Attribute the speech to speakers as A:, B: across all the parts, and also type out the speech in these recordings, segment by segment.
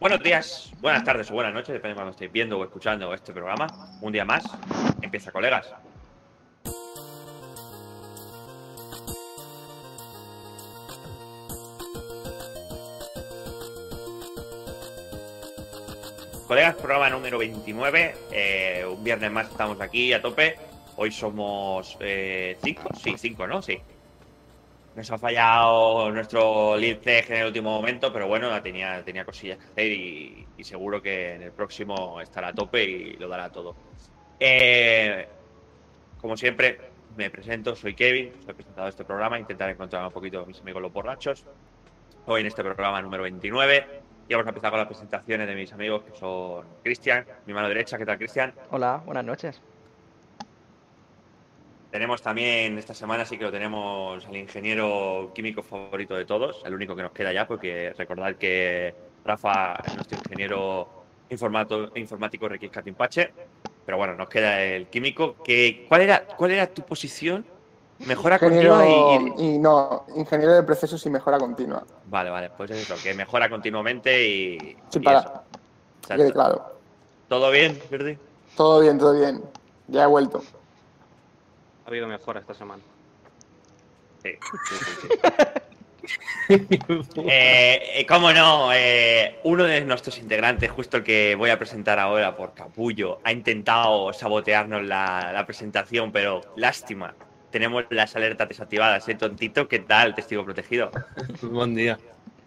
A: Buenos días, buenas tardes o buenas noches, depende de cuando estéis viendo o escuchando este programa. Un día más, empieza colegas. Colegas, programa número 29. eh, un viernes más estamos aquí a tope. Hoy somos eh, cinco, sí, cinco, ¿no? Sí. Nos ha fallado nuestro lead en el último momento, pero bueno, tenía, tenía cosillas que hacer y, y seguro que en el próximo estará a tope y lo dará todo. Eh, como siempre, me presento, soy Kevin, soy presentado de este programa, intentaré encontrar un poquito a mis amigos los borrachos. Hoy en este programa número 29 y vamos a empezar con las presentaciones de mis amigos que son Cristian, mi mano derecha, ¿qué tal Cristian?
B: Hola, buenas noches.
A: Tenemos también esta semana sí que lo tenemos al ingeniero químico favorito de todos, el único que nos queda ya, porque recordad que Rafa es nuestro ingeniero informato- informático Requis Catimpache. Pero bueno, nos queda el químico. Que, ¿cuál, era, ¿Cuál era tu posición? Mejora continua
C: Ingeniero,
A: y, y-
C: y no, ingeniero de procesos y mejora continua.
A: Vale, vale, pues es eso, que mejora continuamente y.
C: Sí,
A: y
C: para-
A: eso.
C: Claro.
A: ¿Todo bien, Verdi?
C: Todo bien, todo bien. Ya he vuelto.
D: Ha habido mejora esta semana.
A: Sí, sí, sí, sí. Eh, eh, cómo no, eh, uno de nuestros integrantes, justo el que voy a presentar ahora por capullo, ha intentado sabotearnos la, la presentación, pero lástima. Tenemos las alertas desactivadas, ¿eh, tontito? ¿Qué tal, testigo protegido?
E: Buen día.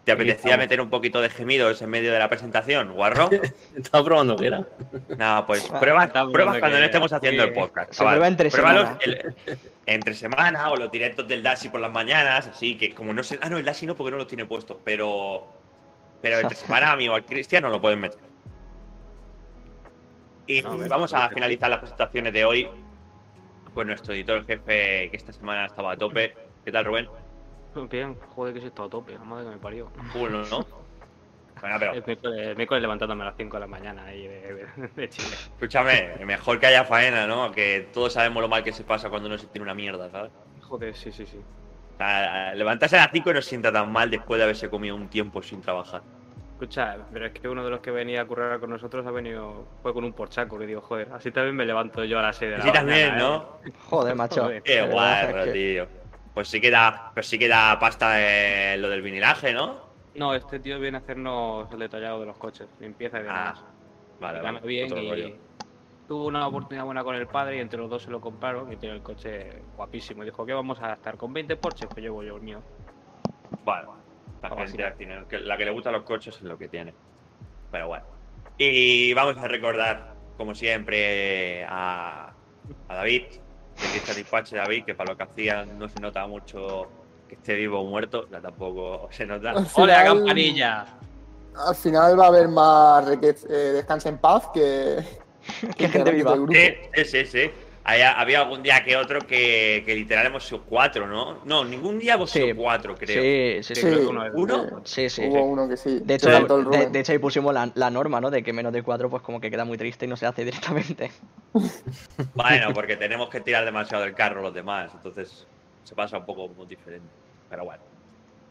A: ¿Te apetecía meter un poquito de gemidos en medio de la presentación, guarro?
E: Estaba probando que era.
A: No, pues pruebas, pruebas cuando no estemos haciendo el podcast.
B: Se prueba entre
A: Pruébalos
B: semana.
A: el- entre semana o los directos del Dashi por las mañanas, así que como no sé. Ah, no, el Dashi no porque no lo tiene puesto, pero. Pero entre semana, amigo, al Cristian no lo pueden meter. Y
D: No,
A: vamos a finalizar las presentaciones de hoy con nuestro editor jefe que esta semana estaba a tope. ¿Qué tal, Rubén?
D: Bien, joder, que se está a tope, la madre que me parió.
A: Uno, ¿no? Bueno, pero
D: El miércoles, levantándome a las 5 de la mañana ahí de, de- de Chile.
A: escúchame, mejor que haya faena, ¿no? Que todos sabemos lo mal que se pasa cuando uno se tiene una mierda, ¿sabes?
D: Joder, sí, sí, sí.
A: O sea, levantarse a las 5 no se sienta tan mal después de haberse comido un tiempo sin trabajar.
D: Escucha, pero es que uno de los que venía a currar con nosotros ha venido, fue con un porchaco, que digo, joder, así también me levanto yo a las 6 de la
A: Sí, también,
D: mañana,
A: ¿no?
D: ¿eh?
B: Joder, macho.
A: Qué
B: es que-
A: tío. Pues sí que da, pero sí que da pasta eh, lo del vinilaje, ¿no?
D: No, este tío viene a hacernos el detallado de los coches, limpieza y demás.
A: Ah, vale, vale.
D: bien
A: otro
D: y
A: rollo.
D: tuvo una oportunidad buena con el padre y entre los dos se lo compraron y tiene el coche guapísimo. Y dijo, ¿qué vamos a gastar? ¿Con 20 Porsches? Pues llevo yo el mío.
A: Bueno, la gente que- la que le gustan los coches es lo que tiene. Pero bueno. Y vamos a recordar, como siempre, a, a David, de Cristian Dispatch David, que para lo que hacía no se nota mucho que esté vivo o muerto, ya tampoco se nota.
D: ¡Hola, campanilla!
C: Al final va a haber más Requez, eh, en paz que,
B: Que gente viva.
A: Sí, sí, sí. Había, había algún día que otro que, que literal hemos sido cuatro, ¿no? No, ningún día hemos
B: Sí.
A: sido cuatro, creo.
B: Sí, sí,
D: Sí, uno es-
A: ¿Uno?
B: Sí, sí.
C: Hubo uno que sí.
B: De hecho,
A: Sí.
C: Tanto el
B: de,
C: Rubén.
B: de hecho ahí pusimos la, la norma, ¿no? De que menos de cuatro, pues como que queda muy triste y no se hace directamente.
A: Bueno, porque tenemos que tirar demasiado del carro los demás, entonces se pasa un poco muy diferente. Pero bueno.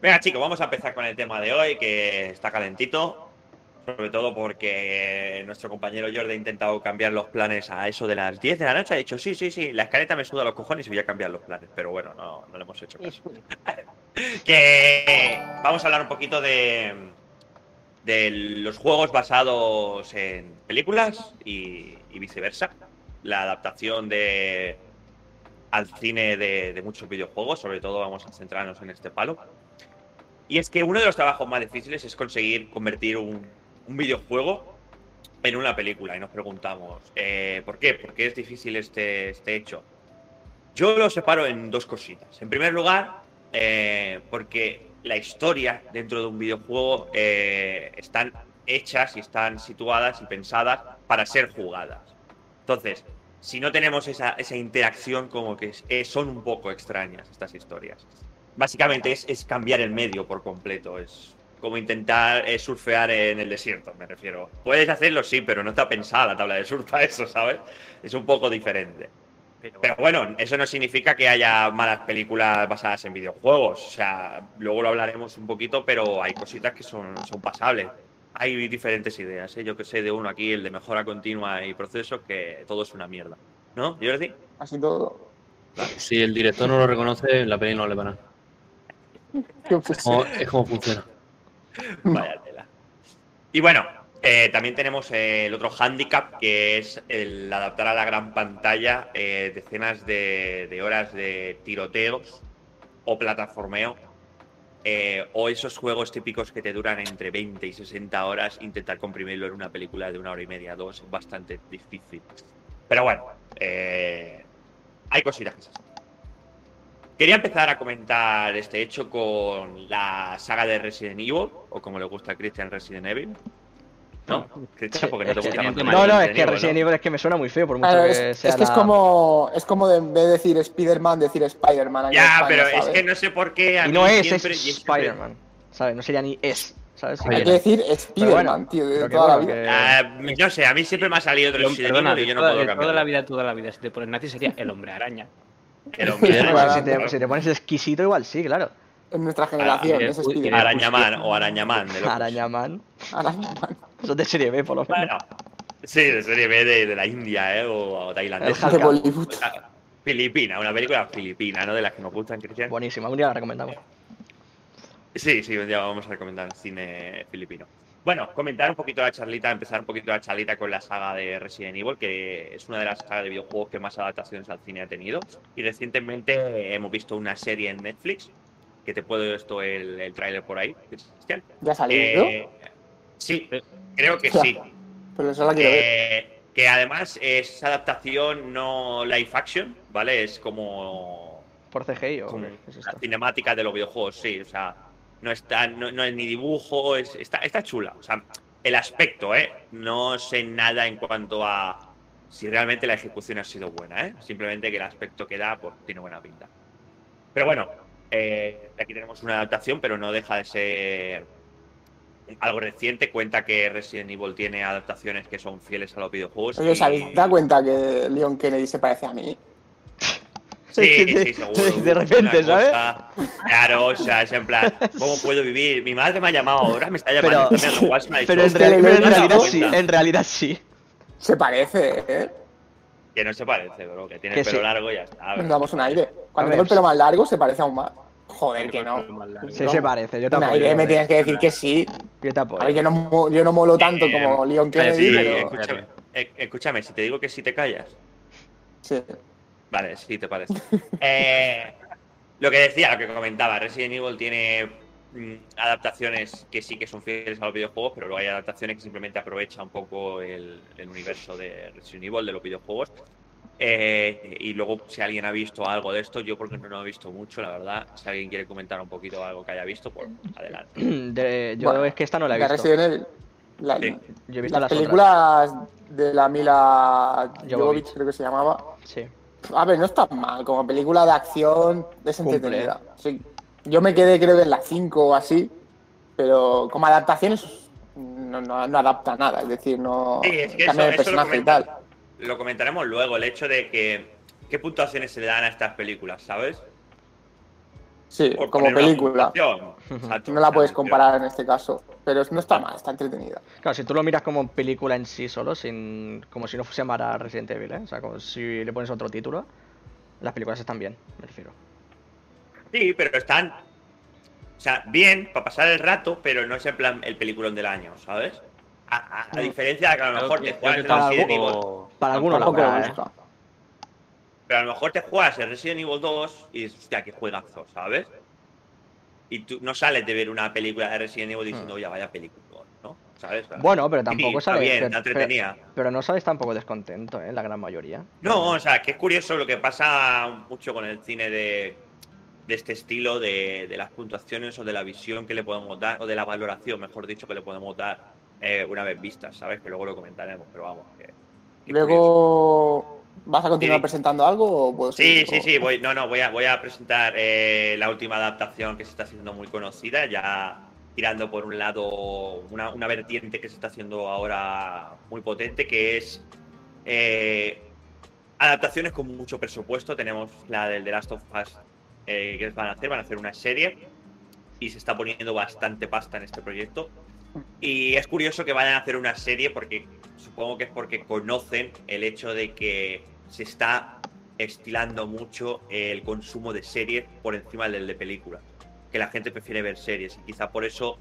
A: Venga, chicos, vamos a empezar con el tema de hoy, que está calentito. Sobre todo porque nuestro compañero Jordi ha intentado cambiar los planes a eso de las 10 de la noche. Ha dicho, sí, sí, sí, la escaleta me suda los cojones y voy a cambiar los planes. Pero bueno, no, no le hemos hecho caso. que vamos a hablar un poquito de, de los juegos basados en películas y, y viceversa. La adaptación de al cine de, de muchos videojuegos, sobre todo vamos a centrarnos en este palo. Y es que uno de los trabajos más difíciles es conseguir convertir un, un videojuego en una película. Y nos preguntamos, eh, ¿por qué? ¿Por qué es difícil este, este hecho? Yo lo separo en dos cositas. En primer lugar, eh, porque la historia dentro de un videojuego eh, están hechas y están situadas y pensadas para ser jugadas. Entonces, si no tenemos esa, esa interacción, como que son un poco extrañas estas historias. Básicamente es, es cambiar el medio por completo. Es como intentar eh, surfear en el desierto, me refiero. Puedes hacerlo, sí, pero no está pensada la tabla de surf para eso, ¿sabes? Es un poco diferente.
D: Pero,
A: bueno, eso no significa que haya malas películas basadas en videojuegos. O sea, luego lo hablaremos un poquito, pero hay cositas que son, son pasables. hay diferentes ideas. ¿eh? Yo que sé de uno aquí, el de mejora continua y procesos, que todo es una mierda. ¿No, Jordi?
C: Así todo.
E: Si el director no lo reconoce, la peli no le van a. Es como funciona.
A: Vaya tela. Y bueno, eh, también tenemos eh, el otro handicap, que es el adaptar a la gran pantalla eh, decenas de, horas de tiroteos o plataformeo. o esos juegos típicos que te duran entre 20 y 60 horas, intentar comprimirlo en una película de una hora y media, dos, es bastante difícil. Pero bueno, hay cositas que se hacen. Quería empezar a comentar este hecho con la saga de Resident Evil, o como le gusta a Christian Resident Evil. ¿No? Christian, porque no te
B: Es que-
A: gusta más
B: no, no, es que Resident Evil es que me suena muy feo, por mucho
C: Claro,
B: que
C: es,
B: sea
C: es que es como, es como de, en vez de decir Spider-Man, decir Spider-Man.
A: Ya,
C: España,
A: pero es que no sé por qué. A
B: Y
A: mí
B: no es,
A: siempre,
B: es Spider-Man, ¿sabes? No sería ni es, ¿sabes?
E: Oye,
C: Hay que decir Spider-Man,
B: bueno,
C: tío, de toda la vida.
B: que-
A: Ah, no sé, a mí siempre me ha salido de Resident
D: perdona,
A: Evil y yo no puedo
D: de toda la
A: cambiar.
D: vida, toda la vida. Si te pones nazi sería el hombre araña.
B: Si, te,
A: claro.
B: si te pones exquisito, igual sí, claro.
C: En nuestra generación,
D: Ah,
C: es
D: uy,
C: Spider-Man.
A: Arañaman o Arañaman. de.
B: Arañaman.
C: Arañaman.
B: Eso es de serie B, por lo menos.
A: Bueno, sí, de serie B de, de la India, ¿eh? O, o tailandesa.
B: El
C: De. Bollywood.
A: Ah, Filipina, una película filipina, ¿no? De las que nos gustan, Cristian.
B: Buenísima, un día la recomendamos.
A: Sí, sí, un día vamos a recomendar cine filipino. Bueno, comentar un poquito la charlita, empezar un poquito la charlita con la saga de Resident Evil, que es una de las sagas de videojuegos que más adaptaciones al cine ha tenido. Y recientemente hemos visto una serie en Netflix, que te puedo esto el, el tráiler por ahí, Cristian.
C: ¿Ya ha salido?
A: Eh, sí, creo que sí.
C: Pero eso la quiero ver.
A: Que además es adaptación no live action, ¿vale? Es como
B: ¿Por CGI o
A: como
B: qué es
A: la cinemática de los videojuegos, sí. O sea, no está, no, no es ni dibujo, es, está, está chula. O sea, el aspecto, ¿eh? No sé nada en cuanto a si realmente la ejecución ha sido buena, ¿eh? Simplemente que el aspecto que da, pues tiene buena pinta. Pero bueno, eh, aquí tenemos una adaptación, pero no deja de ser algo reciente. Cuenta que Resident Evil tiene adaptaciones que son fieles a los videojuegos.
C: Oye, ¿os
A: y-
C: habéis dado cuenta que Leon Kennedy se parece a mí?
A: Sí,
B: De-
A: sí, seguro.
B: de repente, ¿sabes?
A: Claro, o sea, es en plan, ¿cómo puedo vivir? Mi madre me ha llamado ahora, me está llamando.
B: Pero-
A: también, lo me ha
B: Pero en, real- pero realidad sí, en realidad sí.
C: Se parece, ¿eh?
A: Que no se parece, bro, que tiene
B: Que
A: el pelo
B: sí.
A: largo y ya está.
C: Nos damos un aire. Cuando tengo el pelo más largo se parece aún más. Joder, que no.
B: Sí se parece, yo apoyo.
C: aire me tienes que decir que sí.
B: Yo te apoyo.
C: A ver, yo no, yo no molo tanto
A: Eh,
C: como Leon Kennedy,
A: Sí,
C: pero...
A: escúchame, escúchame, si te digo que sí te callas.
C: Sí.
A: Vale, sí te parece. Eh, lo que decía, lo que comentaba, Resident Evil tiene mm, adaptaciones que sí que son fieles a los videojuegos, pero luego hay adaptaciones que simplemente aprovechan un poco el, el universo de Resident Evil, de los videojuegos. Eh, y luego, si alguien ha visto algo de esto, yo porque no lo he visto mucho, la verdad. Si alguien quiere comentar un poquito algo que haya visto, pues adelante.
B: De- yo
C: Bueno,
B: es que esta no la he visto.
C: Resident Evil. La-
A: Sí.
B: Yo he visto
C: las
B: las
C: películas de la Mila
B: Jovovich.
C: Creo que se llamaba.
B: Sí.
C: A ver, no está mal. Como película de acción, es entretenida. Sí. Yo me quedé, creo que en las 5 o así. Pero como adaptaciones, no, no, no adapta nada. Es decir, no
A: Sí, es que
C: cambia
A: eso-
C: de
A: eso lo
C: personaje y tal.
A: Lo comentaremos luego, el hecho de que. ¿Qué puntuaciones se le dan a estas películas, sabes?
C: Sí,
A: Por
C: como película. No la puedes comparar en este caso. Pero no está mal, está entretenida.
B: Claro, si tú lo miras como película en sí solo, sin como si no se llamara Resident Evil, ¿eh? O sea, como si le pones otro título, las películas están bien, me refiero.
A: Sí, pero están. O sea, bien, para pasar el rato, pero no es en plan el peliculón del año, ¿sabes? A, a- a
C: Mm.
A: diferencia de que a lo mejor te juegas
B: para. Para algunos la
C: Tampoco me
B: habrá, ¿eh?
C: gusta.
A: Pero a lo mejor te juegas el Resident Evil 2 y dices, hostia, qué juegazo, ¿sabes? Y tú no sales de ver una película de Resident Evil diciendo, oye, vaya película, ¿no? ¿Sabes?
B: Bueno, pero
A: Sí,
B: tampoco
A: está
B: sale.
A: bien,
B: pero, pero- pero no sales tampoco descontento, ¿eh? La gran mayoría.
A: No, o sea, que es curioso lo que pasa mucho con el cine de, de este estilo, de, de las puntuaciones o de la visión que le podemos dar, o de la valoración, mejor dicho, que le podemos dar eh, una vez vistas, ¿sabes? Que luego lo comentaremos, pero vamos. Que, que curioso.
C: ¿Vas a continuar
A: Sí.
C: presentando algo o puedo
A: Sí, sí, sí, voy, no, no, voy a, voy a presentar eh, la última adaptación que se está haciendo muy conocida, ya tirando por un lado una, una vertiente que se está haciendo ahora muy potente, que es eh, adaptaciones con mucho presupuesto. Tenemos la del The Last of Us eh, que van a hacer, van a hacer una serie y se está poniendo bastante pasta en este proyecto. Y es curioso que vayan a hacer una serie porque supongo que es porque conocen el hecho de que se está estilando mucho el consumo de series por encima del de películas. Que la gente prefiere ver series y quizá por eso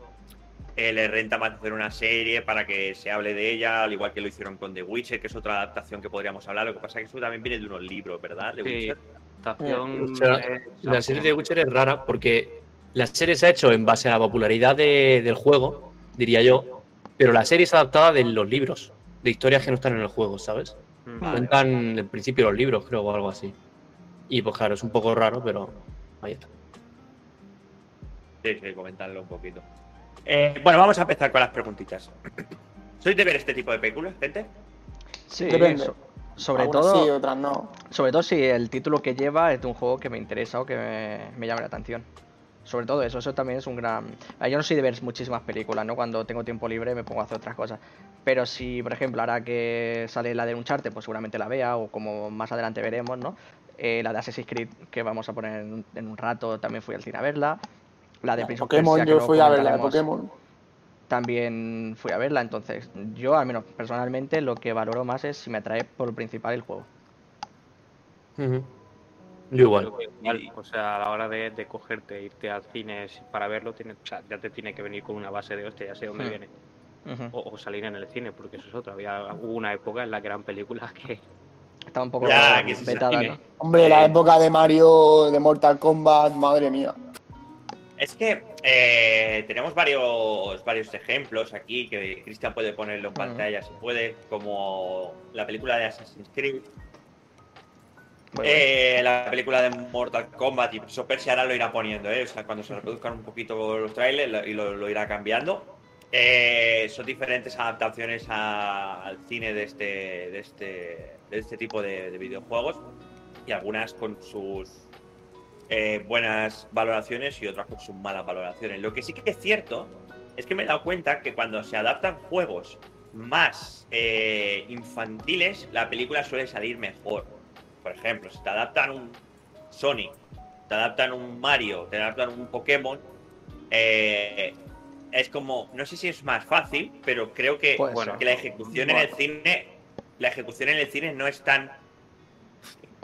A: eh, le renta más hacer una serie para que se hable de ella, al igual que lo hicieron con The Witcher, que es otra adaptación que podríamos hablar. Lo que pasa es que eso también viene de unos libros, ¿verdad? The
D: Sí,
A: Witcher.
D: adaptación,
E: O sea,
D: eh,
E: La serie de Witcher es rara porque la serie se ha hecho en base a la popularidad de- del juego, diría yo, pero la serie es adaptada de los libros, de historias que no están en el juego, ¿sabes?
D: Mm.
E: Cuentan el principio de los libros, creo, o algo así. Y pues claro, es un poco raro, pero ahí está.
A: Sí, sí, comentarlo un poquito. Eh, bueno, vamos a empezar con las preguntitas. ¿Sois de ver este tipo de películas, gente?
B: Sí,
C: Depende.
B: so- sobre
C: Algunas
B: todo,
C: sí, otras no.
B: sobre todo si el título que lleva es de un juego que me interesa o que me, me llame la atención. Sobre todo eso, eso también es un gran... Ah, Yo no soy de ver muchísimas películas, ¿no? Cuando tengo tiempo libre me pongo a hacer otras cosas. Pero si, por ejemplo, ahora que sale la de Uncharted, pues seguramente la vea, o como más adelante veremos, ¿no? Eh, la de Assassin's Creed, que vamos a poner en un, en un rato, también fui al cine a verla. La de Prince of
C: Pokémon,
B: Persia,
C: yo fui a ver la de Pokémon.
B: También fui a verla, entonces yo, al menos personalmente, lo que valoro más es si me atrae por lo principal el juego.
E: Ujú. Yo igual.
D: O sea, a la hora de, de cogerte e irte al cine para verlo, tiene, o sea, ya te tiene que venir con una base de hostia, ya sé dónde
B: Hmm.
D: viene. O, o salir en el cine, porque eso es otro. Había, hubo una época en la que eran películas que.
B: Estaba un poco
A: Ya, que sí,
B: vetada. ¿no?
C: Hombre, la época de Mario, de Mortal Kombat, madre mía.
A: Es que eh, tenemos varios, varios ejemplos aquí que Cristian puede ponerlo en pantalla si puede, como la película de Assassin's Creed, eh, la película de Mortal Kombat y Prince Persia ahora lo irá poniendo, ¿eh? o sea, cuando se reproduzcan un poquito los trailers lo- y lo, lo irá cambiando. Eh, son diferentes adaptaciones a- al cine de este, de este, de este tipo de, de videojuegos y algunas con sus eh, buenas valoraciones y otras con sus malas valoraciones. Lo que sí que es cierto es que me he dado cuenta que cuando se adaptan juegos más eh, infantiles, la película suele salir mejor. Por ejemplo, si te adaptan un Sonic, te adaptan un Mario, te adaptan un Pokémon, eh, es como, no sé si es más fácil, pero creo que,
B: Puede
A: bueno,
B: ser.
A: que la ejecución en el cine, la ejecución en el cine no es tan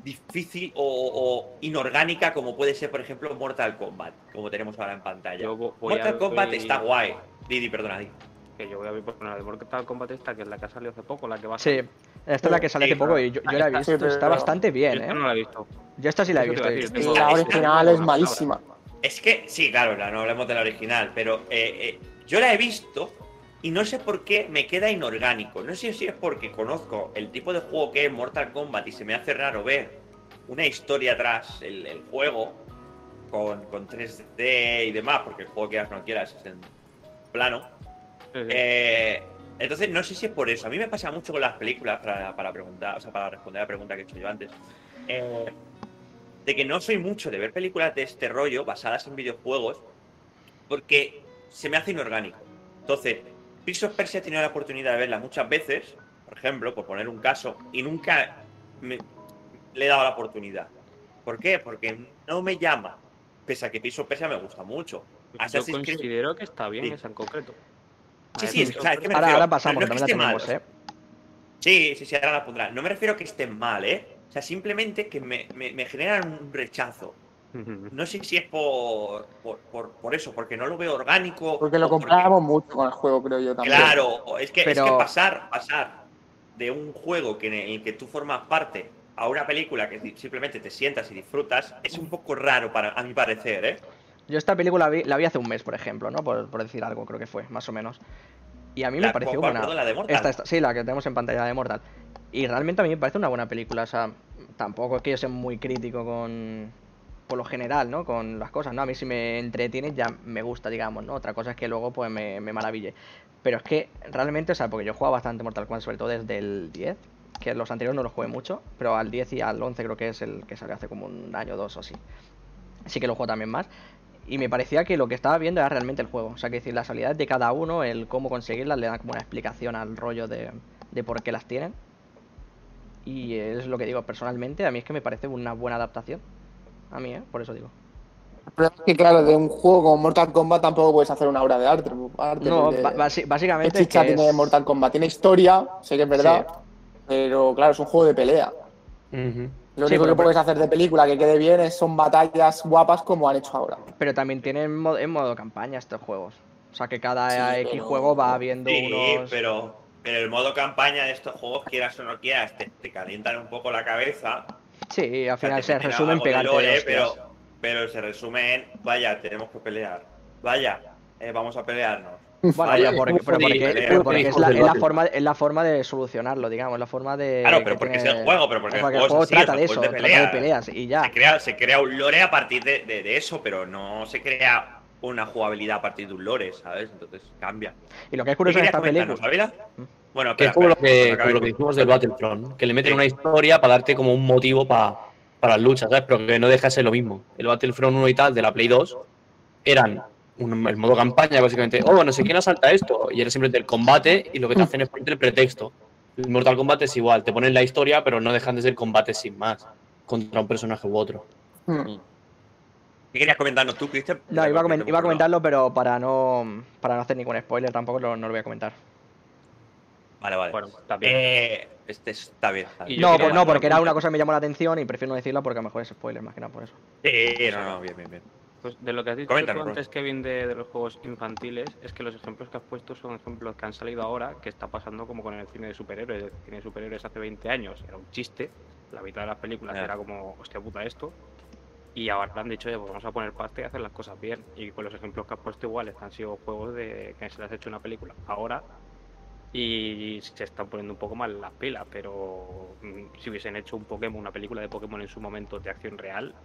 A: difícil o, o inorgánica como puede ser, por ejemplo, Mortal Kombat, como tenemos ahora en pantalla. Mortal
D: a
A: Kombat
D: ver-
A: está guay. Didi, perdona, Didi.
D: Que yo voy a ver por la de Mortal Kombat esta, que es la que ha salido hace poco, la que va a
B: Sí. Esta es la que sale hace poco y yo, yo la he visto, está bastante
D: Yo
B: bien,
D: esta
B: ¿eh?
D: no la he visto.
B: Yo esta sí la he visto.
C: la original es malísima.
A: Es que, sí, claro, la- no hablemos de la original, pero eh, eh, yo la he visto y no sé por qué me queda inorgánico. No sé si es porque conozco el tipo de juego que es Mortal Kombat y se me hace raro ver una historia tras el, el juego con, con 3D y demás, porque el juego quieras o no quieras es en plano.
D: Sí, sí.
A: Eh, entonces, no sé si es por eso. A mí me pasa mucho con las películas para, para preguntar, o sea, para responder a la pregunta que he hecho yo antes. Eh, de que no soy mucho de ver películas de este rollo basadas en videojuegos porque se me hace inorgánico. Entonces, Prince of Persia he tenido la oportunidad de verla muchas veces, por ejemplo, por poner un caso, y nunca me- le he dado la oportunidad. ¿Por qué? Porque no me llama. Pese a que Prince of Persia me gusta mucho.
D: Yo
A: Creed-
D: considero que está bien
A: Sí.
D: esa en concreto.
A: Sí, sí, es- o sea, es que me
B: Ahora,
A: refiero-
B: ahora pasamos,
A: no es que
B: también la
A: esté mal,
B: tenemos, ¿eh?
A: Sí, sí, sí, ahora la pondrá. No me refiero a que estén mal, ¿eh? O sea, simplemente que me, me- me generan un rechazo. No sé si es por, por, por- por eso, porque no lo veo orgánico.
C: Porque lo
A: porque-
C: compramos mucho con el juego, creo yo también.
A: Claro, es que, es que pasar, pasar de un juego que en el que tú formas parte a una película que simplemente te sientas y disfrutas es un poco raro para a mi parecer, ¿eh?
B: Yo esta película vi- la vi hace un mes, por ejemplo, ¿no? Por, por decir algo, creo que fue, más o menos. Y a mí
A: La-
B: me pareció
A: ¿cuál,
B: buena.
A: la de Mortal?
B: Esta, esta- sí, la que tenemos en pantalla de Mortal. Y realmente a mí me parece una buena película. O sea, tampoco es que yo sea muy crítico con. Por lo general, ¿no? Con las cosas, ¿no? A mí si me entretiene ya me gusta, digamos, ¿no? Otra cosa es que luego pues me, me maraville. Pero es que realmente, o sea, porque yo juego bastante Mortal Kombat, sobre todo desde el 10, que los anteriores no los jugué mucho, pero al 10 y al 11 creo que es el que salió hace como un año o dos o así. Sí que lo juego también más. Y me parecía que lo que estaba viendo era realmente el juego. O sea, que decir, las habilidades de cada uno, el cómo conseguirlas, le dan como una explicación al rollo de, de por qué las tienen. Y es lo que digo, personalmente, a mí es que me parece una buena adaptación. A mí, ¿eh? Por eso digo.
C: Pero es que, claro, de un juego como Mortal Kombat tampoco puedes hacer una obra de arte. arte
B: No, basi-
C: ¿Qué
B: básicamente.
C: chicha
B: que
C: tiene
B: es-
C: Mortal Kombat? Tiene historia, sé que es verdad, pero claro, es un juego de pelea. Lo
B: Sí,
C: único
B: pero-
C: que puedes hacer de película que quede bien es, son batallas guapas como han hecho ahora.
B: Pero también tienen modo, en modo campaña estos juegos. O sea que cada
C: Sí,
B: X
C: pero-
B: juego va habiendo
A: Sí,
B: unos.
A: pero, pero el modo campaña de estos juegos, quieras o no quieras, te, te calientan un poco la cabeza.
B: Sí, al
A: O sea,
B: final se resumen hostias.
A: pero, pero se resume en, vaya, tenemos que pelear. Vaya, eh, vamos a pelearnos.
B: Bueno,
A: Vaya,
B: porque,
E: muy
B: pero porque-
A: jodido,
B: pero
A: eh,
B: porque es, la,
E: jodido
B: es la
E: el
B: forma, es la forma de solucionarlo, digamos, la forma de.
A: Claro, pero porque
B: tiene-
A: es el juego, pero porque el
B: el
A: juego es
B: juego
A: así,
B: trata de eso, trata de
A: peleas.
B: y ya.
A: Se crea, se crea un lore a partir de, de- de eso, pero no se crea una jugabilidad a partir de un lore, ¿sabes? Entonces cambia.
B: Y lo que es
A: ¿Qué
B: curioso en esta película.
A: Ávila? Bueno,
E: Que es
A: espera,
E: como lo
A: espera,
E: que, como lo que
A: acabe-
E: dijimos del Battlefront, que le meten
A: Sí.
E: una historia para darte como un motivo pa- para las luchas, ¿sabes? Pero que no deja de ser lo mismo. El Battlefront 1 y tal de la Play 2 eran un- el modo campaña, básicamente. Oh, no sé quién asalta esto. Y era simplemente el combate y lo que te hacen es ponerte el pretexto. El Mortal Kombat es igual, te ponen la historia, pero no dejan de ser combates sin más contra un personaje u otro.
C: Hmm.
A: ¿Qué querías comentarnos tú, Cristian?
B: No, iba a, comen- iba a comentarlo, pero para no, para no hacer ningún spoiler tampoco lo- no lo voy a comentar.
A: Vale, vale.
D: Bueno, también.
A: Eh, este está bien. está bien.
B: No, por- no, porque era una cosa que me llamó la atención y prefiero no decirla porque a lo mejor es spoiler, más que nada por eso.
A: Sí, no, no, bien, bien, bien.
D: Pues de lo que has dicho
A: Coméntanos,
D: tú antes, Kevin, de, de los juegos infantiles, es que los ejemplos que has puesto son ejemplos que han salido ahora, que está pasando como con el cine de superhéroes. El cine de superhéroes hace 20 años era un chiste, la mitad de las películas era como, hostia puta esto, y ahora han dicho, pues vamos a poner pasta y hacer las cosas bien. Y con los ejemplos que has puesto iguales, han sido juegos de que se les ha hecho una película ahora y se están poniendo un poco mal las pilas, pero mm, si hubiesen hecho un Pokémon, una película de Pokémon en su momento de acción real,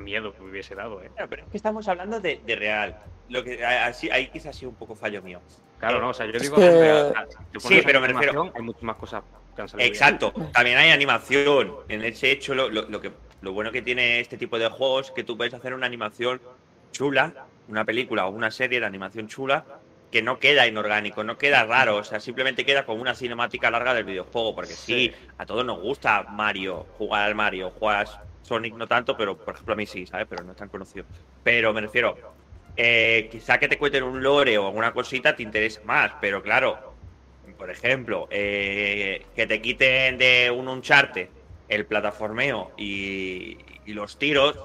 D: miedo que me hubiese dado, ¿eh?
A: Pero es que estamos hablando de, de real. Lo que así, ahí quizás ha sido un poco fallo mío.
D: Claro, no, o sea, yo digo
C: que-
D: real, te
A: Sí, pero me refiero-
D: Hay muchas más cosas que han salido. bien.
A: Exacto. También hay animación. En ese hecho, lo, lo- lo que, lo bueno que tiene este tipo de juegos es que tú puedes hacer una animación chula, una película o una serie de animación chula, que no queda inorgánico, no queda raro. O sea, simplemente queda como una cinemática larga del videojuego. Porque sí, a todos nos gusta Mario, jugar al Mario, jugar a Sonic no tanto, pero por ejemplo a mí sí, ¿sabes? Pero no es tan conocido. Pero me refiero, eh, quizá que te cuenten un lore o alguna cosita te interesa más, pero claro, por ejemplo, eh, que te quiten de un Uncharted el plataformeo y, y los tiros,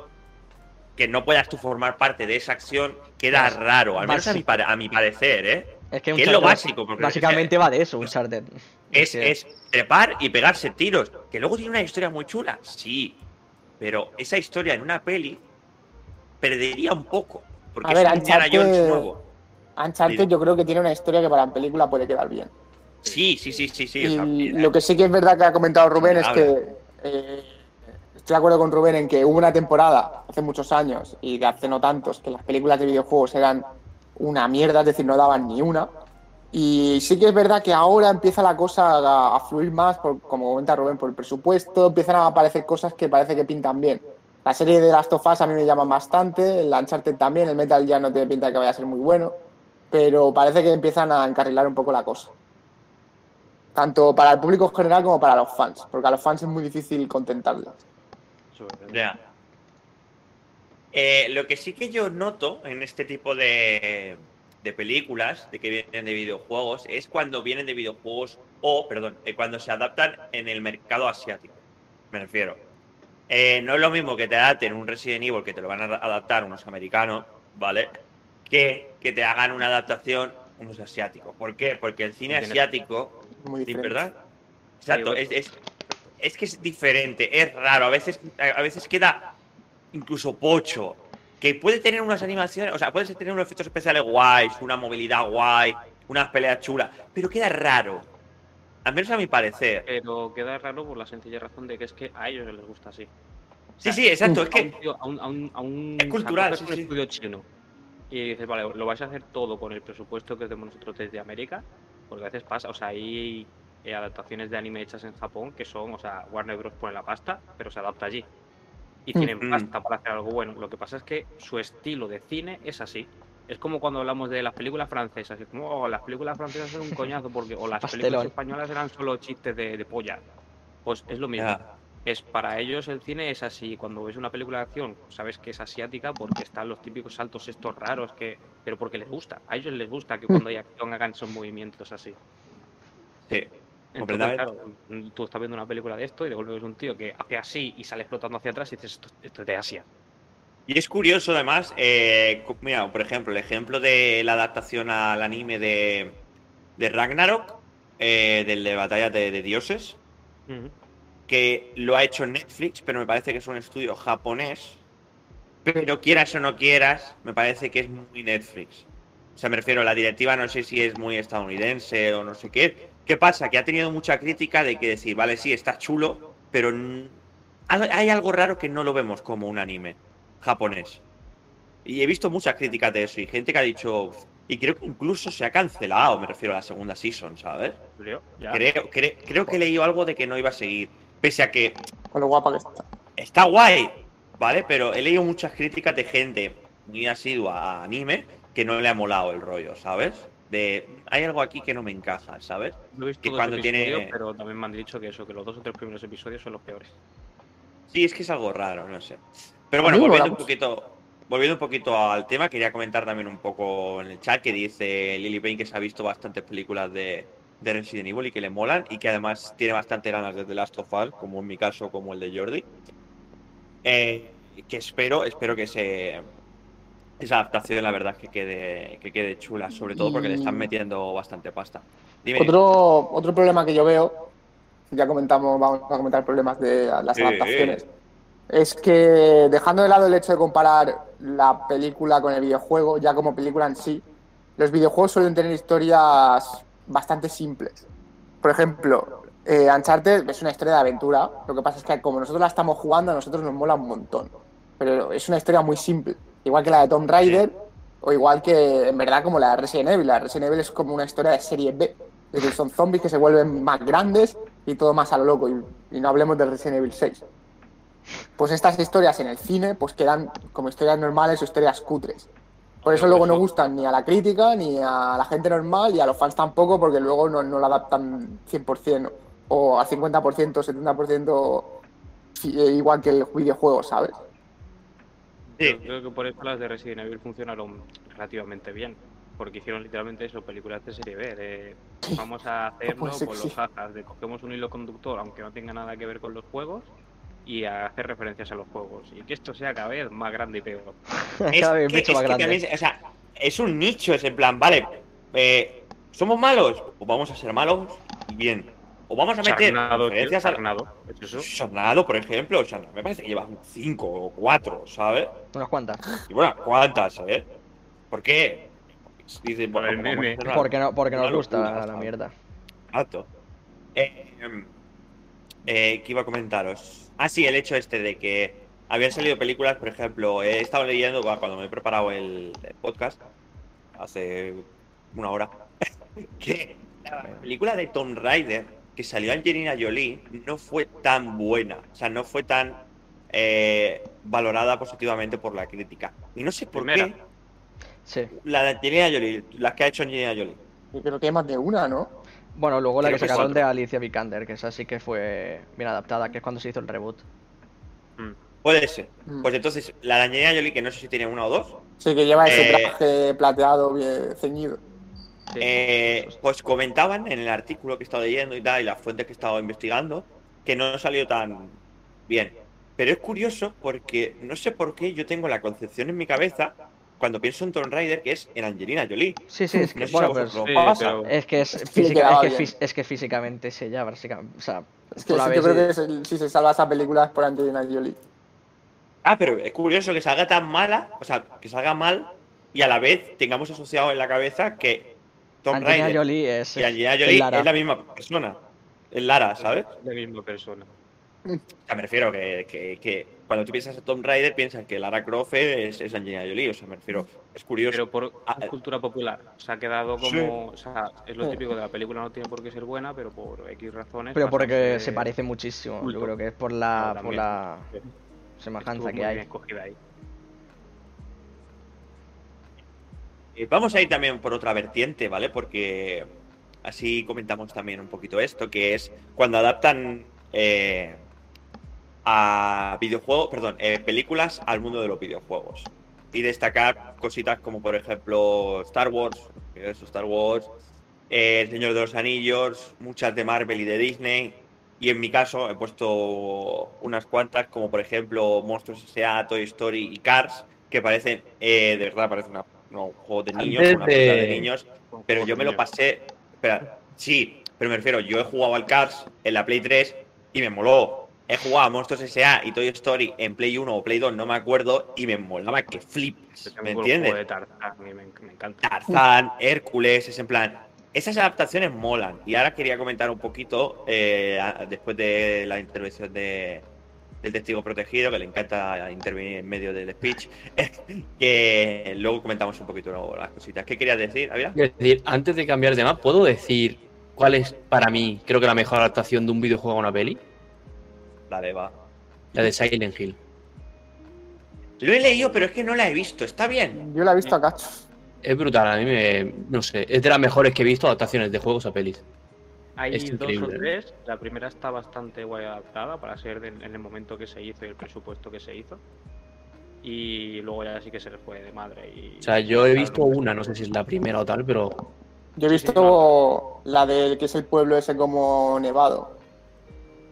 A: que no puedas tú formar parte de esa acción, queda raro, al menos a mi, a parecer, ¿eh?
B: Es que,
A: Que es lo básico, porque
B: Básicamente va de eso, Uncharted.
A: Es, es trepar y pegarse tiros. Que luego tiene una historia muy chula, sí. Pero esa historia en una peli perdería un poco. Porque
C: A ver,
A: es
C: Uncharted-
A: Jones nuevo.
C: Uncharted
A: Dime.
C: yo creo que tiene una historia que para en película puede quedar bien.
A: Sí, sí, sí, sí, sí. o sea,
C: y lo que sí que es verdad que ha comentado Rubén es que eh, estoy de acuerdo con Rubén en que hubo una temporada hace muchos años y de hace no tantos que las películas de videojuegos eran una mierda, es decir, no daban ni una. Y sí que es verdad que ahora empieza la cosa a, fluir más, por, como comenta Rubén, por el presupuesto, empiezan a aparecer cosas que parece que pintan bien. La serie de Last of Us a mí me llama bastante, el Uncharted también, el Metal ya no tiene pinta de que vaya a ser muy bueno, pero parece que empiezan a encarrilar un poco la cosa. Tanto para el público en general como para los fans, porque a los fans es muy difícil.
A: Ya. Eh, lo que sí que yo noto en este tipo de, de películas de que vienen de videojuegos es cuando vienen de videojuegos o, perdón, eh, cuando se adaptan en el mercado asiático. Me refiero. Eh, no es lo mismo que te adapten un Resident Evil que te lo van a adaptar unos americanos, ¿vale? Que que te hagan una adaptación unos asiáticos. ¿Por qué? Porque el cine asiático
C: Muy.
A: ¿verdad? Exacto, es, es, es que es diferente, es raro, a veces, a veces queda incluso pocho, que puede tener unas animaciones, o sea, puede tener unos efectos especiales guays, una movilidad guay, unas peleas chulas, pero queda raro, al menos a mi parecer.
D: Pero queda raro por la sencilla razón de que es que a ellos les gusta así.
A: Sí, sí, exacto, es que
D: tío- a un, a un, a un-
A: Es cultural, sí,
D: un
A: sí.
D: estudio chino y dices, vale, lo vais a hacer todo con el presupuesto que tenemos nosotros desde América, porque a veces pasa, o sea, hay eh, adaptaciones de anime hechas en Japón que son, o sea, Warner Bros. pone la pasta, pero se adapta allí. Y tienen
A: Mm.
D: pasta para hacer algo bueno. Lo que pasa es que su estilo de cine es así. Es como cuando hablamos de las películas francesas. Es como, oh, las películas francesas son un coñazo porque o las películas españolas eran solo chistes de, de polla. Pues es lo mismo. Es para ellos el cine es así. Cuando ves una película de acción, sabes que es asiática porque están los típicos saltos estos raros, que pero porque les gusta. A ellos les gusta que cuando hay acción hagan esos movimientos así.
A: Sí, completamente.
D: claro, tú estás viendo una película de esto y de golpe ves un tío que hace así y sale explotando hacia atrás y dices, esto, esto es de Asia.
A: Y es curioso, además, eh, mira, por ejemplo, el ejemplo de la adaptación al anime de, de Ragnarok, eh, del de Batalla de, de Dioses, que lo ha hecho Netflix, pero me parece que es un estudio japonés. Pero quieras o no quieras, me parece que es muy Netflix. O sea, me refiero, la directiva no sé si es muy estadounidense o no sé qué. ¿Qué pasa? Que ha tenido mucha crítica de que decir, vale, sí, está chulo, pero hay algo raro que no lo vemos como un anime japonés. Y he visto muchas críticas de eso y gente que ha dicho, y creo que incluso se ha cancelado, me refiero a la segunda season, ¿sabes? Creo, cre- creo que he leído algo de que no iba a seguir. Pese a que
C: Con lo guapa que está.
A: está guay, ¿vale? Pero he leído muchas críticas de gente muy asidua a anime que no le ha molado el rollo, ¿sabes? De hay algo aquí que no me encaja, ¿sabes?
D: No he visto
A: que
D: dos
A: cuando tiene-
D: pero también me han dicho que eso, que los dos o tres primeros episodios son los peores.
A: Sí, es que es algo raro, no sé. Pero
C: A
A: bueno, volviendo un poquito, volviendo un poquito al tema, quería comentar también un poco en el chat que dice Lily Payne que se ha visto bastantes películas de, de Resident Evil y que le molan y que además tiene bastante ganas de The Last of Us, como en mi caso, como el de Jordi. Eh, que espero, espero que se esa adaptación, la verdad, que quede, que quede chula, sobre todo porque le están metiendo bastante pasta. Dime.
C: Otro, otro problema que yo veo, ya comentamos, vamos a comentar problemas de las adaptaciones, es que dejando de lado el hecho de comparar la película con el videojuego, ya como película en sí, los videojuegos suelen tener historias bastante simples. Por ejemplo, eh, Uncharted es una historia de aventura, lo que pasa es que como nosotros la estamos jugando, a nosotros nos mola un montón. Pero es una historia muy simple, igual que la de Tomb Raider, o igual que en verdad como la de Resident Evil. La de Resident Evil es como una historia de serie B. Es decir, son zombies que se vuelven más grandes y todo más a lo loco. Y, y no hablemos de Resident Evil 6. Pues estas historias en el cine pues quedan como historias normales o historias cutres. Por eso luego no gustan ni a la crítica, ni a la gente normal, y a los fans tampoco, porque luego no, no la adaptan 100% o al 50%, 70% sí, eh, igual que el videojuego, ¿sabes?
A: Sí.
D: Yo creo que por eso las de Resident Evil funcionaron relativamente bien. Porque hicieron literalmente eso, películas de serie B. De, vamos a hacerlo
C: Pues
D: con los jajas, de cogemos un hilo conductor, aunque no tenga nada que ver con los juegos, y a hacer referencias a los juegos. Y que esto sea cada vez más grande y peor.
A: Es
B: Cada vez
A: que-
B: mucho
A: es
B: más
A: que
B: grande.
A: también, o sea, es un nicho, es en plan, vale, eh, ¿somos malos? Pues vamos a ser malos y bien. O vamos a meter
D: Charnado, tío,
A: referencias a
D: Charnado, ¿es eso?
A: Charnado, por ejemplo, me parece que lleva un 5 o 4, ¿sabes?
B: Unas cuantas.
A: Y bueno, ¿cuántas, eh? ¿Por qué? Dicen,
D: Por el meme.
B: Porque, no, porque nos gusta
A: locura,
B: la
A: ¿sabes?
B: mierda.
A: Exacto. Eh, em, eh, ¿Qué iba a comentaros? Ah, sí, el hecho este de que habían salido películas, por ejemplo, he estado leyendo bueno, cuando me he preparado el, el podcast, hace una hora, que la película de Tomb Raider que salió Angelina Jolie no fue tan buena, o sea, no fue tan eh, valorada positivamente por la crítica. Y no sé por
D: Primera.
A: qué
B: Sí.
A: la de Angelina Jolie, las que ha hecho Angelina Jolie.
C: Yo creo que hay más de una, ¿no?
B: Bueno, luego la
A: Creo
B: que
A: que
B: sacaron de Alicia Vikander, que esa sí que fue bien adaptada, que es cuando se hizo el reboot.
D: Mm.
A: Puede ser.
C: Mm.
A: Pues entonces, la de Angelina Jolie, que no sé si tiene una o dos,
C: Sí, que lleva ese
A: Eh,
C: traje plateado bien ceñido.
D: Sí.
A: eh, pues comentaban en el artículo que he estado leyendo y tal, y las fuentes que he estado investigando, que no salió tan bien. Pero es curioso porque no sé por qué yo tengo la concepción en mi cabeza, cuando pienso en Tomb Raider, que es en Angelina Jolie.
B: Sí, sí, es que,
A: No
B: bueno, pues,
D: Sí, pero-
B: es que es,
C: que le
B: física-
C: quedaba
B: es, que
C: bien.
B: fis- es que físicamente es ella, básicamente. O sea,
C: Es que sí, yo creo
B: y-
C: que es el- si se salva esa película es por Angelina Jolie.
A: Ah, pero es curioso que salga tan mala, o sea, que salga mal y a la vez tengamos asociado en la cabeza que
B: Angelina
A: Raider
B: Jolie es,
A: y Angelina Jolie
B: Lara.
A: es la misma persona. Es Lara, ¿sabes?
D: La misma persona.
A: O sea, me refiero que, que, que cuando tú piensas en Tomb Raider piensas que Lara Croft es, es Angelina Jolie. O sea, me refiero, es curioso.
D: Pero por
A: Ah,
D: cultura popular. Se ha quedado
A: Sí.
D: como. O sea, es lo típico de la película, no tiene por qué ser buena, pero por X razones.
B: Pero porque
D: que
B: se parece muchísimo. Yo creo que es por la,
D: No,
B: por la
D: estuvo
B: semejanza
D: muy
B: que
D: bien
B: hay.
D: escogida ahí.
A: Eh, Vamos a ir también por otra vertiente, ¿vale? Porque así comentamos también un poquito esto, que es cuando adaptan eh, a videojuegos, perdón, eh, películas al mundo de los videojuegos. Y destacar cositas como, por ejemplo, Star Wars, Star Wars, El Señor de los Anillos, muchas de Marvel y de Disney. Y en mi caso he puesto unas cuantas, como por ejemplo Monstruos S.A., Toy Story y Cars, que parecen, de verdad, parecen una- no, un juego de niños,
E: Antes
A: una
E: de-
A: de niños. Pero yo me lo pasé. Espera, sí, pero me refiero, yo he jugado al Cars en la Play 3 y me moló. He jugado a Monstruos S.A. y Toy Story en Play 1 o Play 2, no me acuerdo, y me molaba que flipas. ¿Me
D: juego
A: entiendes?
D: de Tarzán, me, me encanta.
A: Tarzán, Hércules, es en plan. Esas adaptaciones molan. Y ahora quería comentar un poquito, eh, después de la intervención de, del testigo protegido, que le encanta intervenir en medio del speech, que luego comentamos un poquito las cositas. ¿Qué querías decir, Ávila?
E: Es decir, antes de cambiar de tema, ¿puedo decir cuál es para mí, creo que la mejor adaptación de un videojuego a una peli?
A: Dale, va.
E: La de Silent Hill.
A: Lo he leído, pero es que no la he visto. ¿Está bien?
C: Yo la he visto a cachos.
E: Es brutal, a mí me. No sé, es de las mejores que he visto adaptaciones de juegos a pelis.
D: Hay
E: Es
D: dos
E: increíble,
D: o
E: ¿eh?
D: tres. La primera está bastante guay adaptada para ser en el momento que se hizo y el presupuesto que se hizo. Y luego ya sí que se les fue de madre. Y,
E: O sea, yo he visto una, no sé si es la primera o tal, pero.
C: Yo he visto la del que es el pueblo ese como nevado.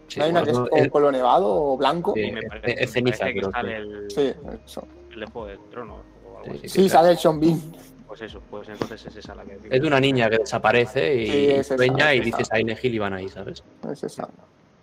E: sí,
C: ¿No hay una que es como un pueblo nevado o blanco?
E: Sí.
D: me
E: es-
D: parece,
E: es
D: me
E: ceniza,
D: parece que
E: pero
D: sale
E: sí.
D: el,
C: Sí, eso.
D: el de Juego de Tronos o algo
E: Sí,
D: así.
C: Sí, sale el Sean Bean.
D: Pues eso, pues entonces es esa la que
E: es de una niña que desaparece y
C: Sí, es esa,
E: sueña y
C: es
E: dice
C: esa.
E: Silent Hill y van ahí, ¿sabes?
C: Es esa.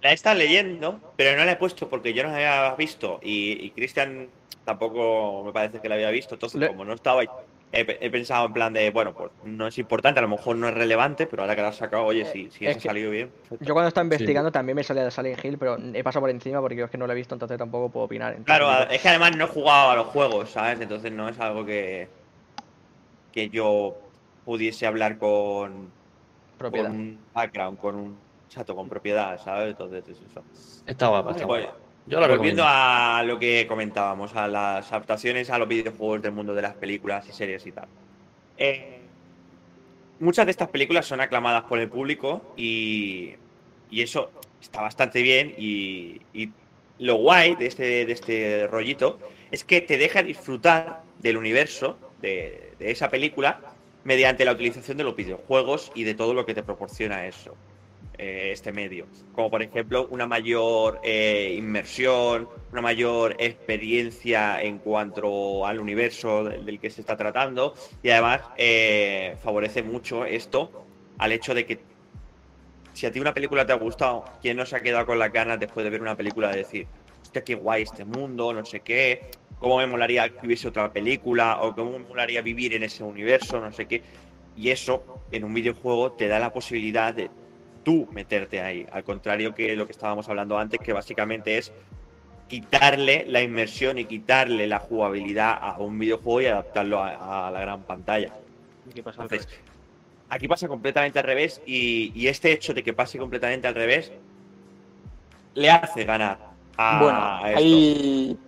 A: La he estado leyendo, pero no la he puesto porque yo no la había visto. Y, y Cristian tampoco me parece que la había visto. Entonces,
B: Le-
A: como no estaba, he, he pensado en plan de, bueno, pues no es importante, a lo mejor no es relevante, pero ahora que la has sacado, oye, si, si
B: es
A: ha salido bien. perfecto.
B: Yo cuando estaba investigando también me salía de Silent Hill, pero he pasado por encima porque yo es que no lo he visto, entonces tampoco puedo opinar. Entonces,
A: Claro,
B: digo,
A: es que además no he jugado a los juegos, ¿sabes? Entonces no es algo que, que yo pudiese hablar con, un background, con un chato, con propiedad, ¿sabes? Entonces es eso.
E: Está guapa, está
A: Pues,
E: guapa. Yo la
A: Volviendo
E: recomiendo.
A: a lo que comentábamos, a las adaptaciones a los videojuegos del mundo de las películas y series y tal. Eh, muchas de estas películas son aclamadas por el público y, y eso está bastante bien. Y, y lo guay de este, de este rollito es que te deja disfrutar del universo de, esa película mediante la utilización de los videojuegos y de todo lo que te proporciona eso eh, este medio. Como por ejemplo una mayor eh, inmersión, una mayor experiencia en cuanto al universo del, del que se está tratando y además eh, favorece mucho esto al hecho de que si a ti una película te ha gustado, ¿quién no se ha quedado con las ganas después de ver una película de decir, hostia, qué guay este mundo, no sé qué, cómo me molaría que hubiese otra película o cómo me molaría vivir en ese universo, no sé qué? Y eso en un videojuego te da la posibilidad de tú meterte ahí. Al contrario que lo que estábamos hablando antes, que básicamente es quitarle la inmersión y quitarle la jugabilidad a un videojuego y adaptarlo a, a la gran pantalla.
D: ¿Qué pasa
A: Entonces, aquí pasa completamente al revés y, y este hecho de que pase completamente al revés le hace ganar a,
C: bueno,
A: a esto.
C: ahí.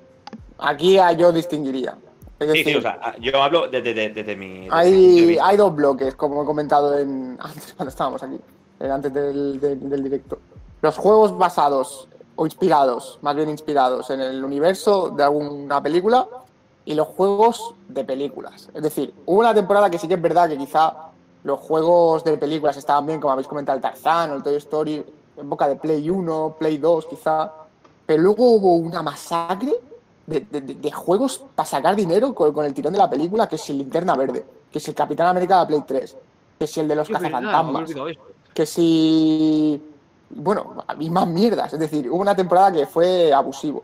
C: Aquí yo distinguiría. Es
A: Sí,
C: decir,
A: sí, o sea, yo hablo desde, desde- desde mi. desde
C: hay, hay dos bloques, como he comentado en, antes cuando estábamos aquí, eh, antes del, del- del directo. Los juegos basados o inspirados, más bien inspirados en el universo de alguna película y los juegos de películas. Es decir, hubo una temporada que sí que es verdad que quizá los juegos de películas estaban bien, como habéis comentado, el Tarzán o el Toy Story, en boca de Play 1, Play 2 quizá, pero luego hubo una masacre de, de- de- de juegos para sacar dinero con, con el tirón de la película, que es el Linterna Verde, que es el Capitán América de Play 3, que es el de los
D: Sí,
C: cazafantasmas, que si... Bueno, y más mierdas, es decir, hubo una temporada que fue abusivo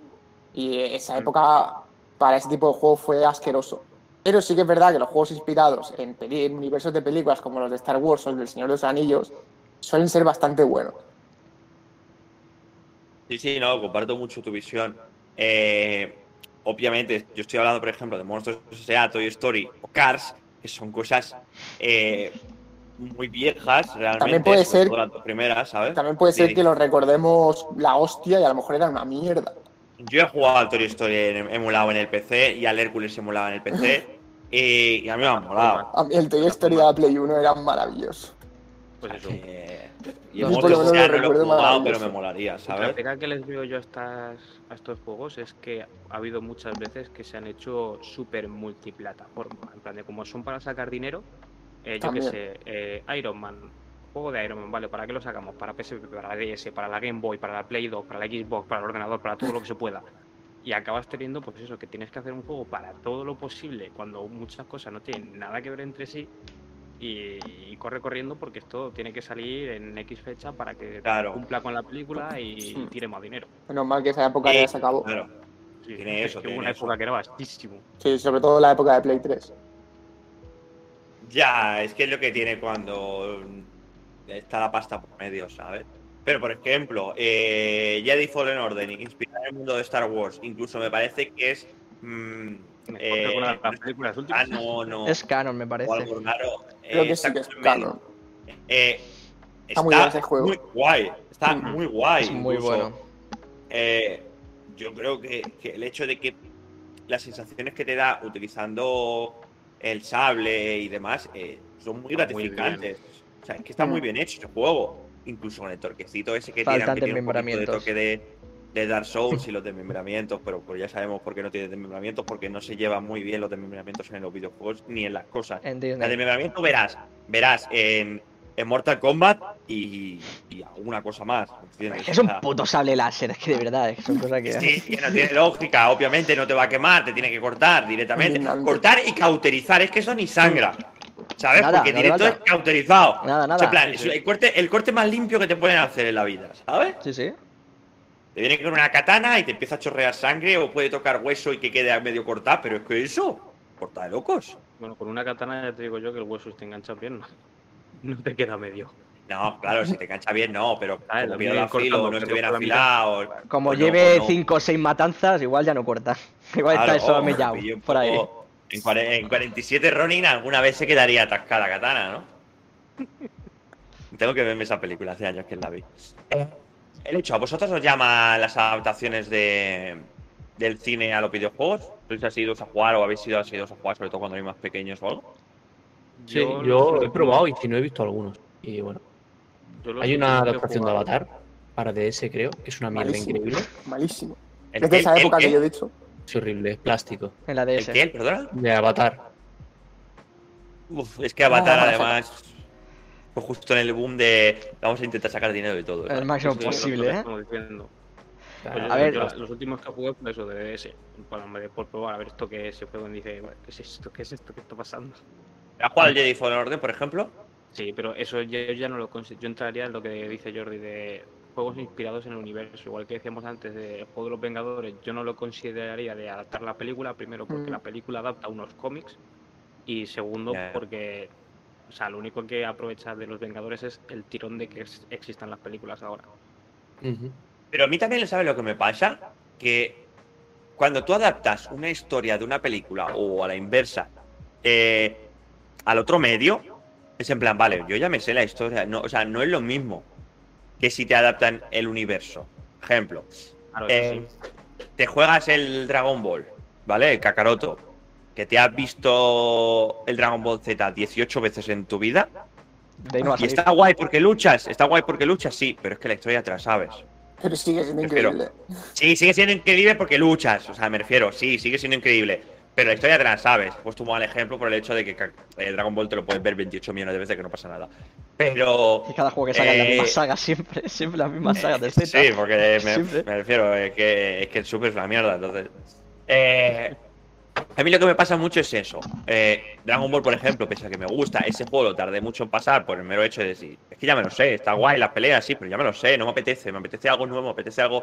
C: y esa época para ese tipo de juegos fue asqueroso. Pero sí que es verdad que los juegos inspirados en, en universos de películas como los de Star Wars o el del Señor de los Anillos suelen ser bastante buenos.
A: Sí, sí, no, comparto mucho tu visión. Eh, obviamente, yo estoy hablando, por ejemplo, de Monstruos S.A., Toy Story o Cars, que son cosas eh, muy viejas, realmente.
C: También puede ser-
A: todo las dos primeras, ¿sabes?
C: También puede ser
A: sí.
C: que los recordemos la hostia y a lo mejor eran una mierda.
A: Yo he jugado al Toy Story emulado en el PC y al Hércules emulado en el PC. y, y a mí me ha molado.
C: A mí el Toy Story de la Play 1 era maravilloso.
D: Pues eso.
A: Eh, y
B: No,
C: menos lo
A: ya no lo he
C: recuerdo
A: jugado,
C: maravilloso.
A: pero me molaría,
D: La
A: ¿sabes?
D: pega que les veo yo a, estas, a estos juegos es que ha habido muchas veces que se han hecho súper multiplataforma. En plan de como son para sacar dinero, eh, yo qué sé, eh, Iron Man, juego de Iron Man, ¿vale? ¿Para qué lo sacamos? Para PSP, para la DS, para la Game Boy, para la Play 2, para la Xbox, para el ordenador, para todo lo que se pueda. Y acabas teniendo, pues eso, que tienes que hacer un juego para todo lo posible cuando muchas cosas no tienen nada que ver entre sí. Y, y corre corriendo porque esto tiene que salir en X fecha para que
A: Claro.
D: cumpla con la película y tire más dinero.
C: Menos mal que esa época
A: Sí,
C: ya se acabó.
A: Claro.
D: Sí,
A: Tiene
D: es
A: eso,
D: que
A: tiene
D: una
A: eso.
D: época que era vastísimo.
C: Sí, sobre todo la época de Play 3.
A: Ya, es que es lo que tiene cuando está la pasta por medio, ¿sabes? Pero, por ejemplo, eh, Jedi Fallen Order, inspirado en el mundo de Star Wars, incluso me parece que es. mm,
D: Mejor
A: eh,
D: que alguna de las películas últimas.
A: ah, no, no.
B: Es canon, me
A: o
B: parece.
A: algo raro.
C: Creo
A: eh,
C: que sí que es
A: medio.
C: canon.
A: Eh,
C: Está muy bien ese juego.
A: muy guay. Está
C: Mm.
A: muy guay.
B: Es muy
A: incluso.
B: bueno.
A: Eh, yo creo que, que el hecho de que las sensaciones que te da utilizando el sable y demás eh, son muy
D: Está muy
A: gratificantes. o sea, es que está muy
C: Mm.
A: bien hecho ese juego. Incluso con el torquecito ese que
B: Faltan
A: tiene, que tiene un poquito de toque de, de Dark Souls y los desmembramientos, pero pues ya sabemos por qué no tiene desmembramientos, porque no se llevan muy bien los desmembramientos en los videojuegos ni en las cosas. El desmembramiento verás, verás en, en Mortal Kombat y, y alguna cosa más. ¿entiendes?
B: Es un puto sable láser, es que de verdad, es que son cosas que.
A: Sí, que no tiene lógica, obviamente no te va a quemar, te tiene que cortar directamente. Cortar y cauterizar, es que eso ni sangra. ¿Sabes?
B: Nada,
A: Porque directo es cauterizado.
B: Nada, nada.
A: O sea, plan,
D: Sí,
A: el corte, el corte más limpio que te pueden hacer en la vida, ¿sabes?
B: Sí, sí.
A: Te viene con una katana y te empieza a chorrear sangre o puede tocar hueso y que quede a medio cortado, pero es que eso, corta de locos.
D: Bueno, con una katana ya te digo yo que el hueso te engancha bien. No, no te queda medio.
A: No, claro, si te engancha bien, no, pero
D: Ah,
A: como
D: lo
A: pierda
D: vienen
A: filo,
D: cortando,
A: no bien
D: la mitad.
A: afilado.
B: Como
A: pues
B: lleve
A: pues no.
B: 5 o 6 matanzas, igual ya no corta. Igual
A: Claro,
B: está eso
A: oh, un
B: por ahí.
A: En, en 47 Ronin alguna vez se quedaría atascada la katana, ¿no? Tengo que verme esa película, hace años que la vi. El hecho, ¿a vosotros os llaman las adaptaciones de, del cine a los videojuegos? ¿Sois asiduos a jugar o habéis sido asiduos a jugar, sobre todo cuando erais más pequeños o algo?
E: Sí, yo he
D: últimos-
E: probado y si no he visto algunos. Y bueno, hay una
D: he
E: adaptación de Avatar para DS, creo, que es una mierda
C: Malísimo.
E: increíble.
C: Malísimo.
A: ¿El
C: Desde
A: qué?
C: esa
A: ¿El
C: época
A: qué?
C: que yo he dicho.
E: Es horrible, es plástico.
B: En la
A: ¿El
B: DS.
A: qué? ¿El perdona?
E: De Avatar.
A: Uf, es que Avatar,
C: Ah,
A: además, fue justo en el boom de vamos a intentar sacar dinero de todo.
B: El
A: ¿sabes?
B: máximo
D: Sí,
B: posible, ¿eh?
D: Pues
B: A ver,
D: los últimos que jugué fue eso de. Para, hombre, por probar, a ver esto que se fue donde dice, ¿qué es esto? ¿Qué es esto? ¿Qué está pasando?
A: ¿Has jugado al Jedi Fallen Order, por ejemplo?
D: Sí, pero eso yo ya no lo considero. Yo entraría en lo que dice Jordi de juegos inspirados en el universo. Igual que decíamos antes de Juego de los Vengadores, yo no lo consideraría de adaptar la película. Primero, porque
C: Mm.
D: la película adapta unos cómics. Y segundo, porque. O sea, lo único que aprovecha de los Vengadores es el tirón de que ex- existan las películas ahora.
A: Pero a mí también, ¿sabes lo que me pasa? Que cuando tú adaptas una historia de una película o a la inversa eh, al otro medio, es en plan, vale, yo ya me sé la historia. No, o sea, no es lo mismo que si te adaptan el universo. Ejemplo,
D: Claro,
A: eh,
D: sí.
A: te juegas el Dragon Ball, ¿vale? El Kakaroto, que te has visto el Dragon Ball Z 18 veces en tu vida.
B: No
A: Y está guay porque luchas, está guay porque luchas, sí, pero es que la historia te la sabes.
C: Pero sigue siendo increíble.
A: Sí, sigue siendo increíble porque luchas, o sea, me refiero, sí, sigue siendo increíble. Pero la historia te la sabes. Pues tú mal ejemplo por el hecho de que el Dragon Ball te lo puedes ver 28 millones de veces que no pasa nada. Pero.
B: Y cada juego que saca es la
A: eh,
B: misma saga siempre, siempre la misma saga de Z.
A: Sí, porque me refiero, es que, es que el Super es una mierda. Entonces. Eh, a mí lo que me pasa mucho es eso. Eh, Dragon Ball, por ejemplo, pese a que me gusta, ese juego tardé mucho en pasar por el mero hecho de decir, es que ya me lo sé, está guay las peleas, sí, pero ya me lo sé, no me apetece, me apetece algo nuevo, me apetece algo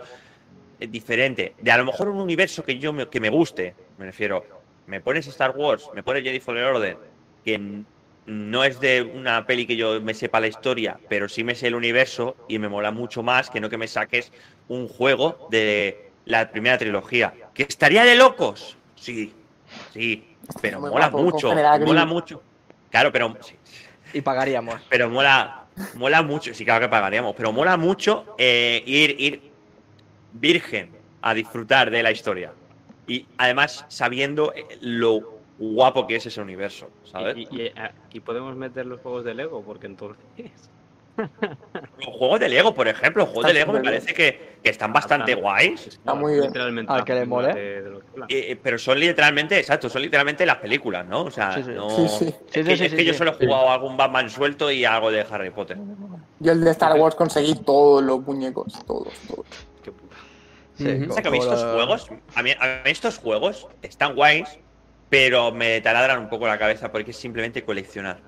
A: eh, diferente. De a lo mejor un universo que yo me, que me guste, me refiero, me pones Star Wars, me pones Jedi Fallen Order, que no es de una peli que yo me sepa la historia, pero sí me sé el universo y me mola mucho más que no que me saques un juego de la primera trilogía. ¿Que estaría de locos? Sí, sí, pero
C: Muy
A: mola
C: guapo,
A: mucho, mola mucho. Claro, pero sí,
B: Y pagaríamos.
A: pero mola, mola mucho, sí, claro que pagaríamos, pero mola mucho eh, ir, ir virgen a disfrutar de la historia. Y además sabiendo eh, lo guapo que es ese universo, ¿sabes?
D: Y, y- y aquí podemos meter los juegos de Lego, porque entonces.
A: Los juegos de Lego, por ejemplo, los juegos de Lego me parece que, que están bastante guays.
C: Está muy bien.
D: Literalmente
B: Al que le mole.
D: de- de.
A: Eh, pero son literalmente, exacto, son literalmente las películas, ¿no? O sea,
B: Sí, sí.
A: no.
C: Sí,
A: Es que,
B: sí,
A: es
B: sí,
A: que yo
B: sí.
A: solo he jugado algún Batman suelto y algo de Harry Potter.
C: Yo el de Star Wars conseguí todos los muñecos, todos, todos.
D: Qué puta.
B: Sí,
C: Ujú.
B: co-
A: O sea, que a mí
B: como
A: estos juegos, a mí, a mí estos juegos están guays, pero me taladran un poco la cabeza porque es simplemente coleccionar.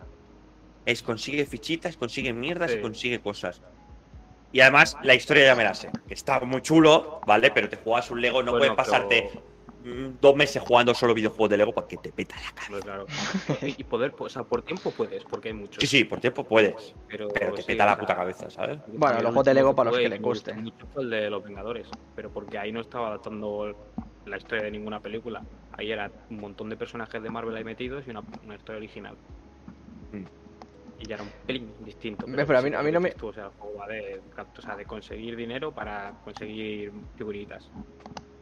A: Es consigue fichitas, consigue mierdas
D: Sí.
A: y consigue cosas. Y además, la historia ya me la sé. que Está muy chulo, ¿vale? Pero te juegas un Lego, no
D: Bueno,
A: puedes pasarte
D: pero-
A: mm, dos meses jugando solo videojuegos de Lego porque te peta la cabeza.
D: No, claro. Y poder, o sea, por tiempo puedes, porque hay muchos.
A: Sí, sí, por tiempo puedes,
D: Pero,
A: pero te
D: sí,
A: peta la
D: sea,
A: puta cabeza, ¿sabes?
B: Bueno,
D: el
B: los juegos de Lego para los que le
D: me gustó
B: guste.
D: mucho fue el de los Vengadores, pero porque ahí no estaba adaptando la historia de ninguna película. Ahí era un montón de personajes de Marvel ahí metidos y una, una historia original.
A: Mm.
D: Y ya era un pelín distinto.
B: Pero a mí- a mí no me-
D: tú, o sea, el juego va de, o sea, de conseguir dinero para conseguir figuritas.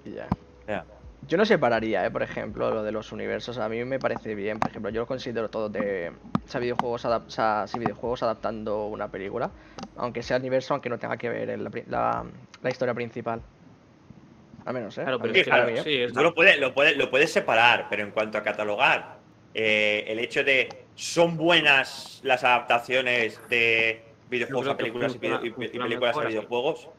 B: Y ya.
A: Ya.
B: Yo no separaría, ¿eh? por ejemplo, lo de los universos. A mí me parece bien. Por ejemplo, yo lo considero todo de. O sea, videojuegos, adap- o sea, sí, videojuegos adaptando una película. Aunque sea el universo, aunque no tenga que ver en la, la- la historia principal. Al menos, ¿eh?
D: Claro,
B: A
D: pero
B: mí-
D: es
A: claro,
B: mí, ¿eh?
D: sí, es
A: Tú lo puedes, lo, puedes, lo puedes separar, pero en cuanto a catalogar, eh, el hecho de son buenas las adaptaciones de videojuegos a películas y video- y, y
D: funciona
A: películas a
D: mejor así.
A: videojuegos,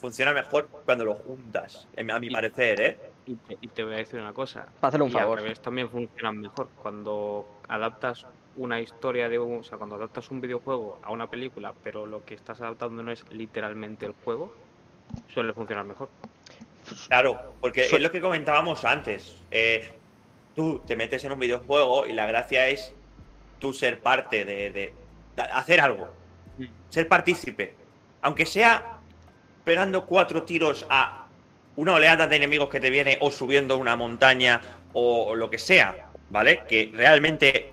A: funciona mejor cuando lo juntas, a mi
D: Y-
A: parecer, ¿eh?
D: Y te, y te voy a decir una cosa.
B: Para hacerle un
D: y
B: favor.
D: al revés también funcionan mejor. Cuando adaptas una historia de un. O sea, cuando adaptas un videojuego a una película, pero lo que estás adaptando no es literalmente el juego, suele funcionar mejor.
A: Claro, porque es lo que comentábamos antes. eh, tú te metes en un videojuego y la gracia es tú ser parte de, de- de hacer algo, ser partícipe. Aunque sea pegando cuatro tiros a una oleada de enemigos que te viene o subiendo una montaña o lo que sea, ¿vale? Que realmente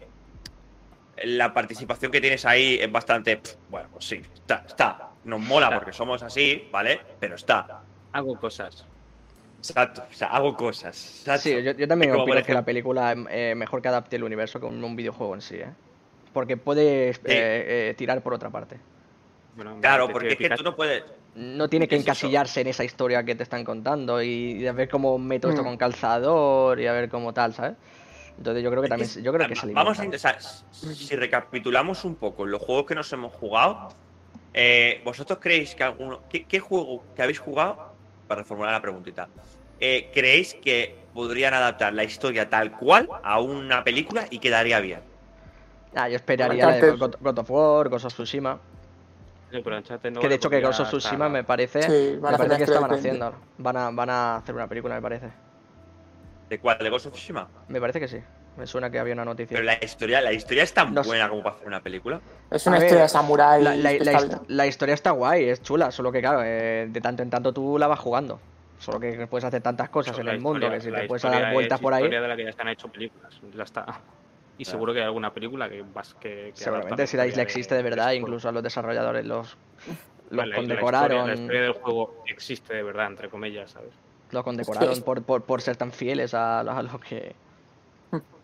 A: la participación que tienes ahí es bastante, pff, bueno, pues sí, está, está. Nos mola porque somos así, ¿vale? Pero está.
D: Hago cosas.
A: Exacto, o sea, hago cosas. exacto.
B: Sí, yo, yo también opino
A: por
B: que la
A: ejemplo-
B: película eh, mejor que adapte el universo que un, videojuego en sí, ¿eh? Porque puedes eh, eh, tirar por otra parte.
D: Bueno,
A: Claro, porque es que tú no puedes.
B: No tiene que encasillarse en esa historia que te están contando y, y a ver cómo meto esto
C: Mm.
B: con calzador y a ver cómo tal, ¿sabes? Entonces yo creo que también, yo creo que.
A: Vamos a o sea, si recapitulamos un poco los juegos que nos hemos jugado, eh, ¿vosotros creéis que alguno. ¿qué, qué juego que habéis jugado? Para reformular la preguntita. Eh, ¿Creéis que podrían adaptar la historia tal cual a una película y quedaría bien?
B: Ah, yo esperaría de. God, of War, Ghost of Tsushima.
D: Sí, pero Uncharted no
B: que de hecho que Ghost of Tsushima me parece,
C: Sí,
B: me parece que estaban haciendo. Van a, van a hacer una película, me parece.
A: ¿De cuál? ¿De Ghost of Tsushima?
B: Me parece que sí. Me suena que había una noticia.
A: Pero la historia, la historia es tan
B: No sé.
A: buena como para hacer una película.
C: Es una
B: ver,
C: historia de samurái.
B: La historia está guay, es chula, solo que claro, eh, de tanto en tanto tú la vas jugando. Solo que puedes hacer tantas cosas en
D: La
B: el mundo
D: historia-
B: que si
D: la
B: te puedes dar vueltas
D: es
B: por ahí.
D: historia de la que ya están hecho películas. Ya está. Y
A: Claro.
D: seguro que hay alguna película que vas que. que
B: Seguramente si la isla existe de verdad,
D: ese juego.
B: incluso a los desarrolladores los, los
D: la
B: condecoraron.
D: historia- La historia del juego existe de verdad, entre comillas, ¿sabes?
B: Los condecoraron por, por, por ser tan fieles a, a lo que.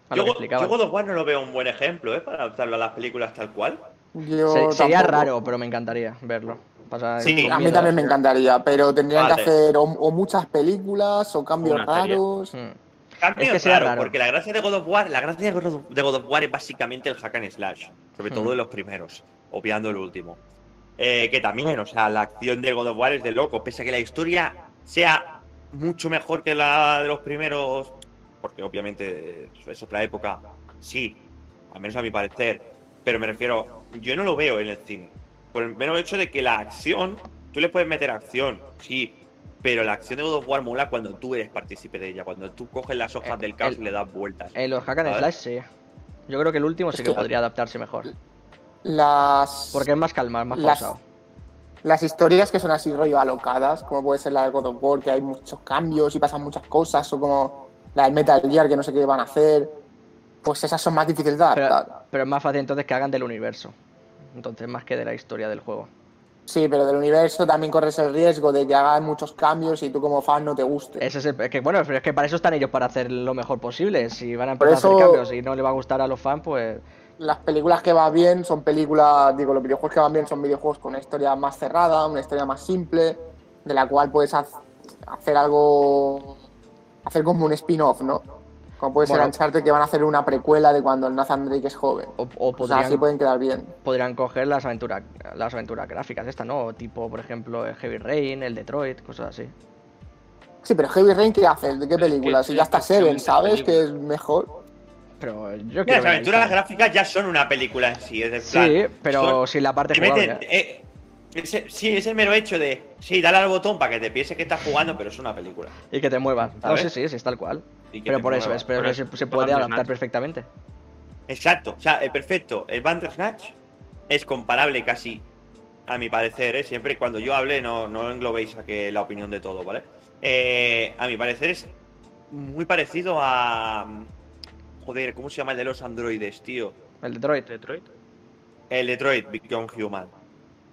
B: A lo
A: Yo,
B: que
A: yo. God of War no lo veo un buen ejemplo, ¿eh? Para adaptarlo a las películas tal cual.
C: Yo
B: Se- sería raro, pero me encantaría verlo.
A: Sí,
C: A mí también me encantaría, pero tendrían
A: Vale.
C: que hacer o, o muchas películas o cambios
D: Una
C: raros.
B: Mm.
A: Cambio
B: Es que sería
A: raro,
B: raro.
A: porque la gracia de God of War, la gracia de God of, War es básicamente el hack and slash, sobre todo
B: Hmm.
A: de los primeros, obviando el último. Eh, que también, o sea, la acción de God of War es de loco, pese a que la historia sea mucho mejor que la de los primeros, porque obviamente es otra época, sí, al menos a mi parecer, pero me refiero, yo no lo veo en el cine, por el mero hecho de que la acción, tú le puedes meter acción, sí, pero la acción de God of War mola cuando tú eres partícipe de ella, cuando tú coges las hojas
B: El-
A: del caos y le das vueltas.
B: En los hack and slash sí. Yo creo que el último sí que
C: que-
B: podría adaptarse mejor.
C: Las,
B: Porque es más calma, es más
C: Las-
B: pausado.
C: las historias que son así rollo alocadas, como puede ser la de God of War, que hay muchos cambios y pasan muchas cosas, o como la de Metal Gear, que no sé qué van a hacer, pues esas son más difíciles de
B: Pero,
C: adaptar.
B: pero es más fácil entonces que hagan del universo. Entonces, más que de la historia del juego.
C: Sí, pero del universo también corres el riesgo de que hagan muchos cambios y tú como fan no te guste.
B: Ese es, el- es que bueno, pero es que para eso están ellos, para hacer lo mejor posible. Si van a empezar a hacer cambios y no le va a gustar a los fans, pues
C: las películas que van bien son películas, digo, los videojuegos que van bien son videojuegos con una historia más cerrada, una historia más simple, de la cual puedes hacer algo, hacer como un spin-off, ¿no? Como puede ser
B: Bueno.
C: Uncharted que van a hacer una precuela de cuando el Nathan Drake es joven.
B: O, o
C: O sea,
B: podrían,
C: así pueden quedar bien.
B: podrían coger las aventuras las aventuras gráficas estas, ¿no? Tipo, por ejemplo, el Heavy Rain, el Detroit, cosas así.
C: Sí, pero Heavy Rain, ¿qué haces? ¿De qué
D: Pero es
C: película?
D: que
C: Si ya está Seven, ¿sabes? Que es mejor.
B: Pero yo quiero
A: las aventuras
B: esta.
A: gráficas ya son una película en sí. Es de
B: Sí,
A: plan,
B: pero
A: son-
B: sin la parte
A: te meten- eh, ese- sí, es el mero hecho de. Sí, dale al botón para que te piense que estás jugando, pero es una película.
B: Y que te muevas. No
A: ¿Sabes?
B: sé si es, tal cual. Pero por eso,
A: mueva.
B: es, pero se, se puede
D: Bandersnatch.
B: adaptar perfectamente.
A: Exacto, o sea, el perfecto. El Bandersnatch es comparable casi, a mi parecer, ¿eh? siempre cuando yo hable, no, no englobéis a que la opinión de todo, ¿vale? Eh, a mi parecer es muy parecido a. Joder, ¿cómo se llama el de los androides, tío?
B: El Detroit.
D: Detroit.
A: El Detroit Become Human.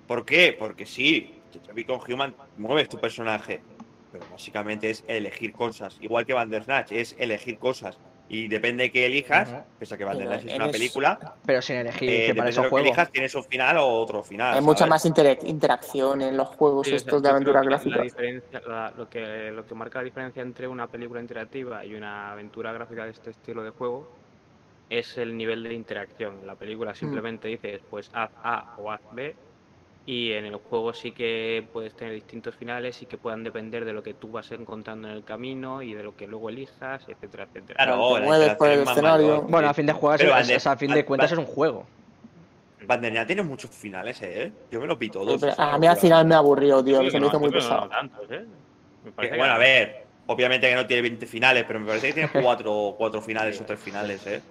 A: ¿Por qué? Porque sí, Become Human mueves tu personaje, pero básicamente es elegir cosas. Igual que Bandersnatch, es elegir cosas. Y depende de qué elijas, pese a que Bandersnatch es una película,
B: Pero sin elegir,
A: eh,
B: que
A: depende
B: para
A: de
B: eso
A: lo que
B: juego.
A: elijas, tienes un final o otro final.
C: Hay mucha
A: ¿sabes?
C: más interac- interacción en los juegos
D: Sí, o sea,
C: estos de aventura
D: que La
C: gráfica.
D: diferencia, la- lo, que, lo que marca la diferencia entre una película interactiva y una aventura gráfica de este estilo de juego es el nivel de interacción. En la película
C: Mm.
D: simplemente dices, pues haz A o haz B, y en el juego sí que puedes tener distintos finales y que puedan depender de lo que tú vas encontrando en el camino y de lo que luego elijas, etcétera, etcétera.
A: Claro,
C: te mueves por el escenario.
B: Bueno, a fin de juegas,
A: Pero
B: es- es- a fin de cuentas es un juego.
A: Bandersnatch tiene muchos finales, ¿eh? Yo me los vi todos.
C: Pero a mí al final me aburrió, tío.
D: Sí,
C: se me hizo muy
D: pero no
C: pesado.
D: tantos, ¿eh? Me
A: Que,
D: parece que-
A: bueno, a ver, obviamente que no tiene 20 finales, pero me parece que tiene cuatro, cuatro finales o tres finales, ¿eh?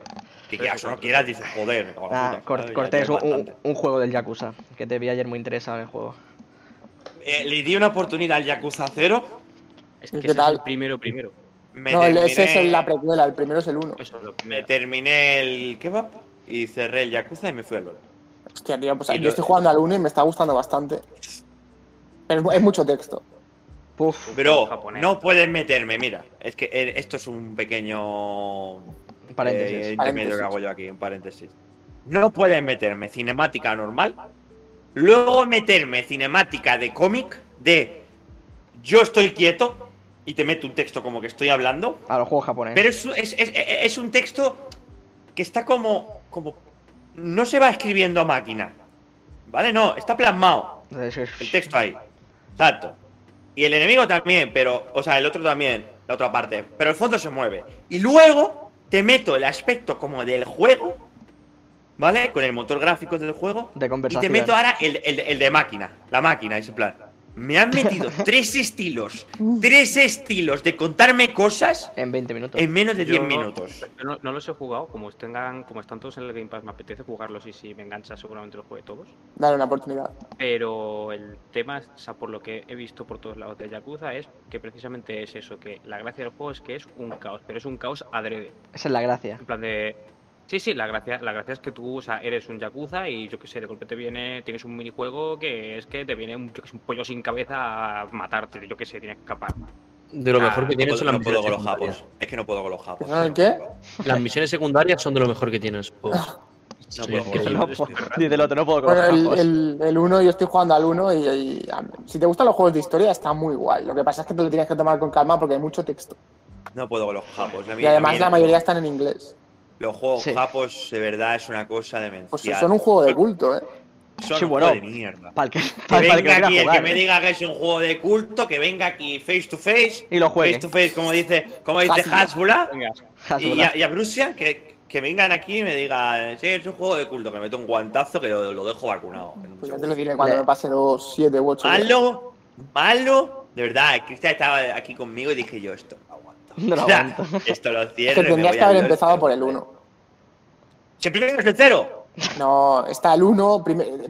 A: Que quieras o no quieras, dices, joder, me
B: Ah, Cortés, un, juego del Yakuza, que te vi ayer muy interesado en el juego.
A: Eh, le di una oportunidad al Yakuza 0.
D: Es
C: ¿Y
D: que
C: qué
D: ese es el primero, primero.
A: Me
C: No,
A: terminé,
C: ese es el- la precuela, el primero es el 1.
D: Eso es lo
A: me terminé el kebab y cerré el Yakuza y me fui al LoL.
C: Hostia, tío, pues
A: Y
C: yo
A: lo-
C: estoy jugando al 1 y me está gustando bastante. Pero es mucho texto.
B: Puf,
A: Bro,
D: japonés.
A: no puedes meterme, mira. Es que eh, esto es un pequeño
B: paréntesis.
A: eh, intermedio
C: Paréntesis.
A: que hago yo aquí, un paréntesis. No puedes meterme cinemática normal, luego meterme cinemática de cómic de yo estoy quieto y te meto un texto como que estoy hablando,
B: a los juegos japoneses.
A: pero es, es- es- es un texto que está como, como no se va escribiendo a máquina, ¿vale? No, está plasmado el texto ahí. Exacto. Y el enemigo también, pero. O sea, el otro también, la otra parte. Pero el fondo se mueve. Y luego te meto el aspecto como del juego, ¿vale? Con el motor gráfico del juego.
B: De
A: Y te
B: conversación.
A: meto ahora el, el- el de máquina. La máquina, ese plan. Me han metido tres estilos. Tres estilos de contarme cosas
B: En 20 minutos.
A: en menos de 10
D: Yo-
A: minutos.
D: Yo no, no los he jugado, como tengan, como están todos en el Game Pass, me apetece jugarlos y si me engancha seguramente los juegue todos.
C: Dale una oportunidad.
D: Pero el tema, o sea, por lo que he visto por todos lados de Yakuza, es que precisamente es eso, que la gracia del juego es que es un caos, pero es un caos adrede.
B: Esa es la gracia.
D: En plan de. Sí, sí, la gracia, la gracia es que tú o sea, eres un Yakuza y yo que sé, de golpe te viene, tienes un minijuego que es que te viene un, pollo sin cabeza a matarte, yo que sé, tienes que escapar.
E: De lo
A: Ah,
E: mejor que
A: no
E: tiene
A: puedo-
E: son las
A: no puedo con los japos. Es que no puedo con los japos.
C: ¿El qué?
E: Las misiones secundarias son de lo mejor que tienes. Pues,
A: No
E: Sí,
A: puedo
B: No el otro, no puedo con
C: Bueno,
B: los
C: el,
B: japos.
C: el, el 1, yo estoy jugando al 1 y, y, a- si te gustan los juegos de historia está muy guay. Lo que pasa es que te lo tienes que tomar con calma porque hay mucho texto.
A: No puedo con los japos.
C: Y además la mayoría están en inglés.
A: Los juegos
B: Sí.
A: japos de verdad es una cosa demencial.
C: Pues son un juego de culto, ¿eh?
A: Son
B: Sí,
A: un
B: bueno,
A: juego de mierda.
B: Para el que,
A: Que
B: para el que
A: venga aquí el que me
B: ¿eh?
A: diga que es un juego de culto, que venga aquí face to face.
B: Y lo juegue.
A: Face to face, como dice, como dice
C: Hasbula.
A: Y a, y a que, que vengan aquí y me digan, sí, es un juego de culto, que me meto un guantazo que lo, lo dejo vacunado.
C: Pues ya te lo diré cuando me pase los 7 u 8.
A: Malo, malo. De verdad, Cristian estaba aquí conmigo y dije yo, esto no
B: lo.
A: Esto lo
C: Es
A: cierro.
C: que
A: y me
C: tendrías que haber empezado por el 1.
A: Si el primero es el cero.
C: No, está el 1.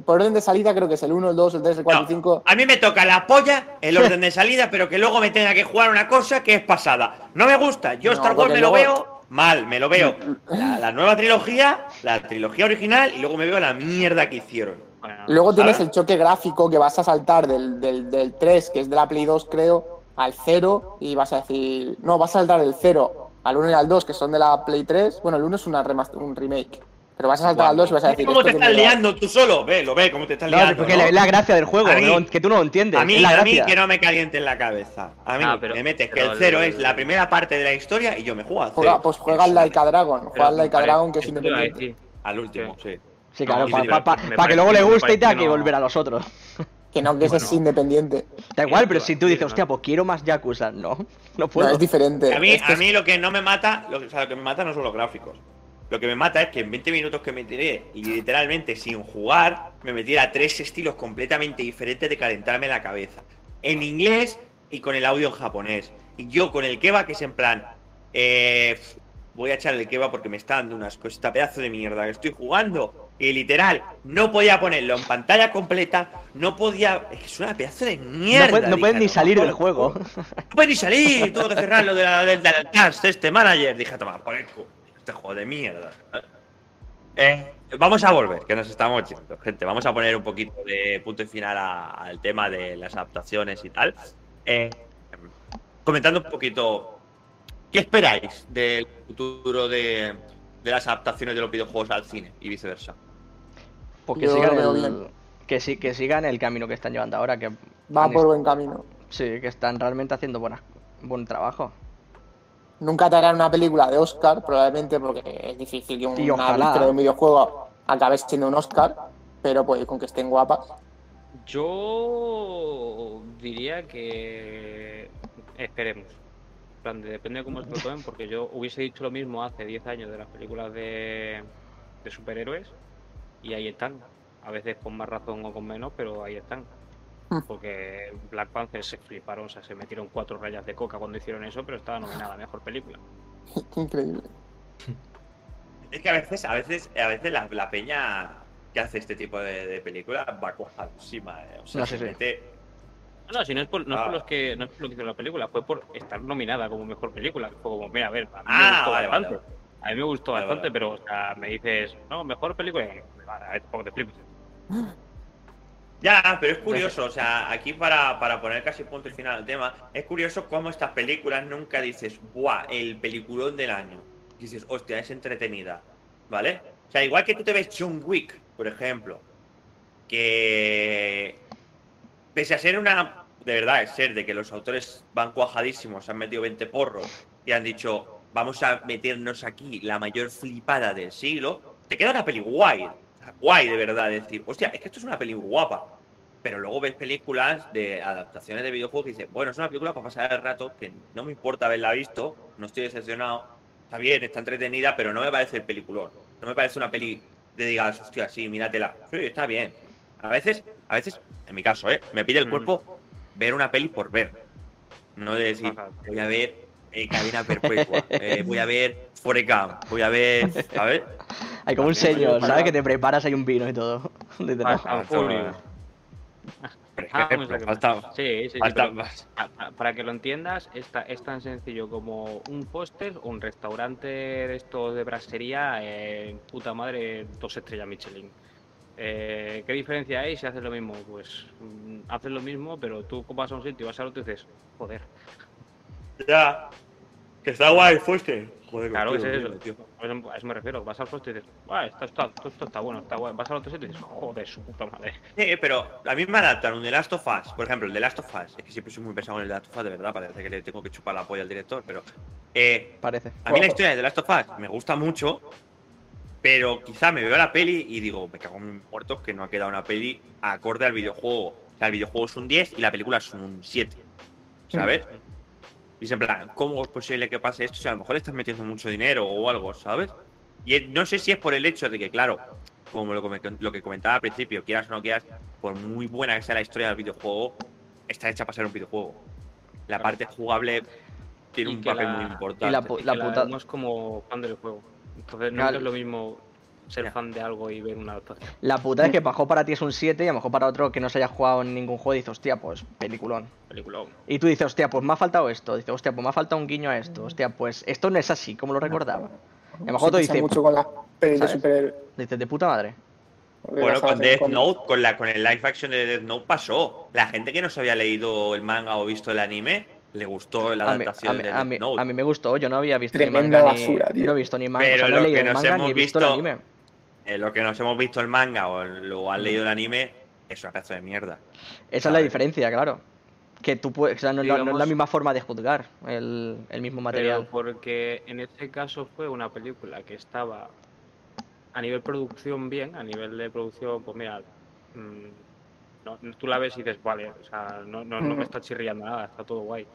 C: Por orden de salida creo que es el 1, el 2, el 3, el 4,
A: No,
C: el 5.
A: A mí me toca la polla el orden de salida, pero que luego me tenga que jugar una cosa que es pasada. No me gusta. Yo
C: No,
A: Star Wars me lo veo mal, me lo veo. La, la nueva trilogía, la trilogía original, y luego me veo la mierda que hicieron.
D: bueno,
C: Luego tienes
A: ¿sabes?
C: el choque gráfico que vas a saltar del, del, del 3, que es de la Play 2, creo, al 0 y vas a decir. No, vas a saltar del 0 al 1 y al 2, que son de la Play 3. Bueno, el 1 es una remaster- un remake. Pero vas a saltar al 2 y vas a decir.
A: ¿Cómo te estás liando tú solo? Ve, lo ve, cómo te estás
B: No,
A: liando.
B: porque
A: ¿no?
B: es la gracia del juego,
A: A mí-
B: que tú no lo entiendes.
A: A mí,
B: es la
A: a mí que no me caliente en la cabeza. A mí
D: Ah, pero-
A: me metes que el cero es la primera parte de la historia y yo me juego al
C: Juega-
A: cero.
C: pues juega al Laika Dragon. Juega al Laika
D: vale,
C: Dragon que es
D: a
C: independiente.
A: Al último, sí.
B: Sí, claro,
D: No,
B: para que luego le guste y tenga que volver a los otros.
C: Que no, que ese es independiente.
B: Da igual, pero si tú dices, hostia, pues quiero más Yakuza, no, no
C: No,
B: puedo.
C: es diferente.
A: A mí, a mí lo que no me mata, lo que, o sea, lo que me mata no son los gráficos. Lo que me mata es que en 20 minutos que me tiré y literalmente sin jugar, me metiera tres estilos completamente diferentes de calentarme la cabeza. En inglés y con el audio en japonés. Y yo con el Keva, que es en plan, eh, voy a echar el Keva porque me está dando unas cosas, esta pedazo de mierda que estoy jugando. Y literal, no podía ponerlo en pantalla completa, no podía. Es que es una pedazo de mierda.
B: no, puede- no puedes ni
A: "A tomar
B: salir del
A: culo".
B: juego.
A: No puede ni salir, tengo que cerrarlo de la, del, cast de este manager. Dije, toma, por el culo, este juego de mierda. Eh, vamos a volver, que nos estamos yendo, gente. Vamos a poner un poquito de punto y final a- al tema de las adaptaciones y tal. Eh, comentando un poquito, ¿qué esperáis del futuro de, de las adaptaciones de los videojuegos al cine y viceversa?
B: Pues que
C: Yo
B: sigan,
C: lo veo
B: el,
C: bien.
B: que, sí, que sigan el camino que están llevando ahora, que
C: Va
B: han
C: por
B: est-
C: buen camino.
B: sí, que están realmente haciendo buenas, buen trabajo.
C: Nunca te harán una película de Oscar, probablemente porque es difícil que
B: Y
C: una
B: ojalá.
C: de un videojuego acabe siendo un Oscar, pero pues con que estén guapas.
D: Yo diría que esperemos. En plan, de- depende de cómo se lo tomen, porque yo hubiese dicho lo mismo hace 10 años de las películas de, de superhéroes y ahí están. A veces con más razón o con menos, pero ahí están.
C: Hmm.
D: Porque Black Panther se fliparon, o sea, se metieron cuatro rayas de coca cuando hicieron eso, pero estaba nominada a mejor película.
C: Qué increíble.
A: Es que a veces, a veces, a veces la, la peña que hace este tipo de, de películas va cojadísima, eh. O sea,
B: No,
A: se
B: sí, sí.
D: No, si no es por, no es por
A: Ah.
D: los que no es por lo que hizo la película, fue por estar nominada como mejor película. Fue como, mira, a ver, a mí me
A: Ah,
D: gustó
A: vale, vale,
D: bastante. A mí me gustó
A: Vale,
D: bastante, pero o sea, me dices, no, mejor película. Vale, a ver, tampoco te flipes.
A: Ya, pero es curioso, o sea, aquí para, para poner casi punto y final al tema, es curioso cómo estas películas nunca dices, ¡buah! El peliculón del año. Dices, hostia, es entretenida, ¿vale? O sea, igual que tú te ves John Wick, por ejemplo, que pese a ser una, de verdad, es ser de que los autores van cuajadísimos, han metido 20 porros y han dicho, vamos a meternos aquí la mayor flipada del siglo, te queda una peli guay, guay de verdad, decir, hostia, es que esto es una peli guapa. Pero luego ves películas de adaptaciones de videojuegos que dices, bueno, es una película para pasar el rato, que no me importa haberla visto, no estoy decepcionado, está bien, está entretenida, pero no me parece el peliculón. No me parece una peli de digas, hostia, sí, míratela. Sí, está bien. A veces, a veces, en mi caso, ¿eh? me pide el
D: Mm.
A: cuerpo ver una peli por ver. No de decir,
D: Ajá.
A: voy a ver eh, Cadena Perpetua, eh, voy a ver Forrest voy a ver, ¿sabes?
B: Hay como un sello, ¿sabes? Que te preparas, hay un vino y todo.
A: Por
D: Ah,
A: ejemplo,
D: vamos a-
A: falta-
D: Sí, sí, sí, para que lo entiendas, esta- es tan sencillo como un póster, un restaurante de estos de brasería, eh, puta madre, dos estrellas Michelin. Eh, ¿Qué diferencia hay si haces lo mismo? Pues mm, haces lo mismo, pero tú vas a un sitio y vas al otro y dices, joder,
A: Ya. Que está guay, fuiste. Joder,
D: claro,
A: tío,
D: es eso.
A: tío, tío.
D: A eso- a eso me refiero. Vas al póster y dices, "Buah, esto está, esto, esto está bueno, está guay. Vas al otro sitio y dices, joder, su puta madre.
A: Sí, pero a mí me adaptan un The Last of Us. Por ejemplo, el The Last of Us. Es que siempre soy muy pesado en el The Last of Us, de verdad. Parece que le tengo que chupar la polla al director, pero. Eh,
B: Parece.
A: a mí la historia de The Last of Us me gusta mucho, pero quizá me veo la peli y digo, me cago en muertos que no ha quedado una peli acorde al videojuego. O sea, el videojuego es un 10 y la película es un 7. ¿Sabes? Y es en plan, ¿cómo es posible que pase esto? O sea, a lo mejor le estás metiendo mucho dinero o algo, ¿sabes? Y es- no sé si es por el hecho de que, claro, como lo, lo que comentaba al principio, quieras o no quieras, por muy buena que sea la historia del videojuego, está hecha para ser un videojuego. La parte jugable tiene
D: Y
A: un papel
D: la-
A: muy importante.
B: y la
D: Y
B: la
D: que la
B: puta-
D: vemos como fan del juego. Entonces nunca
B: Claro.
D: es lo mismo ser fan de algo y ver una adaptación.
B: La puta es que bajó para ti es un 7 y a lo mejor para otro que no se haya jugado en ningún juego dice, hostia, pues peliculón.
D: Película.
B: Y tú dices, hostia, pues me ha faltado esto. Dices, hostia, pues me ha faltado un guiño a esto. Hostia, pues esto no es así como lo recordaba. Y a lo mejor tú dices,
C: mucho con las pelis de
B: ¿sabes?
C: superhéroes.
B: dices, de puta madre.
A: Bueno, con Death Note, con, la, con el live action de Death Note pasó. La gente que no se había leído el manga o visto el anime, le gustó la
B: A mí,
A: adaptación
B: a mí-
A: de
B: a
A: Death
B: mí-
A: Note.
B: a mí me gustó, yo no había visto
C: Tremenda
B: ni manga
C: basura,
B: ni,
C: tío.
B: no he visto ni manga, o
A: Pero
B: sea, no he
A: lo
B: leído
A: que
B: el
A: nos
B: manga
A: hemos
B: ni he visto el anime.
A: eh, lo que nos hemos visto el manga o lo han leído el anime, es una pedazo de mierda.
B: Esa es la diferencia, claro. Que tú puedes, o sea, no, es la- no es la
D: Digamos-
B: misma forma de juzgar el, el mismo material.
D: Pero porque en este caso fue una película que estaba a nivel producción bien, a nivel de producción, pues mira, mm, no, no- tú la ves y dices, vale, o sea, no, no, no
C: Mm.
D: me está chirriando nada, está todo guay.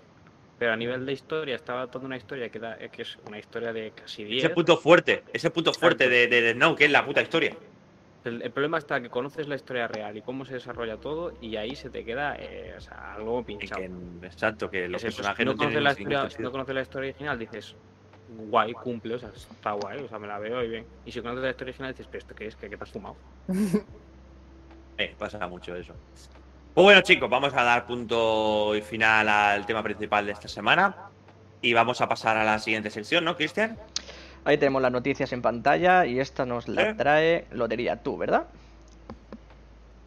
D: Pero a nivel de historia, estaba toda una historia que, da- que es una historia de casi 10.
A: Ese punto fuerte, ese punto fuerte de, de, de Snow, que es la puta historia.
D: El, el problema está que conoces la historia real y cómo se desarrolla todo y ahí se te queda eh, o sea, algo pinchado.
A: que, exacto, que los
D: Es eso, si
A: personajes
D: no,
A: no,
D: conoces la historia, si no conoces la historia original, dices, guay, cumple, o sea, está guay, o sea, me la veo y bien. Y si conoces la historia original, dices, pero esto qué es, ¿qué, qué te has fumado?
A: Eh, pasa mucho eso. Pues bueno, chicos, vamos a dar punto y final al tema principal de esta semana. Y vamos a pasar a la siguiente sección, ¿no, Cristian?
B: Ahí tenemos las noticias en pantalla y esta nos la
A: ¿Eh?
B: trae Lotería tú, ¿verdad?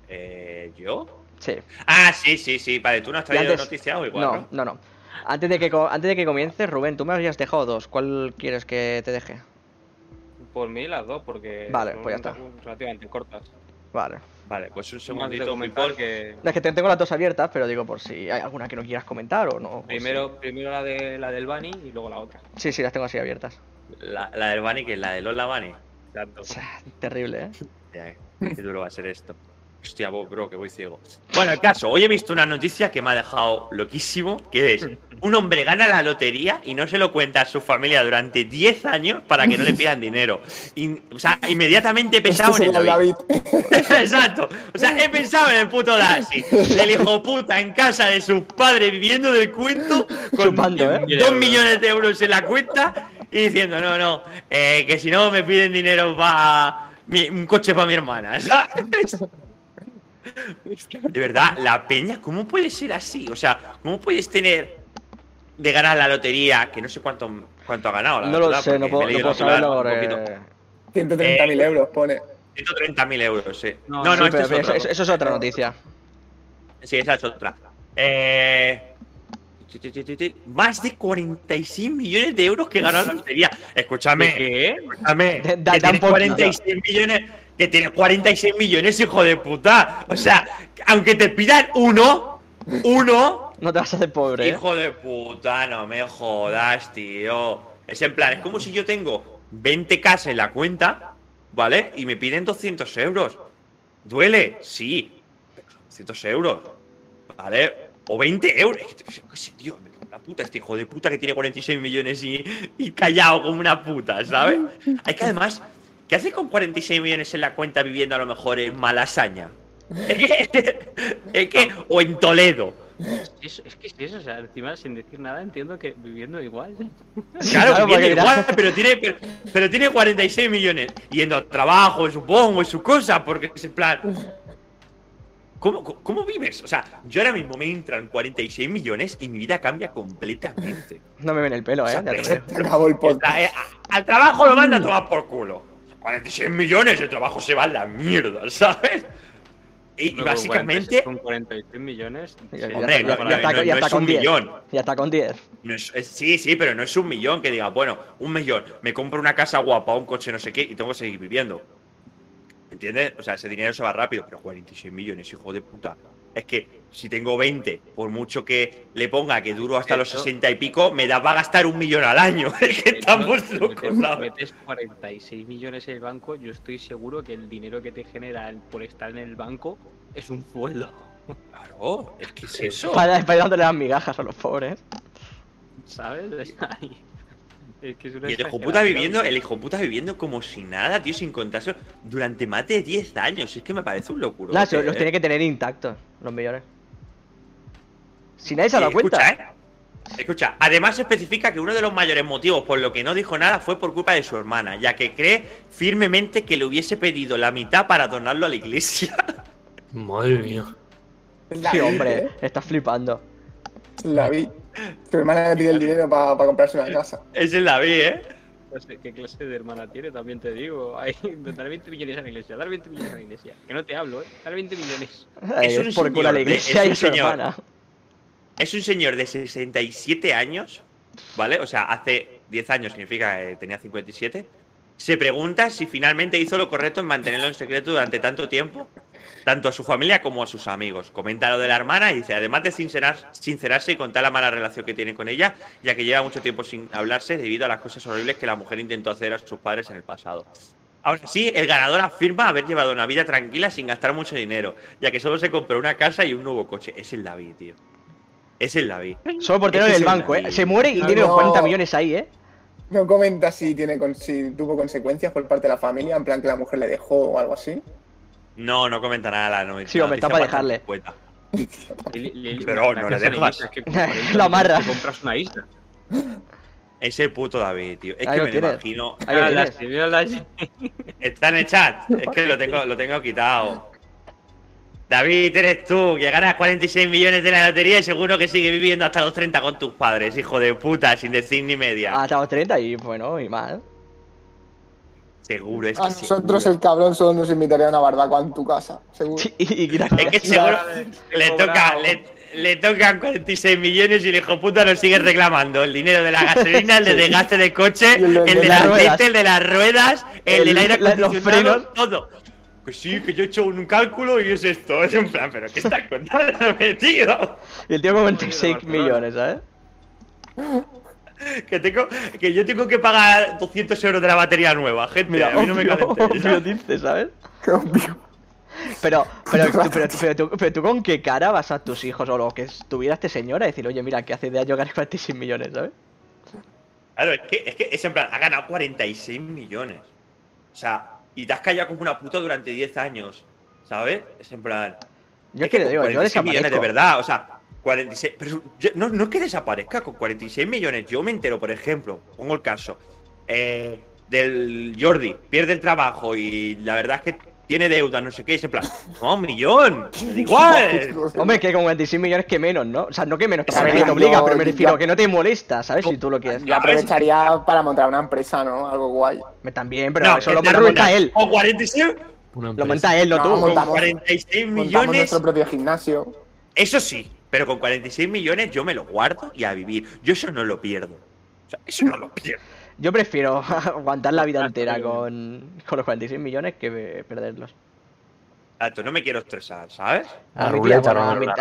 A: Eh, ¿Yo?
B: Sí.
A: Ah, sí, sí, sí. Vale, tú no has traído
B: antes-
A: noticia o igual,
B: no,
A: ¿no?
B: no, no. Antes de que antes de que comiences, Rubén, tú me habías dejado dos. ¿Cuál quieres que te deje?
D: Por mí las dos, porque
B: Vale,
D: son
B: pues ya está.
D: relativamente cortas.
B: Vale.
A: Vale, pues un segundito,
D: comentar
A: Pipol.
D: que
B: No, Es que te- tengo las dos abiertas, pero digo por si hay alguna que no quieras comentar o no. pues
D: primero, primero la de la del Bunny y luego la otra.
B: Sí, sí, las tengo así abiertas.
A: La, la del Bunny, que es la de Lola Bunny.
D: Exacto.
B: O sea, terrible, ¿eh?
A: Ya, qué duro va a ser esto. Hostia, bro, que voy ciego. Bueno, el caso, hoy he visto una noticia que me ha dejado loquísimo, que es un hombre gana la lotería y no se lo cuenta a su familia durante 10 años para que no le pidan dinero. Y, o sea, inmediatamente he pensado en el David. Exacto. O sea, he pensado en el puto Darcy. El hijo puta en casa de sus padres viviendo del cuento con
B: Chupando, ¿eh?
A: dos millones de euros en la cuenta y diciendo, no, no, eh, que si no me piden dinero para un coche para mi hermana. ¿sabes? De verdad, la peña, ¿cómo puede ser así? O sea, ¿cómo puedes tener de ganar la lotería, que no sé cuánto, cuánto ha ganado? la
B: No lo sé, no puedo, no saberlo
A: titular un
B: porque...
A: poquito.
C: 130.000 euros, pone.
A: 130.000 euros, sí.
D: No,
A: No, no,
B: Sí, pero
A: es
B: eso, es otra noticia.
A: Sí, esa es otra. Eh. Más de 46 millones de euros que ganó la lotería. Escúchame,
D: ¿Qué?
A: escúchame.
B: Da- da-
A: que
B: da un
A: tiene
B: poquito.
A: 46 millones. Que tiene 46 millones, hijo de puta. O sea, aunque te pidan uno, uno,
B: No te vas a hacer pobre, ¿eh?
A: hijo de puta, no me jodas, tío. Es en plan, es como si yo tengo 20k en la cuenta, ¿vale? Y me piden 200 euros. ¿Duele? Sí. 200 euros. ¿Vale? O 20 euros. Qué sé, tío, la puta, este hijo de puta que tiene 46 millones y, y callado como una puta, ¿sabes? Hay que además, ¿qué hace con 46 millones en la cuenta viviendo a lo mejor en Malasaña? Es que, es que- o en Toledo.
D: Es, es que es eso, o sea, encima sin decir nada entiendo que viviendo igual.
A: Claro,
B: Claro,
A: viviendo igual, pero tiene, pero, pero tiene 46 millones. Yendo al trabajo, supongo, en su cosa, porque es en plan. ¿Cómo, cómo, vives? O sea, yo ahora mismo me entran 46 millones y mi vida cambia completamente.
B: No me ven el pelo, ¿eh? Ya te lo digo.
C: Se acabó el
A: O
C: podcast.
A: sea, eh, a- al trabajo lo manda a tomar por culo. 46 millones, el trabajo se va a la mierda, ¿sabes? Y,
D: Luego,
A: básicamente.
D: Con 46 millones. Sí,
A: Hombre,
B: está-
A: no,
B: ya está-
A: no-
B: ya
A: no
B: está
A: es un
B: con 10.
A: millón.
B: Ya está con 10.
A: No es- es- sí, sí, pero no es un millón que diga, bueno, un millón, me compro una casa guapa, un coche, no sé qué, y tengo que seguir viviendo. ¿Entiendes? O sea, ese dinero se va rápido, pero 46 millones, hijo de puta. Es que si tengo 20, por mucho que le ponga que duro hasta los
D: Eso.
A: 60 y pico, me da para gastar un millón al año. Es que estamos
D: Si
A: locos,
D: metes,
A: ¿sabes?
D: metes 46 millones en el banco, yo estoy seguro que el dinero que te genera el- por estar en el banco es un sueldo.
A: Claro, es que es eso.
B: Para, para ir dándole las migajas a los pobres.
D: ¿Sabes? Es que es una
A: Y el hijo puta viviendo, el hijo puta viviendo como si nada, tío, sin contarse durante más de 10 años. Es que me parece un locuro.
B: Nah, si los tiene que tener intactos, los millones. Si nadie se ha dado cuenta.
A: Escucha, ¿eh? Escucha, además especifica que uno de los mayores motivos por lo que no dijo nada fue por culpa de su hermana, ya que cree firmemente que le hubiese pedido la mitad para donarlo a la iglesia.
E: Madre mía.
C: La
B: Sí,
C: vi,
B: hombre,
C: ¿eh?
B: estás flipando.
C: La vi. Tu hermana le pide el dinero para comprarse una casa.
A: Esa es la vi, ¿eh?
D: Clase- ¿Qué clase de hermana tiene? También te digo. Hay, dar 20 millones a la iglesia, dar 20 millones a la iglesia. Que no te hablo, ¿eh? Dar 20 millones.
B: Ay,
A: Es un
B: es por culo a la
A: de-
B: iglesia
A: es
B: y su
A: señor.
B: hermana.
A: Es un señor de 67 años, ¿vale? O sea, hace 10 años significa que tenía 57. se pregunta si finalmente hizo lo correcto en mantenerlo en secreto durante tanto tiempo, tanto a su familia como a sus amigos. Comenta lo de la hermana y dice, además de sincerar- sincerarse y contar la mala relación que tiene con ella, ya que lleva mucho tiempo sin hablarse debido a las cosas horribles que la mujer intentó hacer a sus padres en el pasado. Ahora sí, el ganador afirma haber llevado una vida tranquila sin gastar mucho dinero, ya que solo se compró una casa y un nuevo coche. Es el David, tío. Es el David.
B: Solo por tener
A: Ese
B: el
A: es el
B: banco, ¿eh? Se muere y
C: No,
B: tiene los
C: no.
B: 40 millones ahí, ¿eh?
C: No comenta si, tiene, con- si tuvo consecuencias por parte de la familia, en plan que la mujer le dejó o algo así.
A: No, no comenta nada la noticia.
B: Sí, hombre, está para dejarle.
A: Pero no le dejas.
D: islas, que con 40
B: Lo amarras.
D: te compras una isla.
A: Ese puto David, tío. Es
B: Ahí
A: que
B: lo
A: me
B: tienes.
A: imagino.
B: Ahí lo
D: Ah,
B: tienes.
D: las- mírala-
A: Está en el chat. Es que lo tengo, lo tengo quitado. David, eres tú, que ganas 46 millones de la lotería y seguro que sigues viviendo hasta los 30 con tus padres, hijo de puta, sin decir ni media.
B: Hasta los 30 y bueno, y más.
A: Seguro, es
C: A
A: que
C: nosotros
A: seguro.
C: el cabrón solo nos invitaría a una barbacoa en tu casa, seguro.
B: Sí, y, y
A: Es que seguro le toca, le, le tocan 46 millones y el hijo puta nos sigue reclamando el dinero de la gasolina, el de desgaste de coche,
C: el
A: el
C: de-
A: de,
C: de
A: la aceite, el de las ruedas, el,
B: El-
A: del aire
B: la- los
A: acondicionado,
B: frenos.
A: todo. Que sí, que yo he hecho un cálculo y es esto. Es en plan, pero ¿qué estás contando, tío?
B: Y el tío con 26
D: Barcelona.
B: millones, ¿sabes?
A: Que, tengo, que yo tengo que pagar 200 euros de la batería nueva, gente.
B: Mira,
A: a mí no me
B: dice, ¿sabes?
C: Qué obvio.
B: Pero, pero, tú- pero, pero, tú, pero tú con qué cara vas a tus hijos o lo que tuviera este señor a decir, oye, mira, que hace de año gané 46 millones, ¿sabes?
A: Claro, es que, es que es en plan, ha ganado 46 millones. O sea, y te has callado como una puta durante 10 años, ¿sabes? Es en plan.
B: Yo es que le digo, yo
A: 46 millones de verdad, o sea, 46. Pero yo- no, no es que desaparezca, con 46 millones. Yo me entero, por ejemplo, pongo el caso eh, del Jordi, pierde el trabajo y la verdad es que tiene deuda, no sé qué, y es en plan, no, un millón, da igual.
B: Hombre, que con 46 millones que menos, ¿no? O sea, no que menos, que sabes que te obliga, pero me
C: yo-
B: refiero que no te molesta, ¿sabes? Si tú lo quieres.
C: Yo aprovecharía para montar una empresa, ¿no? Algo guay.
B: También, pero
A: No,
B: eso lo monta él.
A: O 46,
E: Una
B: Lo monta él, no
C: No,
B: tú.
A: con
C: Montamos-
A: 46
C: Montamos
A: millones.
C: nuestro propio gimnasio.
A: Eso sí, pero con 46 millones yo me lo guardo y a vivir. Yo eso no lo pierdo. O sea, eso no lo pierdo.
B: Yo prefiero aguantar la vida entera con, con los 46 millones que perderlos.
A: Alto, no me quiero estresar, ¿sabes?
B: A mi, tía, bueno, a, mi, a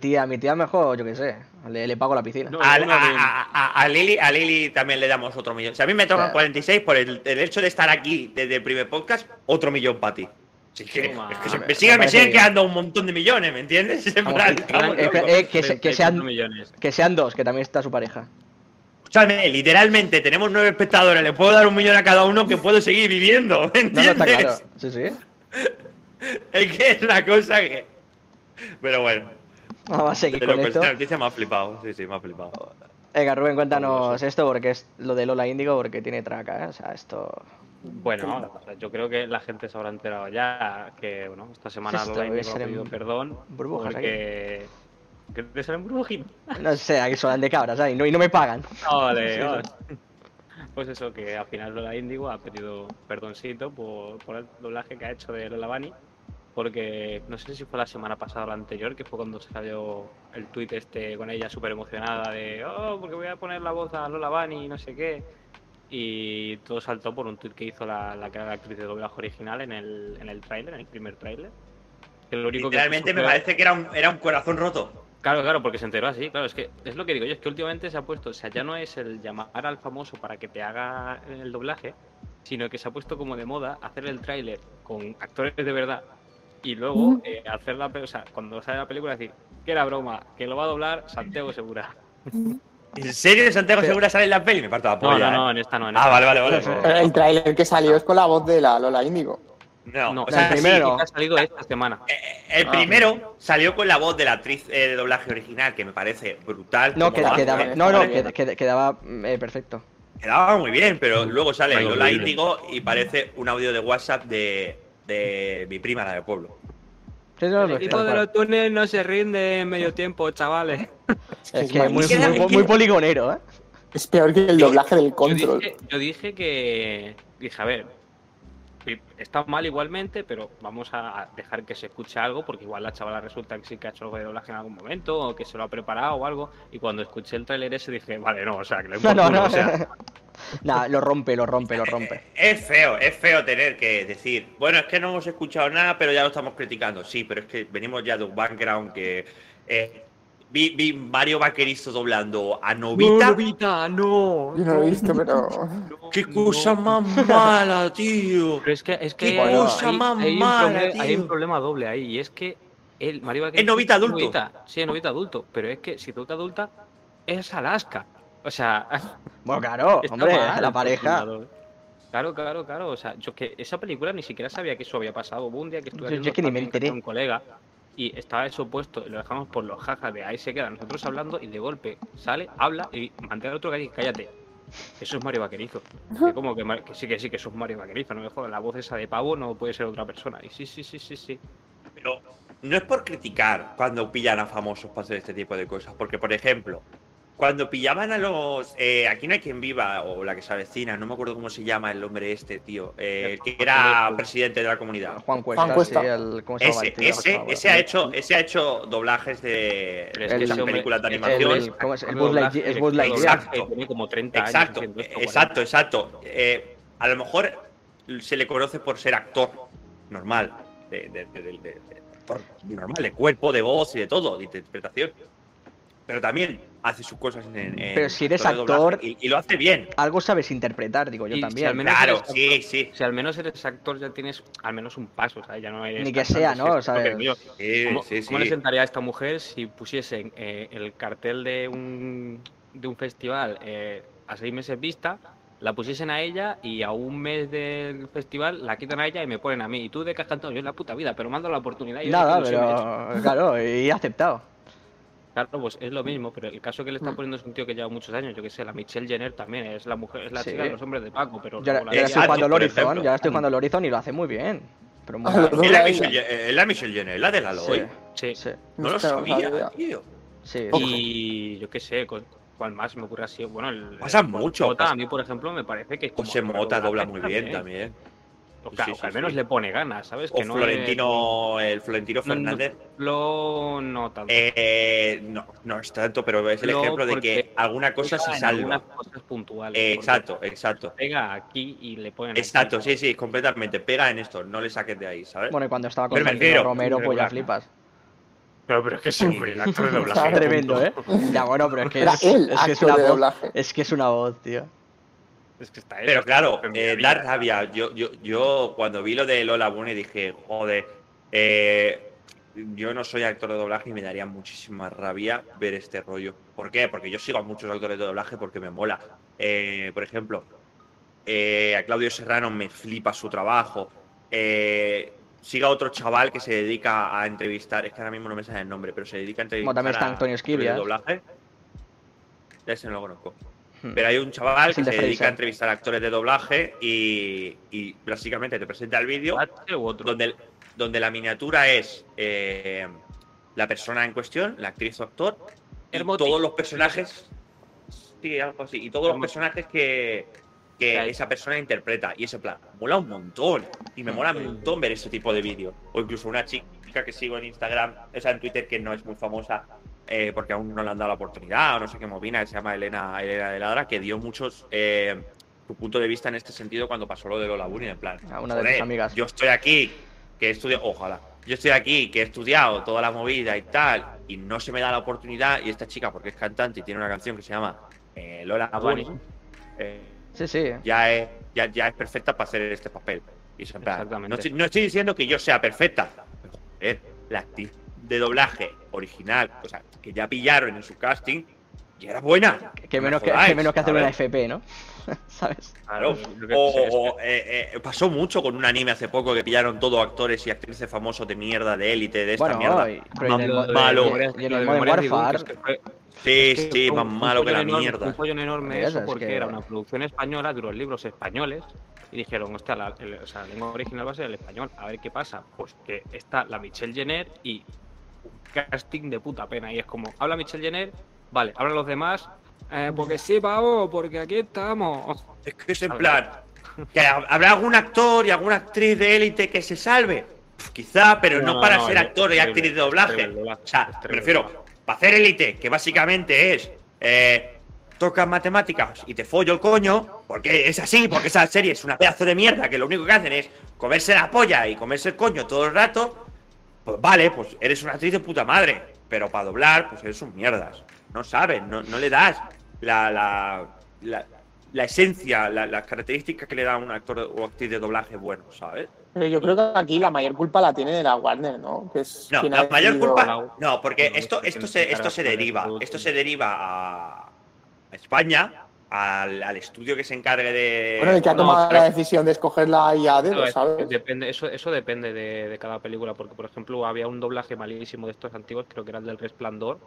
B: tía, a mi tía mejor, yo qué sé, le, le pago la piscina.
D: No,
A: A,
D: uno
A: a-
D: de-
A: a- a- a Lili, a Lili también le damos otro millón. Si a mí me tocan
B: Claro.
A: 46 por el, el hecho de estar aquí desde el primer podcast, otro millón para ti. Así que,
D: Toma.
A: es que se-
B: Me-
A: siguen,
B: me
A: me siguen
B: parece bien.
A: quedando un montón de millones, ¿me entiendes? Es en
B: Vamos,
A: plan,
B: que-
A: vamos,
B: que-
A: loco.
B: que se- que
D: 34
B: sean-
D: millones.
B: Que sean dos, que también está su pareja.
A: Escúchame, literalmente tenemos nueve espectadores, le puedo dar un millón a cada uno que puedo seguir viviendo, ¿me
B: No, no,
A: entiendes?
B: está claro. Sí, sí.
A: Es que es una cosa que. Pero bueno,
B: Vamos a seguir con esto.
A: esta noticia me ha flipado. Sí, sí, me ha flipado.
B: Venga, Rubén, cuéntanos esto porque es lo de Lola Índigo porque tiene traca, ¿eh? O sea, esto...
D: Bueno, yo creo que la gente se habrá enterado ya que, bueno, esta semana
B: Esto
D: Lola Índigo ha pedido perdón
B: burbujas
D: porque... ¿Qué te salen burbujas?
B: No sé, aquí son de cabras, ¿sabes? Y no, y no me pagan.
D: Vale,
B: Sí,
D: vale. Pues eso, que al final Lola Índigo ha pedido perdoncito por, por el doblaje que ha hecho de Lola Bunny. Porque no sé si fue la semana pasada o la anterior, que fue cuando salió el tuit este con ella súper emocionada de oh, porque voy a poner la voz a Lola Bunny y no sé qué. Y todo saltó por un tuit que hizo la, la que la actriz de doblaje original en el, en el tráiler, en el primer tráiler. Que lo único que
A: Literalmente
D: puso
A: me parece que era un, era un corazón roto.
D: Claro, claro, porque se enteró así, claro, es que es lo que digo yo, es que últimamente se ha puesto, o sea, ya no es el llamar al famoso para que te haga el doblaje, sino que se ha puesto como de moda hacer el tráiler con actores de verdad y luego eh, hacer la, o sea, cuando sale la película decir que era broma, que lo va a doblar Santiago Segura.
A: ¿En serio Santiago
B: Pero-
A: Segura sale en la peli? Me parto la
D: No,
A: polla.
D: no, no,
A: ¿eh?
D: en esta no, en
A: Ah,
D: esta.
A: vale, vale, vale.
B: Pero
C: el tráiler que salió es con la voz de la Lola Índigo.
A: No,
D: No,
A: o sea,
B: el
A: sí,
B: primero.
D: Ha salido esta semana.
A: eh, el
C: Ah.
A: primero salió con la voz de la actriz eh, de doblaje original, que me parece brutal.
B: No, queda- quedaba,
A: ¿eh?
B: no, no, quedaba eh, perfecto.
A: Quedaba muy bien, pero luego sale
E: Ay,
A: Lola. Índigo y parece un audio de WhatsApp de, de mi prima, la de pueblo.
B: No,
D: El
B: no,
D: equipo de los túneles no se rinde en medio tiempo, chavales.
B: Es que muy, poligonero, ¿eh?
C: Es peor que el doblaje del
D: Yo
C: control.
D: dije, yo dije que. Dije, a ver. Está mal igualmente, pero vamos a dejar que se escuche algo, porque igual la chavala resulta que sí que ha hecho algo de doblaje en algún momento, o que se lo ha preparado o algo. Y cuando escuché el tráiler ese dije, vale, no, o sea, que lo
B: No, no, no.
D: o sea,
B: Nada, lo rompe, lo rompe, lo rompe.
A: Es feo, es feo tener que decir, bueno, es que no hemos escuchado nada, pero ya lo estamos criticando. Sí, pero es que venimos ya de un background que. eh, vi, vi Mario Vaquerizo doblando a Novita.
D: Novita, no.
C: Yo no lo he visto, pero.
A: ¡Qué cosa más mala, tío!
D: Pero es que, es
A: Qué
D: que
A: cosa
D: hay,
A: más
D: hay un
A: mala,
D: problema, hay un problema doble ahí, y es que el Mario
A: Es novita adulto.
D: novita, sí, es novita adulto, pero es que si tu adulta es Alaska. O sea,
B: Bueno, claro,
D: está
B: hombre,
D: mal
B: la pareja.
D: postulado. Claro, claro, claro. O sea, yo que esa película ni siquiera sabía que eso había pasado. Hubo un día que estuve
B: Yo- yo es que ni me enteré.
D: un colega y estaba eso puesto, y lo dejamos por los jajas de ahí se queda nosotros hablando y de golpe sale, habla y mantiene al otro que dice, cállate. Eso es Mario Vaquerizo. Que como que sí, que sí, que eso es Mario Vaquerizo. No me jodas, la voz esa de pavo no puede ser otra persona. Y sí, sí, sí, sí, sí.
A: Pero no es por criticar cuando pillan a famosos para hacer este tipo de cosas. Porque, por ejemplo, cuando pillaban a los. eh, aquí no hay quien viva, o la que se avecina, no me acuerdo cómo se llama el hombre este, tío. eh, el que era presidente de la comunidad.
B: Juan Cuesta,
C: Juan Cuesta.
B: sí, el, ¿cómo se llama
A: Ese, ese, ese ha hecho, ese ha hecho doblajes de,
D: es
B: que
A: esas películas de animación.
B: el- ¿cómo es? El Lightyear- es
D: el
B: Lightyear.
D: que Tiene como 30 años
A: Exacto,
D: esto,
A: exacto, exacto. Eh, a lo mejor se le conoce por ser actor normal, de, de- de- de- de- de- actor normal, de cuerpo, de voz y de todo, de interpretación. Pero también hace sus cosas en. en
B: Pero si eres actor-
A: y, y lo hace bien.
B: Algo sabes interpretar, digo yo
D: Y si
B: también.
D: al menos
A: Claro, sí, sí.
D: Si al menos eres actor, ya tienes al menos un paso, o sea, ya no eres.
B: Ni que sea, ¿no?
D: yo-
A: Sí,
D: ¿Cómo,
A: sí,
D: cómo le sentaría a esta mujer si pusiesen eh, el cartel de un, de un festival eh, a seis meses vista, la pusiesen a ella y a un mes del festival la quitan a ella y me ponen a mí? Y tú de que has cantado yo en la puta vida, pero mando la oportunidad. y yo
B: Nada,
D: he
B: pero claro, y aceptado.
D: Claro, pues es lo mismo, pero el caso que le está
B: Mm.
D: poniendo es un tío que lleva muchos años, yo que sé, la Michelle Jenner también, es la mujer, es la
B: Sí.
D: chica de los hombres de Paco, pero
B: Yo, yo
D: la-
B: estoy jugando al
A: por
B: Horizon, ya estoy jugando al Horizon y lo hace muy bien. Pero muy
C: Ah,
A: Es la Michelle, es la Michelle Jenner, la del Aloy.
D: Sí.
B: Sí,
D: sí.
A: No lo sabía, tío.
B: sí.
D: Y yo qué sé, con- ¿cuál más me ocurre así? Bueno, el.
A: Pasa
D: el
A: mucho,
D: Mota,
A: pasa-
D: a mí, por ejemplo, me parece que es como
A: José
D: de
A: Mota dobla muy bien también.
D: O,
A: Sí,
D: al menos
A: sí.
D: le pone ganas, ¿sabes?
A: O
D: que no
A: Florentino, el Florentino
D: No, no,
A: Fernández.
D: Lo no tanto.
A: Eh, no, no es tanto, pero es el
D: No,
A: ejemplo de que alguna cosa se salva.
D: algunas cosas puntuales.
A: Eh, exacto, exacto.
D: Pega aquí y le ponen. aquí.
A: Exacto, sí, sí, completamente. Pega en esto, no le saques de ahí, ¿sabes?
B: Bueno, y cuando estaba con
A: Pero refiero,
B: Romero, pues ya flipas.
D: Pero, pero es que siempre el actor de doblaje.
C: Claro.
B: Tremendo, ¿eh? Ya, bueno, pero es que es,
C: él,
B: es, que es
C: actor
B: una
C: de
B: voz.
C: doblaje.
B: Es que es una voz, tío.
D: Es que está
A: Pero claro, eh, da rabia. Yo, yo, yo cuando vi lo de Lola Bunny dije, joder, eh, yo no soy actor de doblaje y me daría muchísima rabia ver este rollo. ¿Por qué? Porque yo sigo a muchos actores de doblaje porque me mola. Eh, por ejemplo, eh, a Claudio Serrano me flipa su trabajo. Eh, siga otro chaval que se dedica a entrevistar, es que ahora mismo no me sale el nombre, pero se dedica a entrevistar
B: también está
A: a
B: Antonio Esquivias.
A: doblaje. Ese no lo conozco. Pero hay un chaval que se
B: de
A: dedica
B: Fraser.
A: a entrevistar a actores de doblaje y, y básicamente te presenta el vídeo donde, donde la miniatura es eh, la persona en cuestión, la actriz o actor, y todos los personajes. Sí, algo así. Y todos los personajes que, que esa persona interpreta. Y ese plan, mola un montón. Y me mola un montón ver ese tipo de vídeos. O incluso una chica que sigo en Instagram, esa en Twitter que no es muy famosa, eh, porque aún no le han dado la oportunidad, o no sé qué movina, que se llama Elena, Elena de Ladra, que dio muchos eh, su punto de vista en este sentido cuando pasó lo de Lola Bunny, en plan,
B: A una de tus amigas.
A: yo estoy aquí, que he estudiado, ojalá, yo estoy aquí, que he estudiado toda la movida y tal, y no se me da la oportunidad, y esta chica, porque es cantante y tiene una canción que se llama eh, Lola Bunny, eh,
B: Sí, sí.
A: ya, es, ya, ya es perfecta para hacer este papel. Y en plan. No, estoy, no estoy diciendo que yo sea perfecta, pero la actriz de doblaje original, o sea, que ya pillaron en su casting, y era buena.
B: Que
A: No
B: menos
A: me
B: que,
A: jodáis,
B: que menos que hacer una. FP, ¿no? ¿Sabes?
A: Claro. O, eh, eh, pasó mucho con un anime hace poco que pillaron todos actores y actrices famosos de mierda, de élite, de esta
B: Bueno,
A: mierda.
B: y- y el
A: malo.
B: y- y en el Modern Warfare.
A: Sí, sí, más malo
D: un
A: que la
D: enorme-
A: mierda.
D: Un follón enorme
B: Eso
D: eso
B: es
D: porque
B: que-
D: era una producción española de unos libros españoles y dijeron, hostia, la, el- o sea, la lengua original va a ser el español. A ver qué pasa. Pues que está la Michelle Jenner y casting de puta pena. Y es como, habla Michelle Jenner, vale, hablan los demás, eh, porque sí, pavo, porque aquí estamos.
A: Es que es en plan, que ha- habrá algún actor y alguna actriz de élite que se salve. Quizá, pero no,
D: No,
A: para
D: no,
A: ser actor y actriz de doblaje. O sea,
D: es
A: me refiero, para hacer élite, que básicamente es eh, tocan matemáticas y te follo el coño, porque es así, porque esa serie es una pedazo de mierda que lo único que hacen es comerse la polla y comerse el coño todo el rato, pues vale, pues eres una actriz de puta madre, pero para doblar, pues eres un mierdas. No sabes, no, no le das la, la, la, la esencia, la- las características que le da a un actor o actriz de doblaje bueno, ¿sabes?
C: Pero yo creo que aquí la mayor culpa la tiene la Warner, ¿no? Que es
A: No, la mayor culpa. No, porque esto, esto se, esto se deriva. Esto se deriva a, a España, al, al estudio que se encargue de.
C: Bueno, el que ha tomado
D: pero-
C: la decisión de escogerla y a dedo, ¿sabes?
D: depende, eso, eso depende de, de cada película, porque por ejemplo había un doblaje malísimo de estos antiguos, creo que era el del Resplandor,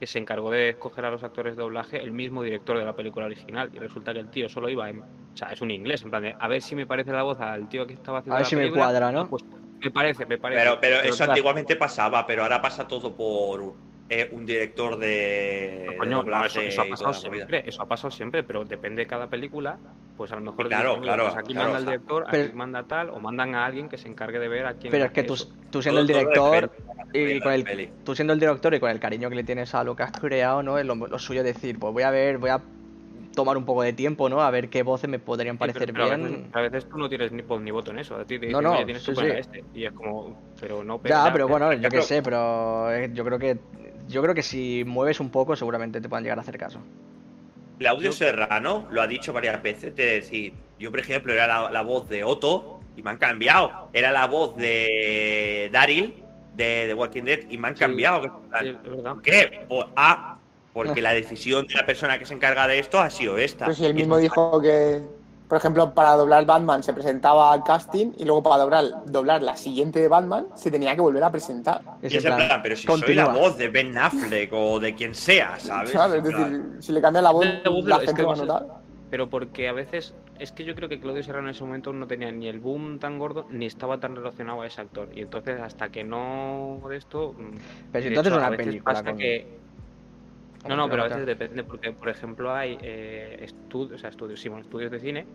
D: que se encargó de escoger a los actores de doblaje el mismo director de la película original, y resulta que el tío solo iba en, o sea, es un inglés, en plan de, a ver si me parece la voz al tío que estaba haciendo
B: A ver
D: la
B: si me cuadra, ¿no?
D: Pues me parece, me parece.
A: Pero, pero eso
D: claro,
A: antiguamente pasaba, pero ahora pasa todo por eh, un director de.
D: Coño,
A: de
D: no, eso, ha pasado siempre, eso ha pasado siempre, pero depende de cada película, pues a lo mejor
A: Claro,
D: dicen, "Mira,
A: claro,
D: pues aquí
A: claro,
D: manda el
A: o sea,
D: director,
B: pero-
D: aquí manda tal, o mandan a alguien que se encargue de ver a quién
B: Pero es que tú, tú siendo el
A: Todo-
B: director y con el,
A: peli.
B: tú siendo el director y con el cariño que le tienes a lo que has creado, ¿no? Es lo, lo suyo decir, pues voy a ver, voy a tomar un poco de tiempo, ¿no? A ver qué voces me podrían
D: Sí, pero-
B: parecer
D: pero a
B: bien.
D: veces, a veces tú no tienes ni voz ni voto en eso. A ti te
B: No,
D: dicen,
B: no,
D: "Oye, tienes que
B: sí, sí.
D: este. Y es como, pero no,
B: Ya,
D: ya,
B: pero bueno, yo qué sé, pero eh, yo creo que yo creo que si mueves un poco seguramente te puedan llegar a hacer caso.
A: Claudio Serrano lo ha dicho varias veces de decir, yo por ejemplo era la, la voz de Otto y me han cambiado. Era la voz de Daryl de The Walking Dead y me han
D: Sí.
A: cambiado.
D: Sí, es verdad.
A: ¿Por qué? Ah, porque la decisión de la persona que se encarga de esto ha sido esta.
C: Pero si él mismo dijo que, por ejemplo, para doblar Batman se presentaba al casting y luego para doblar, doblar la siguiente de Batman se tenía que volver a presentar.
B: Es
A: y es
B: plan,
A: plan, pero si
B: continúa.
A: soy la voz de Ben Affleck o de quien sea, ¿sabes?
C: Es decir, si le cambia la voz, la
D: es
C: gente
D: que
C: va a notar.
D: Pero porque a veces, es que yo creo que Claudio Serrano en ese momento no tenía ni el boom tan gordo, ni estaba tan relacionado a ese actor. Y entonces, hasta que no de esto.
B: Pero entonces
D: hecho,
B: una
D: a veces
B: película con-
D: que- No, no, pero a veces depende, porque por ejemplo hay eh, estudios, o sea, estudios, sí, bueno, estudios de cine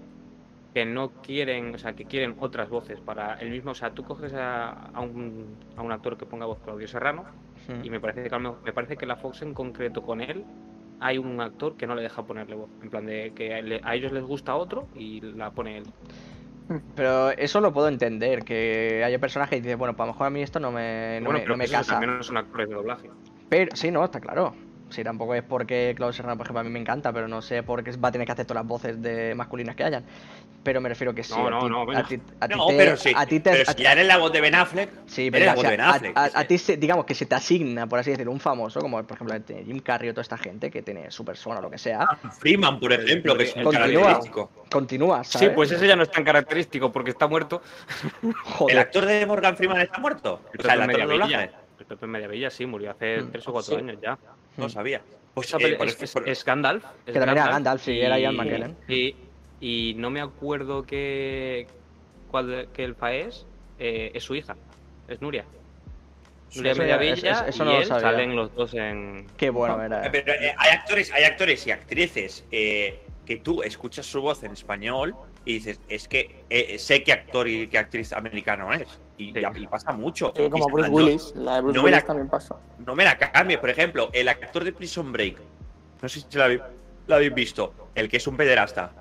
D: que no quieren, o sea, que quieren otras voces para el mismo, o sea, tú coges a, a un, a un actor que ponga voz Claudio Serrano
B: Mm.
D: y me parece que me parece que la Fox en concreto con él hay un actor que no le deja ponerle voz, en plan de que a ellos les gusta otro y la pone él.
B: Pero eso lo puedo entender, que haya personajes y dices, bueno, pues a lo mejor a mí esto no me, no
D: bueno,
B: me,
D: pero
B: no me
D: que
B: casa.
D: también no son actores de doblaje.
B: Pero sí, no, está claro. Sí, tampoco es porque Claudio Serrano, por ejemplo, a mí me encanta, pero no sé por qué va a tener que hacer todas las voces de masculinas que hayan. Pero me refiero que sí.
D: No,
B: a
D: no,
B: ti-
D: no,
B: a ti, a ti
A: No,
B: te-
A: pero sí.
B: a ti te-
A: pero
B: a
A: si ya eres la voz de Ben Affleck,
B: Sí,
A: eres
B: pero
A: la
B: o
A: voz
B: sea,
A: de Ben
B: a-
A: Affleck.
B: a, ti, se- digamos que se te asigna, por así decirlo, un famoso, como por ejemplo este Jim Carrey o toda esta gente que tiene su persona o lo que sea,
A: Freeman, por ejemplo, que es
B: Continúa.
A: característico.
B: continúa,
D: Sí,
B: ¿sabes?
D: pues ese ya no es tan característico porque está muerto.
B: Joder.
A: ¿El actor de Morgan Freeman está muerto? O sea, el actor de.
D: El Pepe Mediavilla, sí, murió hace
B: Mm.
D: tres o cuatro
C: Sí.
D: años ya.
A: No
B: Mm.
A: sabía. Pues, eh,
D: es, es-
A: por-
D: es Gandalf. es
B: Que también era Gandalf, sí, era Ian McKellen.
D: Y, y no me acuerdo qué cuál qué elfa es. eh, es su hija. Es Nuria. Nuria
B: ya-
D: Mediavilla
B: eso- eso
D: y
B: no lo
D: él
B: sabía.
D: salen los dos en.
B: Qué bueno era.
A: Eh, Pero eh, hay actores, hay actores y actrices eh, que tú escuchas su voz en español y dices, es que eh, sé qué actor y qué actriz americano es. Y,
D: Sí.
A: y pasa mucho.
C: Sí, como Bruce
A: no-
C: Willis. La de Bruce
A: no me
C: Willis
A: la-
C: también pasa.
A: No me la cambies, por ejemplo, el actor de Prison Break. No sé si la, habéis- la habéis visto. El que es un pederasta.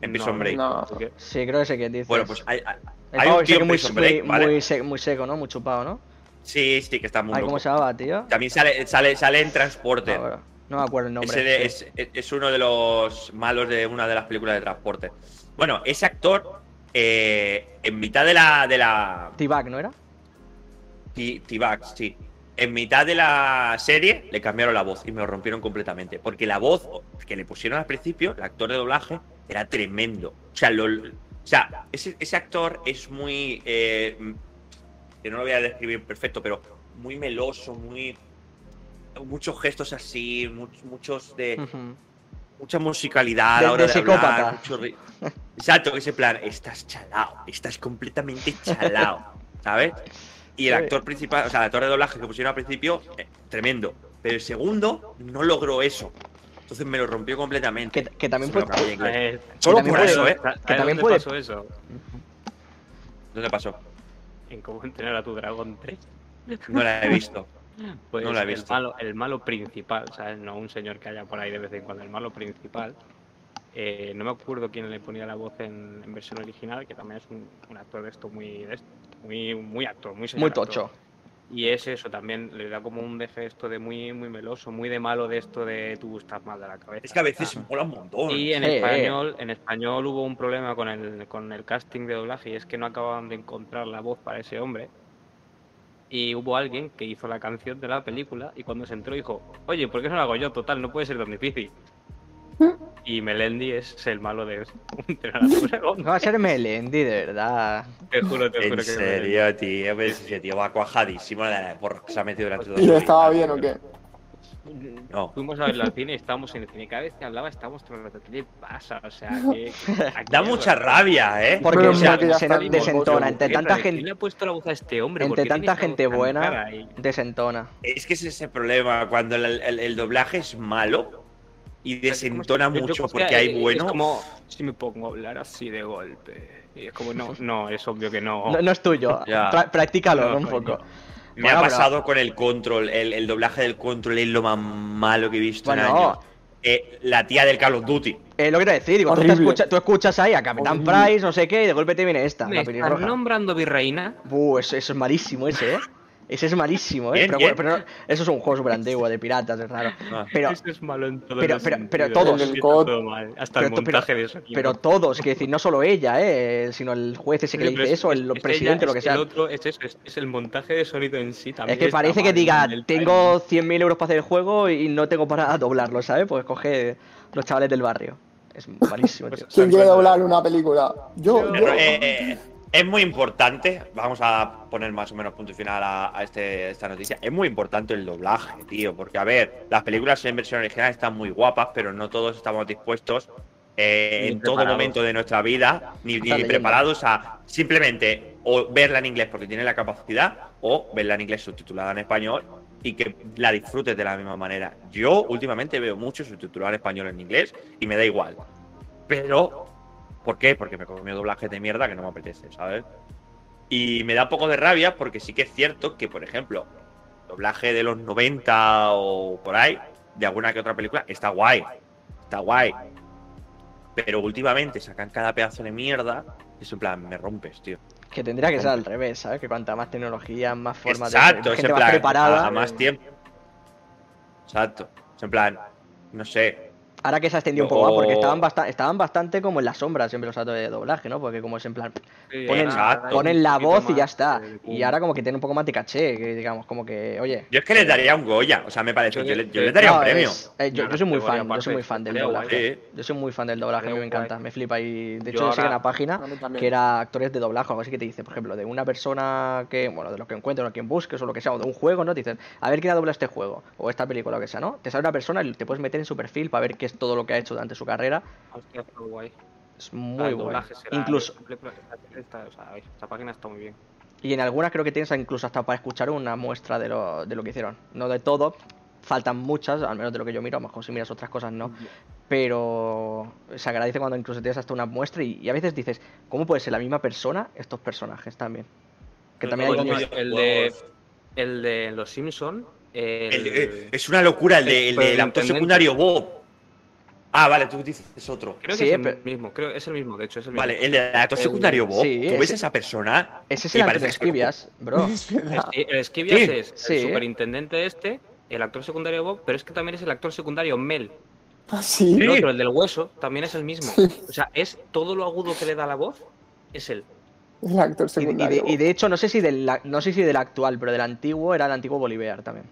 A: En Prison
D: No,
A: Break.
C: No.
B: Sí, creo que sé qué dices.
A: Bueno, pues hay, un tío en
B: muy,
A: Prison
B: muy,
A: Break, ¿vale?
B: muy, se- muy seco, ¿no? Muy chupado, ¿no?
A: Sí, sí, que está muy
B: Ay. ¿cómo se llamaba, tío?
A: También sale, sale, sale en Transporter.
B: Ah, bueno, no me acuerdo el nombre.
A: Ese de-
B: sí.
A: es, es uno de los malos de una de las películas de transporte. Bueno, ese actor, eh, en mitad de la. de la.
B: T-Bag, ¿no era?
A: T-Bag, sí. En mitad de la serie le cambiaron la voz y me lo rompieron completamente. Porque la voz que le pusieron al principio, el actor de doblaje, era tremendo. O sea, lo- o sea ese, ese actor es muy. eh, que no lo voy a describir perfecto, pero muy meloso, muy. Muchos gestos así, much- muchos de. Mucha musicalidad a
B: De-
A: la hora
B: de
A: de, hablar,
B: psicópata.
A: mucho ri- Exacto, que ese plan, estás chalao, estás completamente chalao, ¿sabes? Y el actor principal, o sea, el actor de doblaje que pusieron al principio, eh, tremendo. Pero el segundo no logró eso. Entonces me lo rompió completamente.
B: Que, que también puede.
D: Eh,
A: Solo
B: también
A: por
B: puede-
A: eso, ¿eh?
D: ¿sabes
B: que también
D: dónde
B: puede-
D: pasó eso?
A: ¿Dónde pasó?
D: En cómo entrenar a tu dragón 3.
A: No la he visto.
D: Pues
A: No la he
D: el
A: visto.
D: malo, el malo principal, ¿sabes? No un señor que haya por ahí de vez en cuando, el malo principal. eh, no me acuerdo quién le ponía la voz en, en versión original, que también es un, un actor de esto muy, de esto, muy, muy actor, muy señor
B: Muy
D: actor.
B: tocho.
D: Y es eso, también le da como un deje esto de muy, muy meloso, muy de malo de esto de tú estás mal de la cabeza.
A: Es que a veces mola un montón.
D: Y en
B: Sí.
D: español, en español hubo un problema con el, con el casting de doblaje y es que no acababan de encontrar la voz para ese hombre. Y hubo alguien que hizo la canción de la película y cuando se entró dijo, oye, ¿por qué no lo hago yo? Total, no puede ser tan difícil. Y Melendi es el malo de, la Dragón.
B: Va a ser Melendi, de verdad.
D: Te juro, te juro
A: En
D: que
A: serio, tío. Pues ese tío va cuajadísimo la porra que se ha metido durante todo
C: ¿Y
A: el
C: estaba bien o qué?
A: No.
D: Fuimos a verlo al cine y estábamos en el cine. Cada vez que hablaba estábamos todo el rato, ¿qué le pasa? O sea, que...
A: Da mucha rabia, ¿eh?
B: Porque o sea, se nos desentona. Entre
D: ¿Quién
B: tanta
D: le
B: gente,
D: ha puesto la voz a este hombre? ¿Por
B: entre tanta gente buena, desentona.
A: Es que es ese problema. Cuando el, el- el doblaje es malo y desentona mucho porque hay bueno.
D: Es como si me pongo a hablar así de golpe. Y es como, no, no, es obvio que no.
B: No, no es tuyo. Practícalo,
D: No.
B: Un
D: coño.
A: Me
B: Bueno,
A: ha
B: pero-
A: pasado con el control. El, el doblaje del control es lo más malo que he visto en
B: Bueno,
A: años. Eh, la tía del Call of Duty.
B: Es lo que te decir, digo, tú, te escuchas, tú escuchas ahí a Capitán
C: Horrible.
B: Price, no sé qué, y de golpe te viene esta,
D: ¿Me
B: la
D: están nombrando virreina?
B: Buh, eso, eso es malísimo ese, ¿eh? Ese es malísimo, ¿eh?
A: Bien,
B: pero,
A: bien.
B: bueno, pero eso es un juego súper antiguo de piratas, es raro.
A: Ah.
B: Pero,
D: Eso es malo en todo
B: pero- pero- pero todos.
C: El
D: todo mal, Hasta
B: pero,
D: el
B: pero-
D: montaje de sonido.
B: pero todos, quiero decir, no solo ella, ¿eh? Sino el juez ese que le dice
D: es-
B: eso,
D: es-
B: el
D: es
B: presidente,
D: ella,
B: lo que
D: es
B: sea.
D: El otro es eso, es, es el montaje de sonido en sí también.
B: Es que parece que diga, tengo 100.000 euros para hacer el juego y no tengo para doblarlo, ¿sabes? Pues coge los chavales del barrio. Es malísimo,
D: Pues
B: tío.
C: ¿Quién quiere doblar una película? Yo, yo.
A: Eh, eh, es muy importante, vamos a poner más o menos punto y final a, a este, esta noticia. Es muy importante el doblaje, tío, porque a ver, las películas en versión original están muy guapas, pero no todos estamos dispuestos eh, en todo momento de nuestra vida, ni, ni preparados a simplemente o verla en inglés porque tiene la capacidad, o verla en inglés subtitulada en español y que la disfrutes de la misma manera. Yo últimamente veo mucho subtitulado en español en inglés y me da igual. Pero, ¿por qué? Porque me comió doblajes de mierda que no me apetece, ¿sabes? Y me da un poco de rabia porque sí que es cierto que, por ejemplo, doblaje de los 90 o por ahí, de alguna que otra película, está guay. Está guay. Pero últimamente sacan cada pedazo de mierda y es en plan, me rompes, tío.
B: Que tendría que ser al revés, ¿sabes? Que cuanta más tecnología, más formas
A: Exacto,
B: de
A: es
B: gente
A: en
B: más
A: plan,
B: preparada.
A: a más tiempo. Exacto. Es en plan, no sé,
B: Ahora que se ha extendido un poco más, porque estaban, basta- estaban bastante como en la sombra siempre los actores de doblaje, ¿no? Porque como es en plan,
D: Sí,
B: ponen, ponen la voz y ya está.
D: de-
B: Y ahora como que tiene un poco más de caché, que digamos, como que, oye...
A: Yo es que les daría un Goya, o sea, me parece.
D: Yo
A: Yo,
D: le-
A: yo les daría
B: no,
A: un premio.
B: es- eh, yo, yo soy muy fan, yo soy muy fan del doblaje. Yo soy muy fan del doblaje, a mí me encanta, me flipa. Y de hecho yo
D: ahora-
B: una página que era actores de doblaje o algo así que te dice, por ejemplo, de una persona que, bueno, de lo que encuentres o a quien busques o lo que sea, o de un juego, ¿no? Te dicen, a ver quién ha doblado este juego o esta película o lo que sea, ¿no? Te sale una persona y te puedes meter en su perfil para ver qué es todo lo que ha hecho durante su carrera.
D: Hostia, está guay.
B: Es muy bueno. Incluso,
D: esta o sea, página está muy bien.
B: y en algunas creo que tienes incluso hasta para escuchar una muestra de lo, de lo que hicieron. No de todo, faltan muchas, al menos de lo que yo miro, a lo mejor si miras otras cosas no. Pero se agradece cuando incluso tienes hasta una muestra y, y a veces dices, ¿cómo puede ser la misma persona estos personajes también? Que
A: No,
B: también
A: no,
D: el de el de Los Simpson el,
A: El- eh, es una locura el, de, el actor secundario Bob. Ah, vale, tú dices otro.
D: creo que
B: Sí,
D: es el
B: pero-
D: mismo creo es el mismo de hecho es el mismo
A: Vale, el del actor
D: El-
A: secundario Bob.
B: sí,
A: ¿Tú ves
B: ese-
A: a esa persona?
B: Ese es el
A: parece
B: Antonio Esquivias, bro.
C: Es verdad.
D: El- Esquivias
A: Sí.
D: es
B: Sí.
D: el superintendente este el actor secundario Bob pero es que también es el actor secundario Mel
C: Ah, sí.
D: el otro el del hueso también es el mismo o sea es todo lo agudo que le da la voz es él
C: El actor
B: Y, y
C: secundario.
B: de, y de hecho, no sé si del, la- no sé si del actual, pero del antiguo era el antiguo Bolivar también.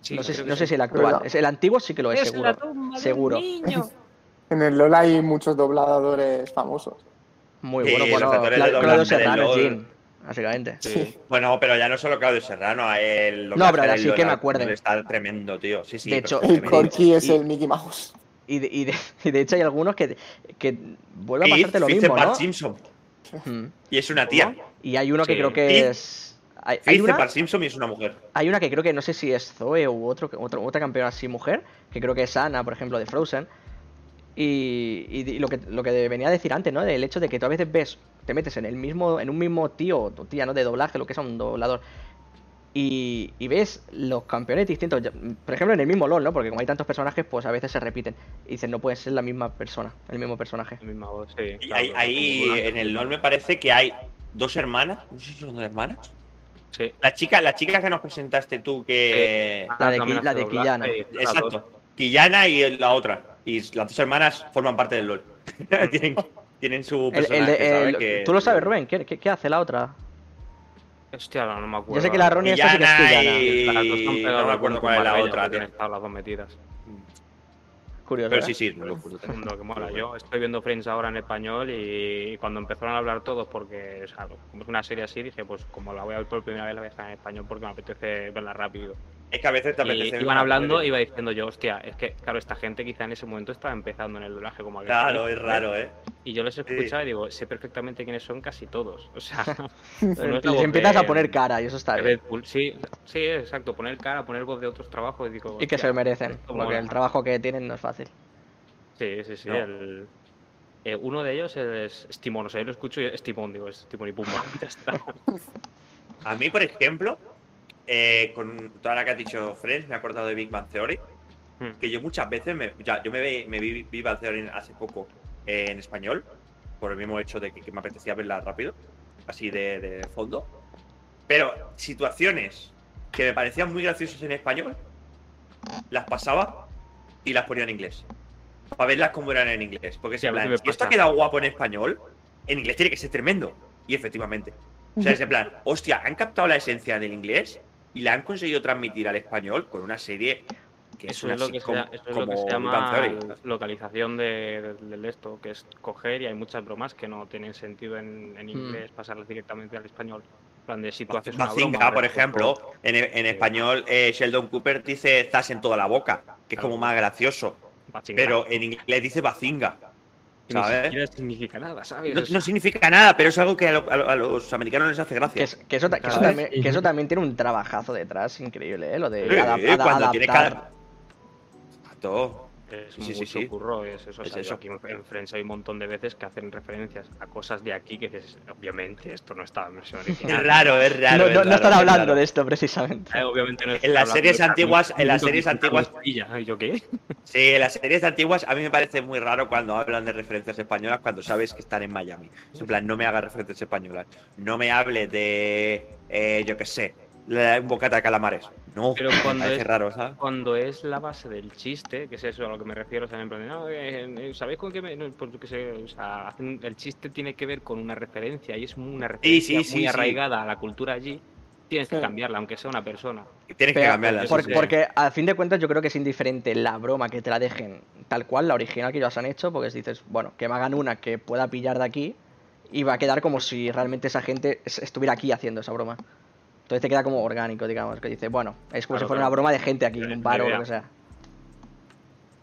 D: Sí,
B: no sé, si-
D: que
B: no sé
D: sí.
B: si el actual. El antiguo sí que lo es,
D: Es
B: seguro. Seguro.
C: En el LOL hay muchos dobladores famosos.
B: Muy
A: Sí,
B: bueno,
A: los
B: bueno. Cla- Claudio Serrano. Jin, básicamente.
D: Sí.
A: Bueno, pero ya no solo Claudio Serrano, el
B: No, pero ahora sí que me acuerdo.
A: Está tremendo, tío. Sí, sí.
B: De hecho,
C: El. Corky es
B: Y-
C: el Mickey Mouse.
B: Y de, y, de, y de hecho hay algunos que, que vuelve a pasarte lo mismo, ¿no?
A: Simpson.
B: Mm.
A: Y es una tía.
B: Y hay uno que creo que es... Hay, hay una,
A: Bart Simpson y es una mujer.
B: hay una que creo que no sé si es Zoe u otro, otro- otra campeona así mujer, que creo que es Ana, por ejemplo, de Frozen. Y, y- y lo que lo que venía a decir antes, ¿no? Del hecho de que tú a veces ves, te metes en el mismo, en un mismo tío o tía, ¿no? De doblaje, lo que es un doblador. y, y ves los campeones distintos. Por ejemplo, en el mismo LOL, ¿no? Porque como hay tantos personajes, pues a veces se repiten. Y dices, no puede ser la misma persona, el mismo personaje.
D: La misma voz, sí.
A: Y
D: claro,
A: ahí, ahí en el LOL me parece que hay dos hermanas. No sé si son dos hermanas.
D: Sí.
A: La chica, la chica que nos presentaste tú, que.
B: La de
D: también
B: Ki- la de Quillana.
A: Exacto. Quillana y la otra. Y las dos hermanas forman parte del LOL. tienen, tienen su
B: El- el
A: personaje, ¿sabes?
B: el-
A: Que-
B: ¿Tú lo sabes, Rubén? ¿Qué, qué, qué hace la otra?
D: Hostia, no, no me acuerdo.
B: Yo sé que la Ronnie esta sí que es
A: Quillana y- no me
D: el
A: acuerdo cuál es la otra,
D: tienen las dos metidas.
B: Curioso.
A: Pero
B: ¿eh?
A: sí, sí, no lo juro.
D: Lo que mola. Yo estoy viendo Friends ahora en español y cuando empezaron a hablar todos, porque o sea, como es una serie así, dije, pues como la voy a ver por primera vez, la voy a dejar en español porque me apetece verla rápido.
A: Es que a veces te
D: Y
A: apetece.
D: iban hablando,
A: ver-
D: iba diciendo yo, hostia, es que, claro, esta gente quizá en ese momento estaba empezando en el doblaje como aquel
A: Claro,
D: que-
A: es raro, ¿eh?
D: Y yo les escuchaba y digo, sé perfectamente quiénes son casi todos. O sea, no
B: empiezas a poner cara y eso está bien.
D: Sí, sí, exacto, poner cara, poner voz de otros trabajos y digo.
B: Y que se lo merecen, porque el trabajo que tienen no es fácil.
D: Sí, sí, sí.
A: No.
D: el- eh, uno de ellos es Timón, o sea, yo lo escucho y es Timón, digo, es Timón y Pumba. Ya está.
A: A mí, por ejemplo, eh, con toda la que has dicho Friends, me he acordado de Big Bang Theory.
D: Hmm.
A: Que yo muchas veces, me, ya, yo me, me vi Big Bang Theory hace poco eh, en español, por el mismo hecho de que, que me apetecía verla rápido, así de, de fondo. Pero situaciones que me parecían muy graciosas en español, las pasaba y las ponía en inglés. Para verlas como eran en inglés. Porque
D: Sí, veces me
A: si esto ha quedado guapo en español, en inglés tiene que ser tremendo. Y efectivamente. O sea, es en plan, hostia, han captado la esencia del inglés y la han conseguido transmitir al español con una serie que es
D: Eso
A: una
D: es lo que, se,
A: sitcom
D: eso es lo que se llama localización de, de- de esto, que es coger y hay muchas bromas que no tienen sentido en, en inglés, pasarlas directamente al español. En plan de si tú haces una
A: Bazinga,
D: broma
A: por ejemplo, en, en español eh, Sheldon Cooper dice estás en toda la boca, que es como más gracioso.
D: Bazinga.
A: Pero en inglés dice bazinga.
D: Que ni significa nada, ¿sabes?
A: No, significa nada, pero es algo que a, lo- a lo- a los americanos les hace
B: Que,
A: gracia.
B: es- que eso, que, eso también, que eso también tiene un trabajazo detrás increíble, ¿eh? Lo de
A: Sí,
B: adap- ada-
A: cuando tiene
B: adaptar.
A: cada- Exacto.
D: Es
A: Sí, sí,
D: mucho
A: sí.
D: curro, es eso. o
A: Es
D: sea, yo
A: eso.
D: Aquí en en Friends hay un montón de veces que hacen referencias a cosas de aquí que dices, obviamente esto no estaba en versión
A: Es
D: original.
A: raro, es raro.
B: no,
A: es
B: no- no
A: raro,
B: están
A: es
B: hablando
A: raro.
B: de esto precisamente.
D: Eh, obviamente no
A: En las series
D: hablando de
A: antiguas- en las series antiguas-
D: de pilla. ¿Y yo qué?
A: Sí, en las series antiguas a mí me parece muy raro cuando hablan de referencias españolas cuando sabes que están en Miami. En plan, no me hagas referencias españolas. No me hables de, eh, yo qué sé, la- un bocata de calamares. No,
D: Pero cuando
A: parece
D: es-
A: raro, ¿sabes?
D: Cuando es la base del chiste, que es eso a lo que me refiero, o sea, en plan, de, no, eh, eh, ¿sabéis con qué me.? No, pues o sea, hacen- el chiste tiene que ver con una referencia y es una referencia
A: sí,
D: muy
A: sí.
D: arraigada a la cultura allí. Tienes que
C: Sí.
D: cambiarla, aunque sea una persona.
A: Tienes que cambiarla. sí,
B: por-
A: sí.
B: porque a fin de cuentas yo creo que es indiferente la broma que te la dejen tal cual, la original que ellos han hecho, porque si dices, bueno, que me hagan una que pueda pillar de aquí y va a quedar como si realmente esa gente es- estuviera aquí haciendo esa broma. Entonces te queda como orgánico, digamos, que dices, bueno, es como
D: Claro,
B: si fuera
D: claro.
B: una broma de gente aquí, en un bar o lo que sea.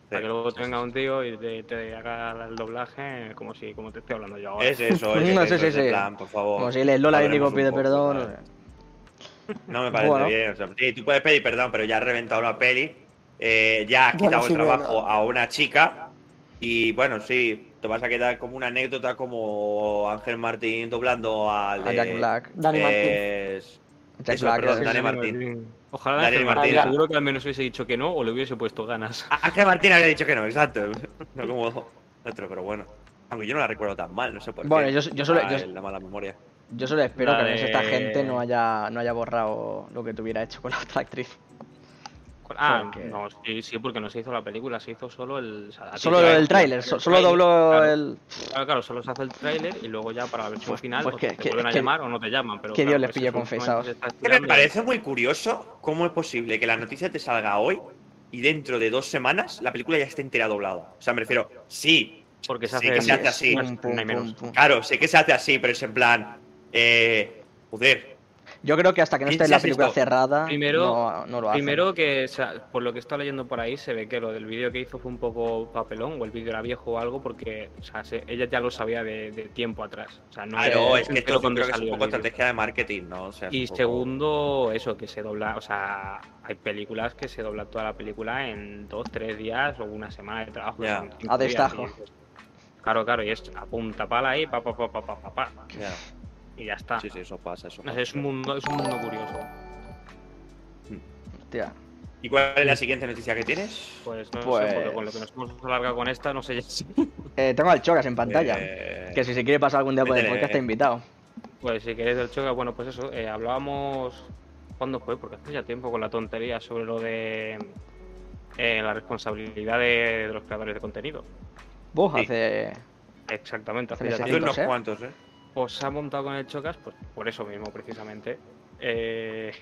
D: Para que luego te venga un tío y te, te haga el doblaje como si como te estoy hablando yo ahora.
A: Es eso, es
B: No,
A: eso,
B: sí, sí,
A: es
B: sí.
A: plan, por favor.
B: Como si el Lola y digo pide
A: poco,
B: perdón.
A: ¿vale? No me parece
B: Bueno.
A: bien. O sea, sí, tú puedes pedir perdón, pero ya has reventado la peli. eh, ya has
C: Bueno,
A: quitado
C: sí,
A: el trabajo
C: bueno.
A: a una chica. Y bueno, sí, te vas a quedar como una anécdota como Ángel Martín doblando al
B: A Jack Black.
C: Dani Martín.
A: Es-
B: Jack
A: eso,
B: Black,
A: perdón,
B: sí,
A: Dani
B: sí.
A: Martín.
D: Ojalá Ángel Martín,
C: Martín.
D: seguro que al menos hubiese dicho que no o le hubiese puesto ganas.
A: Ángel Martín había dicho que no, exacto. No como otro, pero bueno. Aunque yo no la recuerdo tan mal, no sé por qué.
B: Bueno, yo- yo solo-
A: Ah,
B: yo-
A: La mala memoria.
B: Yo solo espero
D: La
B: que al menos esta gente no haya, no haya borrado lo que tuviera hecho con la otra actriz.
D: Ah,
B: Porque-
D: no, sí, sí, porque no se hizo la película, se hizo solo el. o sea,
B: Solo el tráiler, so- solo dobló
D: claro.
B: el...
D: Claro, claro, solo se hace el tráiler y luego ya para la versión
B: Pues-
D: final
B: pues
D: o
B: que-
D: te
B: que-
D: vuelven a
B: que-
D: llamar o no te llaman. Pero
B: que
D: claro,
B: Dios les pille confesados.
A: me parece muy curioso cómo es posible que la noticia te salga hoy y dentro de dos semanas la película ya esté entera doblada. O sea, me refiero, sí,
D: Porque se hace,
A: que se hace así.
B: Pum, pum, pum.
A: claro, sé que se hace así, pero es en plan, eh, joder,
B: Yo creo que hasta que no
A: ¿Quién
B: esté la
A: hace
B: película cerrada,
D: Primero-
B: no, no lo hacen.
D: Primero que, o sea, por lo que está leyendo por ahí, se ve que lo del vídeo que hizo fue un poco papelón, o el vídeo era viejo o algo, porque o sea, se- ella ya lo sabía de, de tiempo atrás. O sea, no
A: claro,
D: se
A: es que esto
D: cuando
A: creo que es un poco estrategia de marketing, ¿no? O sea, es
D: Y
A: poco-
D: segundo, eso, que se dobla, o sea, hay películas que se dobla toda la película en dos, tres días o una semana de trabajo. Cinco
B: A
D: días,
B: destajo.
D: y Claro, claro, y es a punta pala ahí, pa, pa, pa, pa, pa, pa, pa,
A: Ya,
D: y ya está.
A: Sí, sí, eso pasa, eso
D: es un mundo, es un mundo curioso.
B: Hostia.
A: ¿Y cuál es la siguiente noticia que tienes?
D: Pues no
B: Pues-
D: sé, porque con lo que nos hemos alargado con esta, no sé ya si-
B: Eh, tengo al Chocas en pantalla.
A: Eh,
B: Que si se quiere pasar algún día por el podcast está invitado.
D: Pues si queréis del choque, bueno, pues eso, eh, hablábamos. ¿Cuándo fue? Porque hace ya tiempo con la tontería sobre lo de eh, la responsabilidad de, de los creadores de contenido.
B: Vos
A: Sí.
B: hace.
D: Exactamente, hace
B: Hace
D: ya
A: hace
D: tiempo.
A: unos
B: ¿eh?
A: cuantos, ¿eh?
D: Pues se ha montado con el Chocas, pues por eso mismo, precisamente. Eh,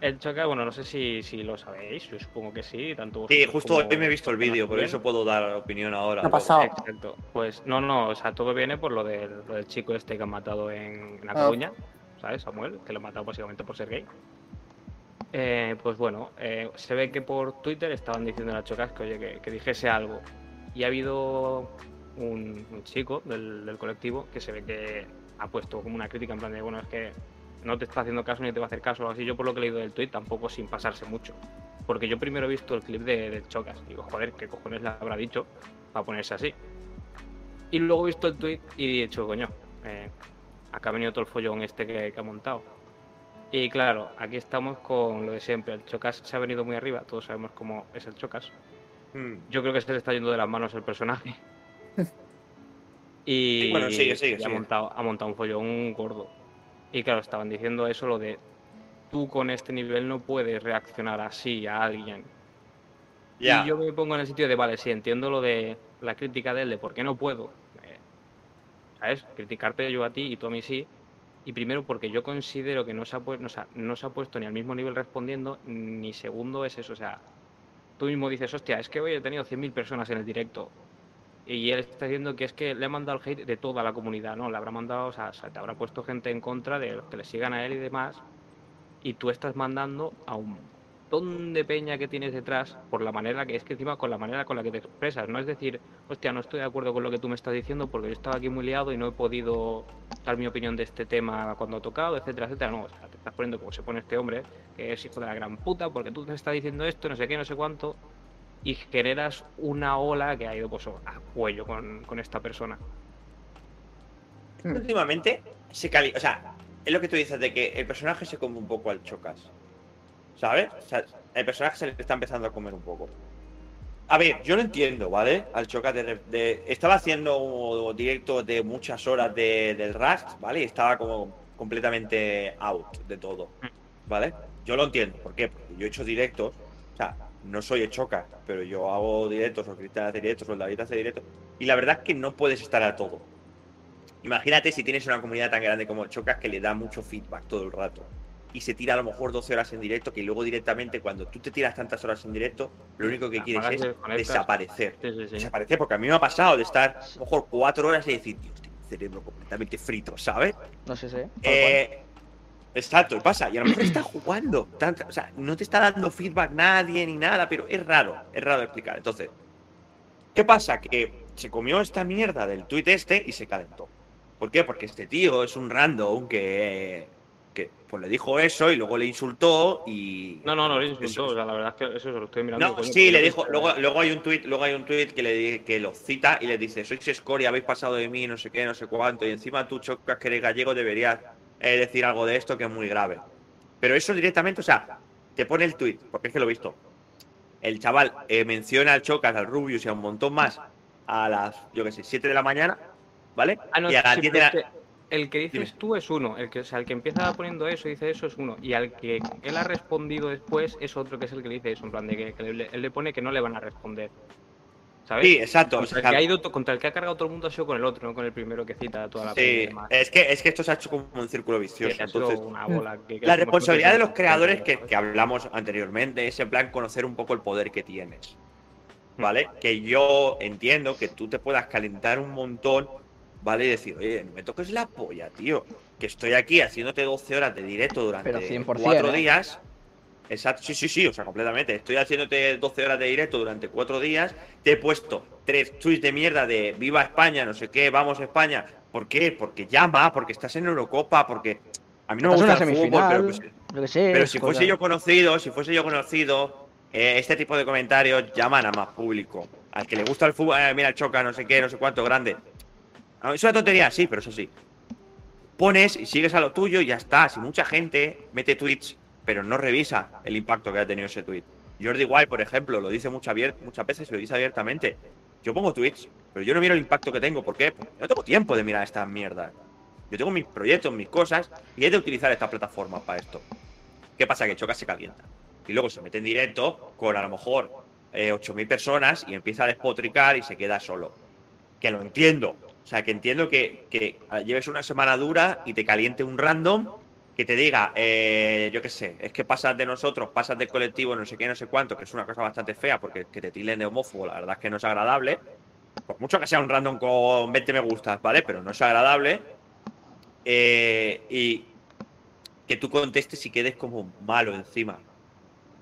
D: el Chocas, bueno, no sé si, si lo sabéis, yo supongo que sí, tanto
A: Sí, justo
D: como
A: hoy me he visto el vídeo, por eso puedo dar opinión ahora.
C: ¿Qué ha pasado?
D: Exacto. Pues no, no, o sea, todo viene por lo del, lo del chico este que han matado en, en La
C: Ah.
D: Coruña, ¿sabes? Samuel, que lo han matado básicamente por ser gay. Eh, pues bueno, eh, se ve que por Twitter estaban diciendo a Chocas que, oye, que, que dijese algo. Y ha habido un, un chico del, del colectivo que se ve que ha puesto como una crítica en plan de, bueno, es que no te está haciendo caso ni te va a hacer caso o así. Yo por lo que he leído del tweet tampoco sin pasarse mucho. Porque yo primero he visto el clip de, del Chocas. Digo, joder, ¿qué cojones le habrá dicho para ponerse así? Y luego he visto el tweet y he dicho, coño, eh, acá ha venido todo el follón este que, que ha montado. Y claro, aquí estamos con lo de siempre. El Chocas se ha venido muy arriba, todos sabemos cómo es el Chocas.
A: Mm.
D: Yo creo que se le está yendo de las manos el personaje. Y
A: Sí, bueno, sigue, sigue,
D: y ha, montado, ha montado un follón gordo. Y claro, estaban diciendo eso, lo de tú con este nivel no puedes reaccionar así a alguien. Y yo me pongo en el sitio de, vale, sí, entiendo lo de la crítica de él, de por qué no puedo. eh, ¿Sabes? Criticarte yo a ti y tú a mí sí. Y primero porque yo considero que no se, ha no, se ha- no se ha puesto ni al mismo nivel respondiendo, ni segundo es eso. O sea, tú mismo dices, hostia, es que hoy he tenido 100.000 personas en el directo. Y él está diciendo que es que le ha mandado el hate de toda la comunidad, ¿no? Le habrá mandado, o sea, se te habrá puesto gente en contra de los que le sigan a él y demás. Y tú estás mandando a un montón de peña que tienes detrás por la manera que es que encima con la manera con la que te expresas. No es decir, hostia, no estoy de acuerdo con lo que tú me estás diciendo porque yo estaba aquí muy liado y no he podido dar mi opinión de este tema cuando ha tocado, etcétera, etcétera. No, o sea, te estás poniendo como se pone este hombre, que es hijo de la gran puta, porque tú te estás diciendo esto, no sé qué, no sé cuánto, y generas una ola que ha ido pues a cuello con, con esta persona.
A: Últimamente se cali... O sea, es lo que tú dices de que el personaje se come un poco al chocas. ¿Sabes? O sea, el personaje se le está empezando a comer un poco. A ver, yo lo entiendo, ¿vale? Al chocas de, de- Estaba haciendo un directo de muchas horas de, del Rust, ¿vale? Y estaba como completamente out de todo, ¿vale? Yo lo entiendo. ¿Por qué? Porque yo he hecho directos. O sea, no soy el chocas, pero yo hago directos, o Cristian hace directos, o el David hace directos. Y la verdad es que no puedes estar a todo. Imagínate si tienes una comunidad tan grande como el Chocas que le da mucho feedback todo el rato. Y se tira a lo mejor 12 horas en directo, que luego directamente cuando tú te tiras tantas horas en directo, lo único que quieres es desaparecer.
D: Sí, sí, sí.
A: Desaparecer, porque a mí me ha pasado de estar a lo mejor 4 horas y decir, Dios, tengo el cerebro completamente frito, ¿sabes?
B: No sé cual.
A: Eh, exacto, y pasa. Y a lo mejor está jugando. o sea, no te está dando feedback nadie ni nada, pero es raro, es raro explicar. Entonces, ¿qué pasa? Que se comió esta mierda del tuit este y se calentó. ¿Por qué? Porque este tío es un random que, que pues le dijo eso y luego le insultó y.
D: No, no, no, le insultó. O sea, la verdad es que eso se lo estoy mirando.
A: No, sí, le dijo, luego, luego hay un tuit, luego hay un tuit que le que lo cita y le dice, sois escoria, habéis pasado de mí, no sé qué, no sé cuánto, y encima tú chocas que eres gallego, deberías eh, decir algo de esto que es muy grave. Pero eso directamente, o sea, te pone el tuit, porque es que lo he visto. El chaval eh, menciona al Chocas, al Rubius y a un montón más a las, yo qué sé, 7 de la mañana, ¿vale?
D: Ah, no,
A: y a las
D: sí,
A: 10 de
D: pero
A: la...
D: es que el que dices
A: Dime.
D: tú es uno, el que, o sea, el que empieza poniendo eso, dice eso es uno, y al que él ha respondido después es otro que es el que le dice eso, en plan de que, que le- él le pone que no le van a responder. ¿Sabes?
A: Sí, exacto. o
D: Contra,
A: sea,
D: el que ha ido, contra el que ha cargado todo el mundo ha sido con el otro, no con el primero que cita toda la
A: sí, es que, es que esto se ha hecho como un círculo vicioso.
D: ha sido
A: Entonces,
D: una bola que- que
A: La responsabilidad de los creadores que, que hablamos anteriormente es en plan conocer un poco el poder que tienes. ¿Vale? Que yo entiendo que tú te puedas calentar un montón, ¿vale? Y decir, oye, no me toques la polla, tío. Que estoy aquí haciéndote 12 horas de directo durante
B: Pero 100%,
A: 4
B: ¿eh?
A: días. Exacto, sí, sí, sí, o sea, completamente. Estoy haciéndote 12 horas de directo durante 4 días. Te he puesto tres tweets de mierda de Viva España, no sé qué, vamos España. ¿Por qué? Porque llama, porque estás en Eurocopa, porque a mí no me gusta el fútbol, pero pues,
B: que sé.
A: pero si fuese yo conocido, si fuese yo conocido, eh, este tipo de comentarios llaman a más público. Al que le gusta el fútbol, eh, mira, choca, no sé qué, no sé cuánto, grande. Es una tontería, sí, pero eso sí. Pones y sigues a lo tuyo y ya está. Si mucha gente mete tweets pero no revisa el impacto que ha tenido ese tweet. Jordi Wild, por ejemplo, lo dice muchas, veces, lo dice abiertamente. Yo pongo tweets, pero yo no miro el impacto que tengo. ¿Por qué? Porque no tengo tiempo de mirar estas mierdas. Yo tengo mis proyectos, mis cosas, y he de utilizar esta plataforma para esto. ¿Qué pasa? Que Choca se calienta. Y luego se mete en directo con a lo mejor eh, 8.000 personas y empieza a despotricar y se queda solo. Que lo entiendo. O sea, que entiendo que, que lleves una semana dura y te caliente un random que te diga, eh, yo qué sé, es que pasas de nosotros, pasas del colectivo, no sé qué, no sé cuánto, que es una cosa bastante fea porque que te tilen de homófobo, la verdad es que no es agradable. Por mucho que sea un random con 20 me gustas, ¿vale? Pero no es agradable. Eh, y que tú contestes y quedes como malo encima.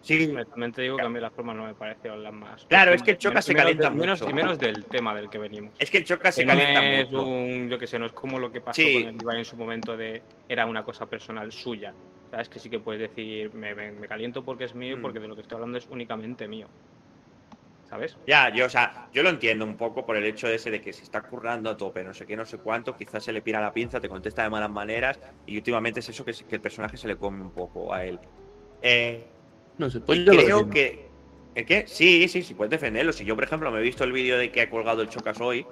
D: Sí, también te digo que a mí las formas no me parecen las más.
A: Claro, es que el choca se calienta
D: menos,
A: mucho.
D: Y menos del tema del que venimos.
A: Es que el choca se calienta
D: no es
A: mucho.
D: un, yo que sé, no es como lo que pasó
A: Sí.
D: con el Ibai en su momento de era una cosa personal suya. Sabes que sí que puedes decir, me, me- me caliento porque es mío, y
A: Mm.
D: porque de lo que estoy hablando es únicamente mío. ¿Sabes?
A: Ya, yo, o sea, yo lo entiendo un poco por el hecho de ese de que se está currando a tope, no sé qué, no sé cuánto, quizás se le pira la pinza, te contesta de malas maneras, y últimamente es eso que, que el personaje se le come un poco a él. Eh,
E: No sé, pues yo
A: creo que. ¿El qué? Sí, sí, sí, puedes defenderlo. Si yo, por ejemplo, me he visto el vídeo de que ha colgado el Chocas hoy,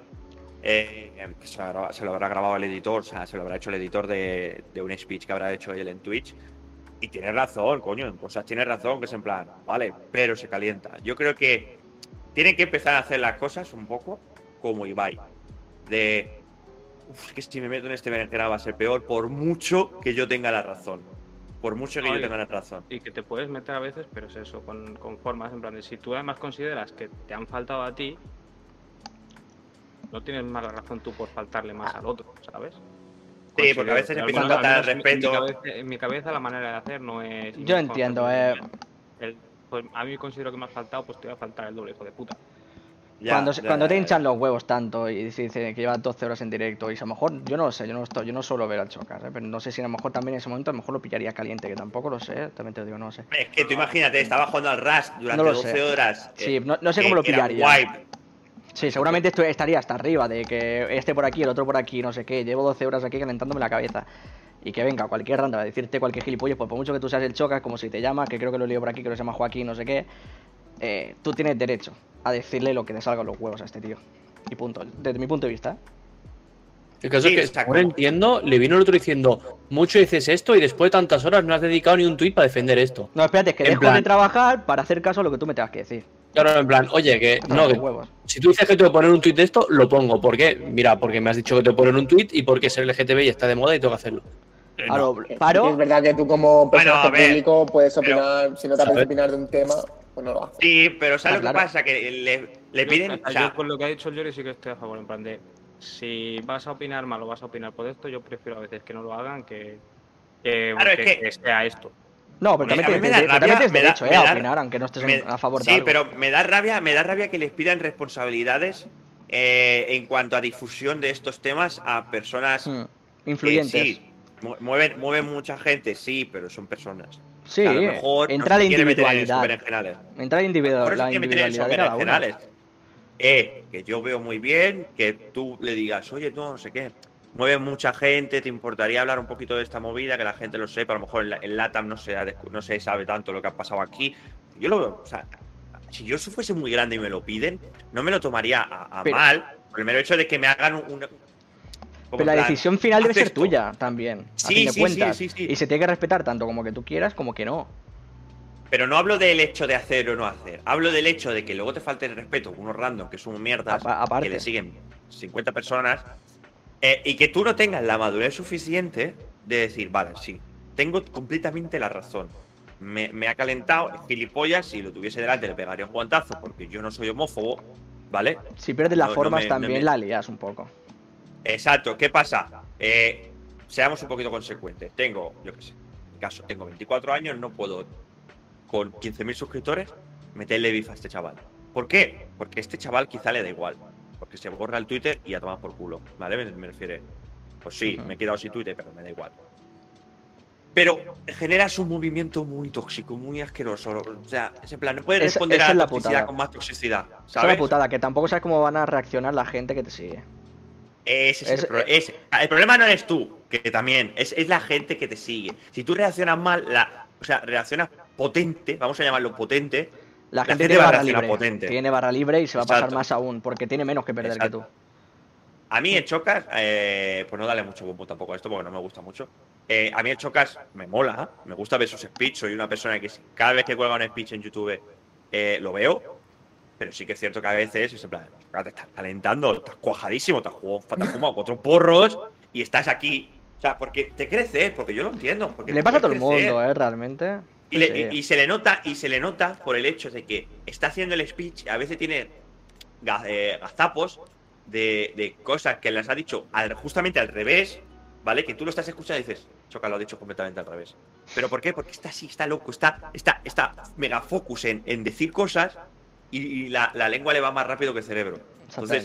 A: eh, que se, lo habrá- se lo habrá grabado el editor, o sea, se lo habrá hecho el editor de, de un speech que habrá hecho él en Twitch. Y tiene razón, coño, en cosas tiene razón, que es en plan, vale, pero se calienta. Yo creo que tienen que empezar a hacer las cosas un poco como Ibai. De, "Uf, es que si me meto en este berenjena va a ser peor, por mucho que yo tenga la razón. Por mucho que yo
D: Oye.
A: tenga la razón.
D: Y que te puedes meter a veces, pero es eso, con, con formas, en plan de si tú además consideras que te han faltado a ti, no tienes más razón tú por faltarle más al otro, ¿sabes?
A: Sí, porque a veces
D: Considero,
A: empieza a faltar
D: al menos
A: respeto.
D: En mi, cabeza, en mi cabeza la manera de hacer no es...
B: Yo entiendo, eh.
D: El- pues a mí considero que me has faltado, pues te voy a faltar el doble, hijo de puta.
A: Ya,
B: cuando se-
A: ya,
B: cuando te hinchan los huevos tanto y se dice que llevas 12 horas en directo y a lo mejor, yo no lo sé, yo no estoy, yo no suelo ver al Chocas, ¿eh? pero no sé si a lo mejor también en ese momento a lo mejor lo pillaría caliente, que tampoco lo sé, también te lo digo, no lo sé.
A: Es que tú imagínate, estaba jugando al Rush durante
B: No lo
A: 12
B: sé.
A: horas.
B: Sí,
A: eh,
B: no, no sé cómo lo pillaría. Sí, seguramente esto estaría hasta arriba de que este por aquí, el otro por aquí, no sé qué, llevo 12 horas aquí calentándome la cabeza. Y que venga cualquier random a decirte cualquier gilipollas, pues por mucho que tú seas el Chocas, como si te llamas, que creo que lo lío por aquí, que se llama Joaquín, no sé qué, eh, tú tienes derecho a decirle lo que te salga los huevos a este tío. Y punto, desde mi punto de vista. ¿eh?
E: El caso
A: Sí,
E: es que, según entiendo, le vino el otro diciendo, mucho dices esto y después de tantas horas no has dedicado ni un tuit para defender esto.
B: No, espérate, es que
E: En
B: dejo
E: plan-
B: de trabajar para hacer caso a lo que tú me tengas que decir.
E: Claro, en plan, oye, que no, que
B: huevos.
E: si tú dices que te voy a poner un tuit de esto, lo pongo. ¿Por qué? Mira, porque me has dicho que te voy a poner un tuit y porque ser LGTBI está de moda y tengo que hacerlo.
A: Eh,
B: A
A: no.
C: Es verdad que tú como personaje
A: ver,
C: público puedes
A: pero-
C: opinar, si no te apetece opinar de un tema, pues no lo.
A: Sí, pero ¿sabes
B: Ah,
A: lo que pasa? Que le, le piden.
D: o sea, yo con lo que ha dicho el Yori sí que estoy a favor, en plan de si vas a opinar mal o vas a opinar por esto, yo prefiero a veces que no lo hagan que, que,
A: Claro, es
D: que- sea esto.
B: no, pero
A: Me-
B: también,
A: me da
B: te-
A: rabia,
B: también tienes
A: me da-
B: derecho
A: me
B: eh, a
A: da-
B: opinar, aunque no estés
A: me-
B: a favor de
A: sí,
B: algo.
A: pero me da rabia, me da rabia que les pidan responsabilidades eh, en cuanto a difusión de estos temas a personas
B: Hmm,
A: que
B: Influyentes.
A: sí, mu- mueven, mueven mucha gente, sí, pero son personas.
B: Sí,
A: Que a lo mejor no
B: entra
A: se
B: la individualidad. Entra la, individualidad de cada uno.
A: berenjenales. Eh, que yo veo muy bien que tú le digas, oye, tú no sé qué, mueve mucha gente, te importaría hablar un poquito de esta movida, que la gente lo sepa, a lo mejor en, la- en LATAM no se, no se sabe tanto lo que ha pasado aquí. Yo lo veo, o sea, si yo fuese muy grande y me lo piden, no me lo tomaría a, a
B: Pero-
A: mal, por el mero hecho de que me hagan un...
B: Pero la
A: plan,
B: decisión final debe ser
A: esto.
B: tuya también, a
A: Sí,
B: fin de
A: sí, sí,
B: cuentas.
A: sí, sí.
B: Y se tiene que respetar tanto como que tú quieras como que no.
A: Pero no hablo del hecho de hacer o no hacer. Hablo del hecho de que luego te falte el respeto unos random que son mierdas,
B: aparte.
A: que le siguen 50 personas, eh, y que tú no tengas la madurez suficiente de decir, vale, sí, tengo completamente la razón. Me, me ha calentado, es gilipollas, si lo tuviese delante le pegaría un guantazo porque yo no soy homófobo, ¿vale?
B: Si pierdes las
A: No, no
B: formas
A: no
B: también
A: me-
B: la lías un poco.
A: Exacto, ¿qué pasa? Eh, seamos un poquito consecuentes. Tengo, yo qué sé, en mi caso, tengo 24 años, no puedo con 15.000 suscriptores meterle bif a este chaval. ¿Por qué? Porque este chaval quizá le da igual. Porque se borra el Twitter y a tomar por culo. ¿Vale? Me, me refiere. Pues sí, me he quedado sin Twitter, pero me da igual. Pero generas un movimiento muy tóxico, muy asqueroso. O sea, ese plan, no puedes responder
B: esa
A: a la toxicidad
B: putada.
A: con más toxicidad.
B: Esa es
A: ¿Sabes?
B: la putada, que tampoco sabes cómo van a reaccionar la gente que te sigue.
A: Ese es
B: Es-
A: el, pro- ese- el problema no eres tú, que también, es, es la gente que te sigue. Si tú reaccionas mal, la o sea, reacciona potente, vamos a llamarlo potente.
B: La
A: La
B: gente tiene
A: va
B: barra libre.
A: potente.
B: Tiene barra libre y se va a pasar más aún, porque tiene menos que perder
A: Exacto.
B: que tú.
A: A mí el Chocas, eh, pues no dale mucho bombo tampoco a esto porque no me gusta mucho. Eh, a mí el Chocas me mola, me gusta ver sus speech. Soy una persona que cada vez que cuelga un speech en YouTube eh, lo veo. Pero sí que es cierto que a veces es en plan, "Chocas, te estás calentando, estás cuajadísimo, te has, jugado, te has fumado cuatro porros y estás aquí. O sea, porque te crece, porque yo lo entiendo. Porque
B: Le pasa a todo el mundo, ¿eh? Realmente.
A: Y, le-
B: Sí.
A: y- y se le nota, y se le nota por el hecho de que está haciendo el speech, a veces tiene eh, gazapos de, de cosas que las ha dicho al- justamente al revés, ¿vale? Que tú lo estás escuchando y dices, Choca lo ha dicho completamente al revés. ¿Pero por qué? Porque está así, está loco, está, está, está mega focus en, en decir cosas y, y la, la lengua le va más rápido que el cerebro. Entonces,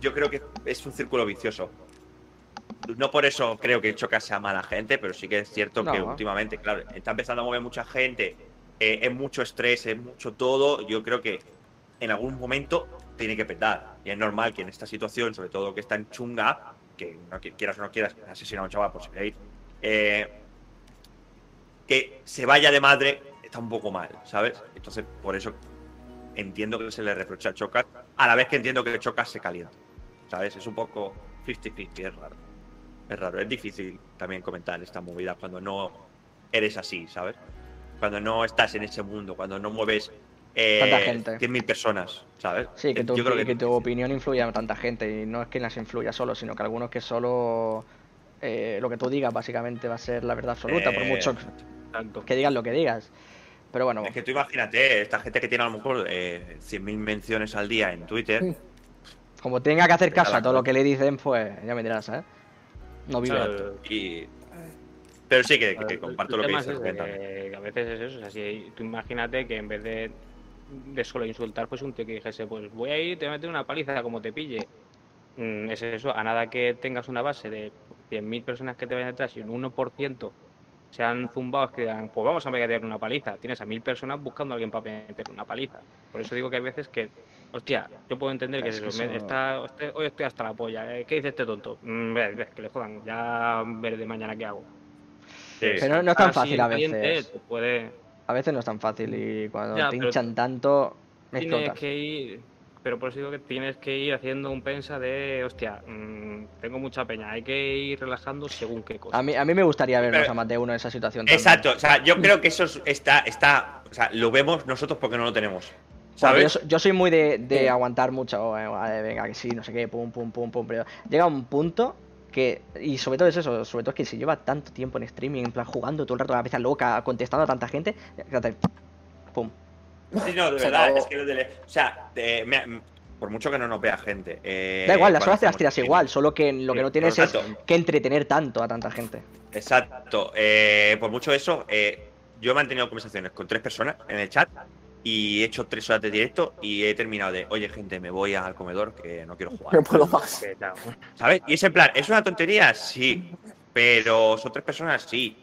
A: yo creo que es un círculo vicioso. No por eso creo que Choca sea mala gente, pero sí que es cierto que últimamente, claro, está empezando a mover mucha gente, eh, es mucho estrés, es mucho todo. Yo creo que en algún momento tiene que petar. Y es normal que en esta situación, sobre todo que está en chunga, que no qui- quieras o no quieras asesinar a un chaval por si veis, eh, que se vaya de madre está un poco mal, ¿sabes? Entonces, por eso entiendo que se le reprocha a Chocas, a la vez que entiendo que Chocas se calienta. ¿Sabes? Es un poco 50-50, es raro. Es raro, es difícil también comentar esta movida cuando no eres así, ¿sabes? Cuando no estás en ese mundo, cuando no mueves eh,
B: Tanta gente.
A: 100.000 personas, ¿sabes?
B: Sí, que
A: Eh,
B: tu,
A: yo creo
B: que
A: que,
B: tu opinión influya a tanta gente y no es que las influya solo, sino que algunos que solo eh, lo que tú digas básicamente va a ser la verdad absoluta, por
A: Eh,
B: mucho
D: Tanto.
B: que digas lo que digas. Pero bueno,
A: Es que tú imagínate, esta gente que tiene a lo mejor eh, 100.000 menciones al día en Twitter,
B: como tenga que hacer caso a todo lo que le dicen, pues ya me dirás, ¿eh? No vive.
D: Claro,
A: y... Pero sí que, comparto lo que dices.
D: que, que a veces es eso. O sea, si tú imagínate que en vez de, de solo insultar, pues un tío que dijese, pues voy a ir, te voy a meter una paliza como te pille. Mm, es eso, a nada que tengas una base de 100.000 personas que te vayan detrás y un 1% sean zumbados que digan, pues vamos a meter una paliza. Tienes a 1.000 personas buscando a alguien para meter una paliza. Por eso digo que hay veces que, hostia, yo puedo entender que
B: Es que
D: eso, me-
B: eso-
D: está- este- hoy estoy hasta la polla. ¿eh? ¿Qué dice este tonto? Mm, ve, ve, que le jodan, ya veré de mañana qué hago.
A: Sí,
B: Pero no es tan fácil a veces.
D: te puede,
B: A veces no es tan fácil y cuando
D: Ya,
B: te hinchan tanto,
D: tienes
B: explotas.
D: que ir, pero por eso digo que tienes que ir haciendo un pensa de, hostia, mm, tengo mucha peña, hay que ir relajando según qué cosa.
B: A mí, a mí me gustaría vernos
A: Pero-
B: a más de uno en esa situación. también.
A: Exacto, o sea, yo creo que eso es- está, está, o sea, lo vemos nosotros porque no lo tenemos.
B: Yo,
A: ¿Sabes?
B: so- yo soy muy de, de
C: Sí.
B: aguantar mucho, eh, vale, venga, que sí, no sé qué, pum, pum, pum, pum, pero llega un punto que, y sobre todo es eso, sobre todo es que si lleva tanto tiempo en streaming, en plan jugando todo el rato a la cabeza loca, contestando a tanta gente, pum.
A: Sí, no, de
C: Se
A: verdad,
C: acabó.
A: es que lo de, o sea, de- me- por mucho que no nos vea gente. eh,
B: da igual, las horas te las tiras igual, solo que lo que no tienes
A: exacto.
B: es que entretener tanto a tanta gente.
A: Exacto. eh, por mucho eso, eh, yo he mantenido conversaciones con tres personas en el chat y he hecho tres horas de directo y he terminado de, oye, gente, me voy al comedor que no quiero jugar.
C: No puedo más.
A: ¿Sabes? Y es en plan, ¿es una tontería? Sí. Pero son tres personas, sí.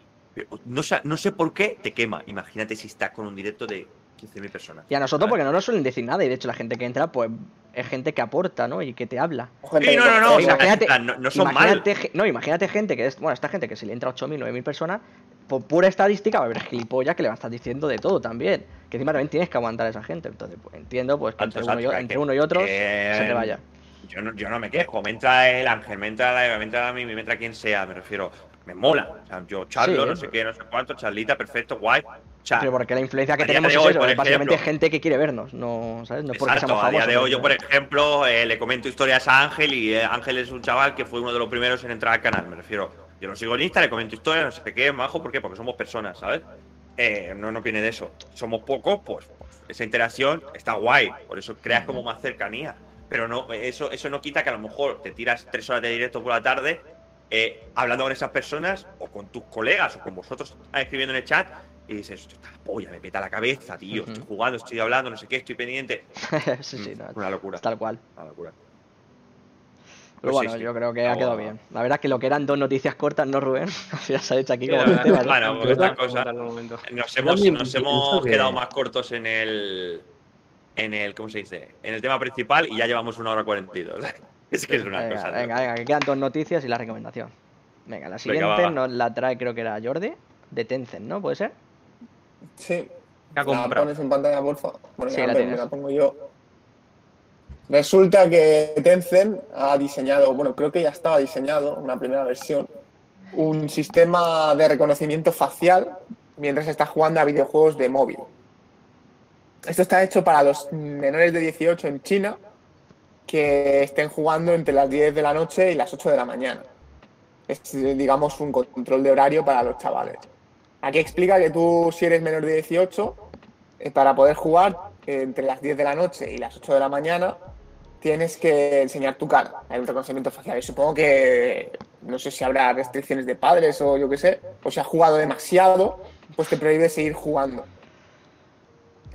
A: No, no sé por qué te quema. Imagínate si estás con un directo de 15.000 personas.
B: Y a nosotros porque no nos suelen decir nada, y de hecho la gente que entra, pues es gente que aporta, ¿no? Y que te habla.
C: Gente
A: Sí, no, no, no. O sea,
B: Imagínate-
A: no, no son mal.
B: imagínate, ge- no, imagínate gente que es, bueno, esta gente que si le entra 8.000, 9.000 personas, por pura estadística va a haber gilipollas que le va a estar diciendo de todo también. Que encima también tienes que aguantar a esa gente. Entonces, pues entiendo pues que entre, uno y, entre uno y otro
A: que-
B: se te vaya.
A: Yo no, yo no me quejo. Me entra el ángel, me entra la Eva, me entra a mí, me entra quien sea. Me refiero, me mola. O sea, yo charlo,
B: Sí,
A: no sé qué, no sé cuánto, charlita, perfecto, guay. O sea,
B: Pero porque la influencia que tenemos es
A: hoy,
B: eso, es básicamente
A: ejemplo.
B: gente que quiere vernos, no, ¿sabes? No es porque
A: Exacto,
B: seamos
A: a día de hoy yo, por ejemplo, eh, le comento historias a Ángel y eh, Ángel es un chaval que fue uno de los primeros en entrar al canal, me refiero. Yo lo sigo en Insta, le comento historias, no sé qué, majo, ¿por qué? Porque somos personas, ¿sabes? Eh, no, no viene de eso. Somos pocos, pues, pues, esa interacción está guay, por eso creas como más cercanía. Pero no, eso, eso no quita que a lo mejor te tiras tres horas de directo por la tarde eh, hablando con esas personas o con tus colegas o con vosotros escribiendo en el chat y dices, esta polla, me peta la cabeza, tío, estoy jugando, estoy hablando, no sé qué, estoy pendiente.
B: sí, sí, no,
A: Una locura.
B: tal cual.
A: Una locura.
B: Pero
A: Pues
B: bueno,
A: sí, sí.
B: yo creo que ha quedado
A: bueno.
B: bien. La verdad es que lo que eran dos noticias cortas, ¿no, Rubén? ya se ha hecho aquí
D: Sí,
B: como
D: verdad,
B: temas.
A: Bueno,
D: vamos
A: pues
D: a
A: otra cosa. Nos hemos, nos quedado más cortos en el. En el. ¿Cómo se dice? En el tema principal y ya llevamos una hora cuarenta y dos. Es que es una
B: venga,
A: cosa.
B: venga, venga, que quedan dos noticias y la recomendación. Venga, la siguiente
A: va, va.
B: nos la trae, creo que era Jordi, de Tencent, ¿no? ¿Puede ser?
C: Sí.
D: ¿Qué ha
C: La pones en pantalla, porfa. Bueno,
B: Sí,
C: ya
B: la
C: me- la pongo yo. Resulta que Tencent ha diseñado, bueno, creo que ya estaba diseñado, una primera versión, un sistema de reconocimiento facial mientras está jugando a videojuegos de móvil. Esto está hecho para los menores de 18 en China que estén jugando entre las 10 de la noche y las 8 de la mañana. Es, digamos, un control de horario para los chavales. Aquí explica que tú, si eres menor de 18, eh, para poder jugar eh, entre las 10 de la noche y las 8 de la mañana, tienes que enseñar tu cara. Hay un reconocimiento facial. Y supongo que no sé si habrá restricciones de padres o yo qué sé, o si has jugado demasiado, pues te prohíbe seguir jugando.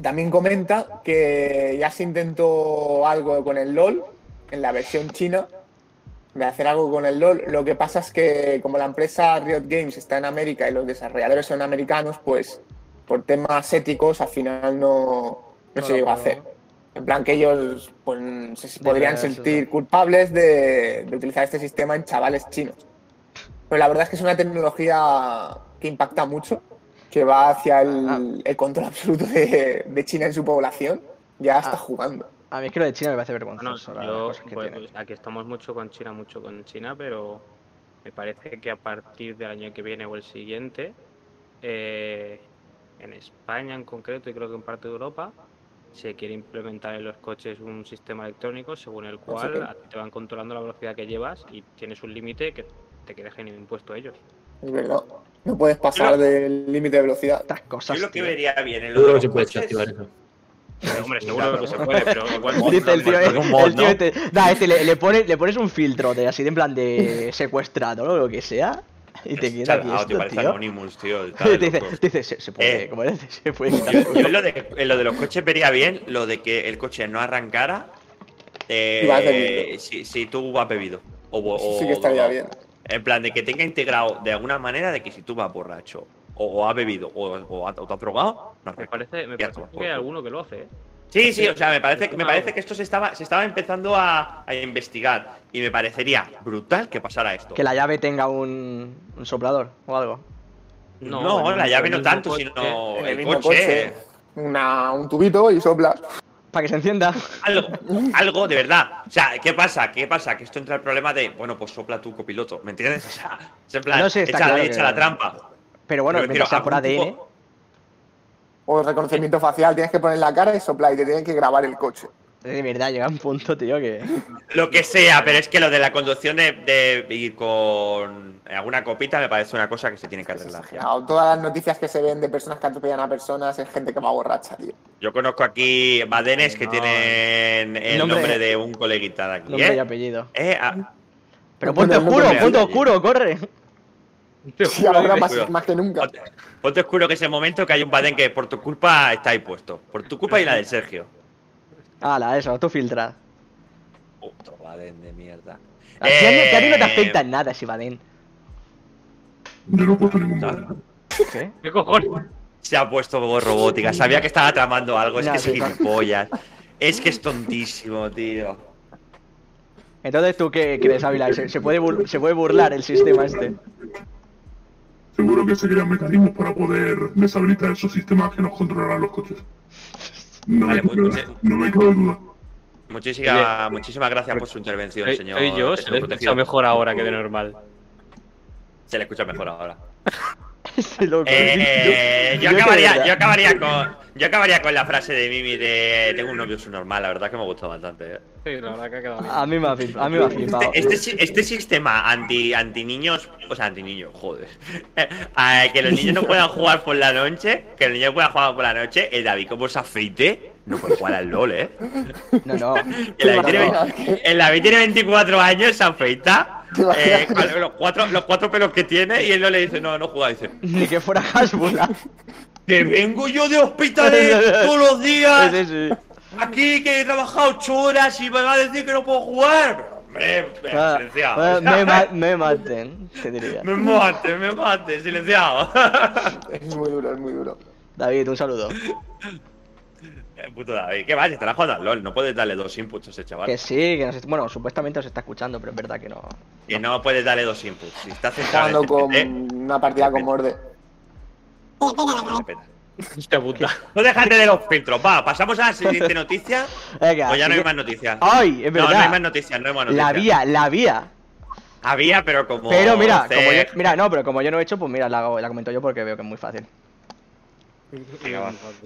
C: También comenta que ya se intentó algo con el LOL en la versión china de hacer algo con el LOL. Lo que pasa es que como la empresa Riot Games está en América y los desarrolladores son americanos, pues por temas éticos al final no, no, se llegó a hacer. En plan que ellos pues, se podrían sentir culpables de, de utilizar este sistema en chavales chinos. Pero la verdad es que es una tecnología que impacta mucho, que va hacia el,
B: Ah.
C: el control absoluto de, de China en su población. Ya está
B: Ah.
C: jugando.
B: A mí es que lo de China me parece vergonzoso. la-
D: yo,
B: que
D: pues, aquí estamos mucho con China, mucho con China, pero me parece que a partir del año que viene o el siguiente, eh, en España en concreto y creo que en parte de Europa, se quiere implementar en los coches un sistema electrónico según el cual
C: sí.
D: a ti te van controlando la velocidad que llevas y tienes un límite que te que dejen impuesto ellos.
C: Es verdad. No puedes pasar del límite de velocidad.
B: Estas cosas.
A: Yo lo que
B: tío.
A: vería bien en los
E: puede
A: coches-.
D: Pero, hombre, seguro que se puede, pero igual
B: Dice el tío,
A: mod,
B: el tío
A: ¿no?
B: este, este le, le pones, le pones un filtro de así de en plan de secuestrado o lo que sea y te queda aquí esto,
A: tío, parece
B: tío.
A: Anonymous, tío. está
B: te dice, te dice, se, se puede,
A: Eh,
B: ¿cómo es? Se puede quitar
A: Yo, en, lo de, en lo de los coches vería bien lo de que el coche no arrancara eh,
C: Si
A: si, tú vas bebido. O,
C: sí que estaría bien.
A: En plan, de que tenga integrado de alguna manera de que si tú vas borracho o, o has bebido o, o, has- o te has drogado, no
D: Me parece, me parece que hay alguno que lo hace, ¿eh?
A: Sí, sí, o sea, me parece, me parece que esto se estaba, se estaba empezando a, a investigar y me parecería brutal que pasara esto.
B: Que la llave tenga un, un soplador o algo.
A: No, la llave no tanto,
D: coche,
A: sino el,
C: el mismo
A: coche.
C: coche, una, un tubito y soplas.
B: Para que se encienda.
A: Algo, algo de verdad. O sea, ¿qué pasa? ¿Qué pasa? Que esto entra el problema de, bueno, pues sopla tu copiloto, ¿me entiendes? O sea, es en plan,
B: No sé, está
A: echa,
B: claro
A: echa
B: que-
A: la trampa.
B: Pero bueno,
A: Me
B: mientras sea por ADN.
A: tipo-
C: O reconocimiento facial, tienes que poner la cara y soplar y te tienen que grabar el coche.
B: De verdad, llega un punto, tío, que.
A: Lo que sea, pero es que lo de la conducción de, de ir con alguna copita me parece una cosa que se tiene que arreglar.
C: Todas las noticias que se ven de personas que atropellan a personas es gente que va borracha, tío.
A: Yo conozco aquí badenes que
D: No.
A: tienen el
B: Nombre-
A: nombre de un coleguita de aquí.
B: Nombre y
A: ¿eh?
B: apellido.
A: Eh, ah,
B: Pero
C: Bueno,
B: ponte
C: no
B: oscuro,
A: ponte
B: ponte
A: ahí.
B: oscuro, corre.
C: Sí, ahora más, que nunca.
A: ponte, ponte oscuro que es el momento que hay un badén que por tu culpa está ahí puesto. Por tu culpa y la de Sergio.
B: Hala, eso, tú filtras.
A: Otro badén de mierda.
B: A ti, no te
A: Eh,
B: afecta en nada ese badén.
F: No
A: No.
F: modelo.
B: ¿Qué?
D: ¿Qué cojones?
A: Se ha puesto robótica. Sabía que estaba tramando algo. Es que es gilipollas. Es que es tontísimo, tío.
B: Entonces, ¿tú qué crees, Ávila? ¿Se, se puede ¿Se puede burlar el sistema este?
F: Seguro que se crean mecanismos para poder deshabilitar esos sistemas que nos controlarán los coches. No,
A: Vale,
F: me,
A: pues,
F: cabe-
A: pues,
F: no me cabe duda.
A: Muchísimas, muchísimas gracias por su intervención,
D: Soy,
A: señor.
D: soy yo, se le escucha mejor ahora que de normal.
A: Se le escucha mejor ahora. Eh, yo, acabaría, yo, acabaría con, yo acabaría con la frase de Mimi de tengo un novio subnormal, la verdad que me gustó bastante. ¿eh?
D: Sí, la verdad que ha quedado bien.
B: A mí me ha flipado. A mí me ha flipado.
A: Este, este, este sistema anti, anti niños, o sea, anti niños, joder. Que los niños no puedan jugar por la noche, que los niños puedan jugar por la noche, el David como se afeite, no puede jugar al LOL, eh.
B: No, no.
A: El David, tiene, el David tiene 24 años, se afeita. eh, con los, cuatro, los cuatro pelos que tiene y él no le dice, no, no juega, dice,
B: Ni que fuera Hasbula.
A: que vengo yo de hospitales todos los días.
B: Sí, sí, sí.
A: Aquí que he trabajado ocho horas y me va a decir que no puedo jugar. Hombre,
B: Ah,
A: silenciado.
B: eh, me, ma- me maten, te diría.
A: Me mate, me mate, silenciado.
C: Es muy duro, es muy duro.
B: David, un saludo.
A: Eh, Puto David, ¿qué vas? Estará jugando al LOL, no puedes darle dos inputs a ese chaval.
B: Que sí, que nos bueno, supuestamente os está escuchando, pero es verdad que no.
A: Que no puedes darle dos inputs. Si está centrado
C: Jugando con
A: el
C: una partida con Morde.
A: No dejate de los filtros. Va, pasamos a la siguiente noticia.
B: Venga.
A: O ya no hay más noticias.
B: ¡Ay! Es
A: No, no hay más noticias, no hay más noticias.
B: la vía, la vía.
A: Había, pero como.
B: Pero mira, como yo, mira, no, pero como yo no he hecho, pues mira, la, comento yo porque veo que es muy fácil.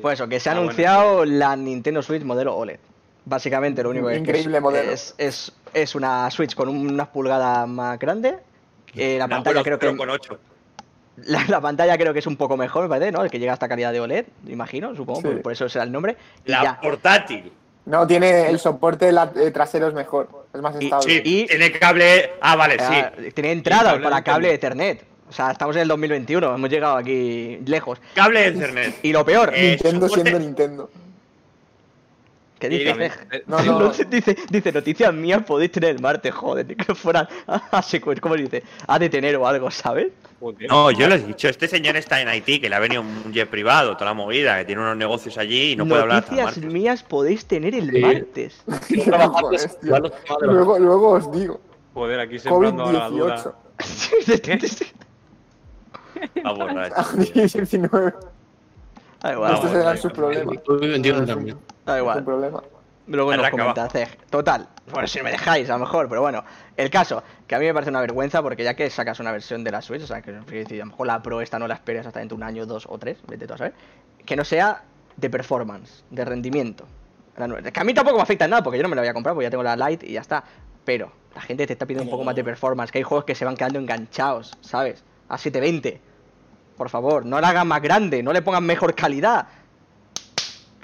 B: Pues eso, que se ha
D: Ah, bueno,
B: anunciado la Nintendo Switch modelo OLED. Básicamente lo único que es que
C: Increíble
B: es,
C: modelo.
B: Es, es, es una Switch con unas pulgadas más grandes. eh, la
A: No,
B: pantalla
A: pero-
B: creo
A: pero
B: que
A: con 8.
B: La, la pantalla creo que es un poco mejor, me parece, ¿no? El que llega a esta calidad de OLED, imagino, supongo,
C: Sí.
B: por, por eso será el nombre. Y
A: La
B: ya.
A: portátil.
C: No, tiene el soporte la- eh, trasero es mejor, es más
B: Y-
C: estable.
A: Sí,
B: Y-
A: tiene cable. Ah, vale,
B: sea,
A: sí.
B: Tiene entradas
D: cable
B: para
D: de
B: cable de Ethernet. O sea, estamos en el 2021, hemos llegado aquí lejos.
A: Cable de Ethernet.
B: Y lo peor,
A: Eh,
C: Nintendo
A: soporte-
C: siendo Nintendo.
B: ¿Qué
A: y
B: dice? dime.Cej?
C: No, no, no.
B: dice, dice, noticias mías podéis tener el martes, joder, ni que fueran a secuestrar, ¿cómo dice? A detener o algo, ¿sabes?
A: No, yo lo he dicho. Este señor está en Haití, que le ha venido un jet privado, toda la movida, que tiene unos negocios allí y no puede hablar
B: noticias mías podéis tener el
E: Sí.
B: martes.
C: Luego, luego os digo.
D: Joder, aquí sembrando ahora la
C: COVID-18.
D: duda.
A: Va a borrar
C: Ah,
A: esto, tío.
C: 19.
B: Da igual,
A: igual.
C: problemas.
E: COVID-21 también.
B: da igual.
C: problema.
B: Luego nos
A: Arranca,
B: comenta Zeg. Total, bueno, si me dejáis, a lo mejor, pero bueno. El caso, que a mí me parece una vergüenza porque ya que sacas una versión de la Switch, o sea, que a lo mejor la Pro esta no la esperes hasta dentro de un año, dos o tres, vete tú a saber. Que no sea de performance, de rendimiento. Que a mí tampoco me afecta en nada porque yo no me la voy a comprar porque ya tengo la Lite y ya está. Pero la gente te está pidiendo un poco más de performance, que hay juegos que se van quedando enganchados, ¿sabes? A 720. Por favor, no la hagan más grande, no le pongan mejor calidad.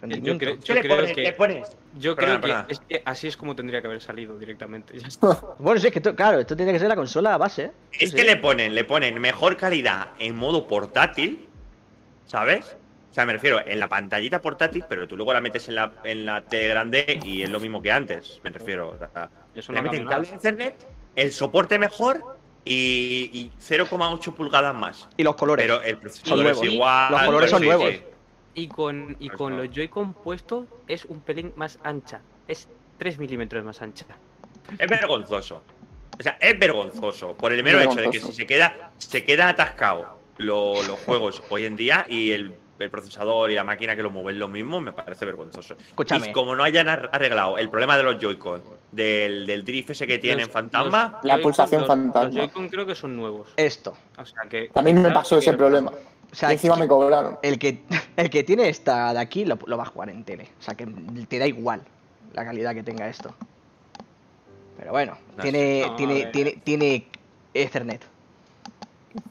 D: Yo creo,
A: ¿Qué
D: yo
A: le
D: creo que,
A: ¿Le pones?
D: yo
A: Perdona,
D: creo que,
A: perdona.
D: es que así es como tendría que haber salido directamente.
B: Bueno, sí, es que esto- claro, esto tiene que ser la consola base, ¿eh? Sí,
A: Es
B: sí.
A: que le ponen, le ponen mejor calidad en modo portátil, ¿sabes? O sea, me refiero en la pantallita portátil, pero tú luego la metes en la, en la tele grande y es lo mismo que antes, me refiero. O sea, le
D: no
A: meten
D: cambia
A: cable internet, el soporte mejor y, y 0,8 pulgadas más.
B: Y los colores.
A: Pero el
B: Son
A: procesador es
B: nuevos.
A: igual.
B: Los colores son
A: sí,
B: nuevos.
A: sí.
D: Y con, y con los Joy-Con puestos es un pelín más ancha. Es 3 milímetros más ancha.
A: Es vergonzoso. O sea, es vergonzoso. Por el mero hecho de que si se queda, se queda atascado lo- los juegos hoy en día y el, el procesador y la máquina que lo mueven lo mismo, me parece vergonzoso.
B: Escúchame.
A: Y como no hayan ar- arreglado el problema de los Joy-Con, del, del drift ese que tienen
D: Los-
A: fantasma,
D: los
C: La
D: Joy-Con-
C: pulsación
D: los-
C: fantasma.
D: Los Joy-Con creo que son nuevos.
B: Esto.
D: O sea que.
C: También me pasó ese
D: que-
C: problema.
B: O sea,
C: Y encima me cobraron.
B: el que, el que tiene esta de aquí lo, lo va a jugar en tele. O sea, que te da igual la calidad que tenga esto. Pero bueno,
A: No
B: tiene.
D: No,
B: tiene, tiene, tiene Ethernet.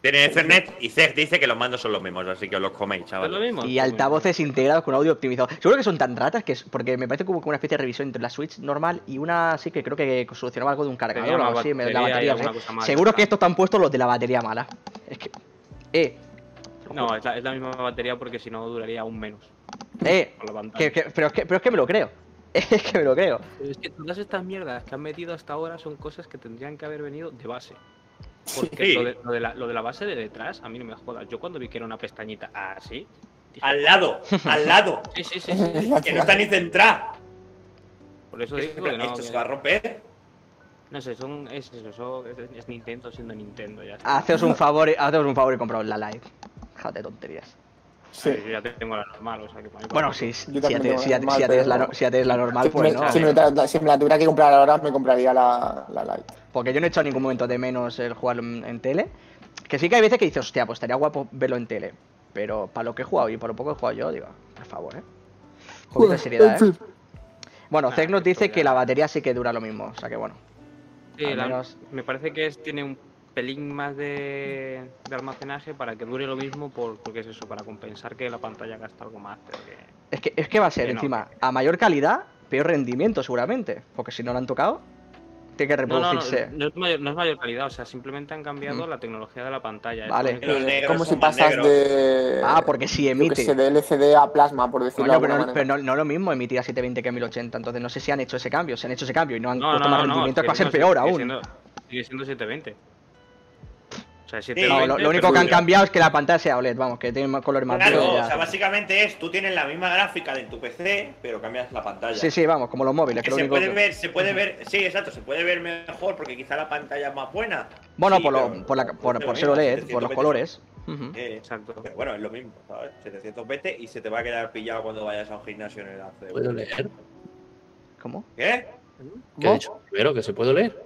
A: Tiene Ethernet y Zeg dice que los mandos son los mismos, así que os los coméis,
D: ¿Es lo
A: chavales.
D: mismo?
B: Y altavoces integrados con audio optimizado. Seguro que son tan ratas que es, porque me parece como una especie de revisión entre la Switch normal y una así que creo que solucionaba algo de un cargador o algo así, la
D: batería más,
B: Seguro que estos están puestos los de la batería mala. Es que. Eh.
D: No, es la, es la misma batería porque si no duraría aún menos.
B: Eh. Que- que- pero, es que, pero es que me lo creo. Es que me lo creo.
D: Pero es que todas estas mierdas que han metido hasta ahora son cosas que tendrían que haber venido de base. Porque
A: Sí.
D: lo, de, lo de la, lo de la base de detrás, a mí no me jodas. Yo cuando vi que era una pestañita así. dije,
A: Al lado, al lado,
D: Sí, sí, sí, sí.
A: que no está ni centrada.
D: Por eso digo que no.
A: Esto
D: que-
A: se va a romper.
D: No sé, son, es eso, eso- es, es Nintendo siendo Nintendo. Ya.
B: Haceos un favor, y- haceos un favor y compraos la live. Déjate de tonterías.
C: Sí.
D: Yo ya tengo la normal, o sea que para mí-
B: Bueno, sí, si ya
C: normal,
B: tienes la, si normal,
C: Si
B: pues
C: me,
B: no.
C: si me la- si me la tuviera que comprar ahora, me compraría la, la Lite.
B: Porque yo no he hecho en ningún momento de menos el jugarlo en, en tele. Que sí que hay veces que dices, hostia, pues estaría guapo verlo en tele. Pero para lo que he jugado y por lo poco que he jugado yo, digo, por favor, ¿eh? Un poquito de seriedad, ¿eh? Bueno, Zeg nos dice que la batería sí que dura lo mismo. O sea que bueno.
D: Sí,
B: al
D: la-
B: menos-
D: me parece que es, tiene un pelín más de, de almacenaje para que dure lo mismo, por, porque es eso, para compensar que la pantalla gasta algo más. Pero que...
B: Es que, es que va a ser
D: Que no.
B: encima a mayor calidad, peor rendimiento seguramente. Porque si no lo han tocado, tiene que
D: No, no, no,
B: reproducirse.
D: no es, mayor, no es mayor calidad, o sea, simplemente han cambiado
B: Mm.
D: la tecnología de la pantalla. es
B: Vale.
C: Como si pasas
A: negros.
C: de.
B: Ah, porque si
C: que
B: emite.
C: sé, de LCD a plasma, por decirlo
B: pero, no, pero no, no lo mismo emitir a 720 que a 1080, entonces no sé si han hecho ese cambio. Si han hecho ese cambio y no han
D: No,
B: puesto
D: no,
B: más
D: no, no,
B: rendimiento, es que va a ser peor aún.
D: Siendo, sigue siendo 720. O sea,
A: Sí,
B: No,
D: 720.
B: lo, único que han cambiado es que la pantalla sea OLED, vamos, que tiene más colores más
A: Claro, o sea, básicamente es, tú tienes la misma gráfica de tu PC, pero cambias la pantalla.
B: Sí, sí, vamos, como los móviles, que
A: Que
B: lo
A: se
B: único
A: puede
B: que-
A: ver, se puede ver, sí, exacto, se puede ver mejor porque quizá la pantalla es más buena.
B: Bueno,
A: Sí,
B: por, lo- por, la- por, ser OLED, por
A: 720
B: los colores.
A: Eh,
D: Exacto.
A: pero bueno, es lo mismo, ¿sabes? 720 y se te va a quedar pillado cuando vayas a un gimnasio en el ACV.
E: ¿Puedo leer?
B: ¿Cómo?
A: ¿Qué?
E: ¿Qué he dicho? Primero, que se puede leer.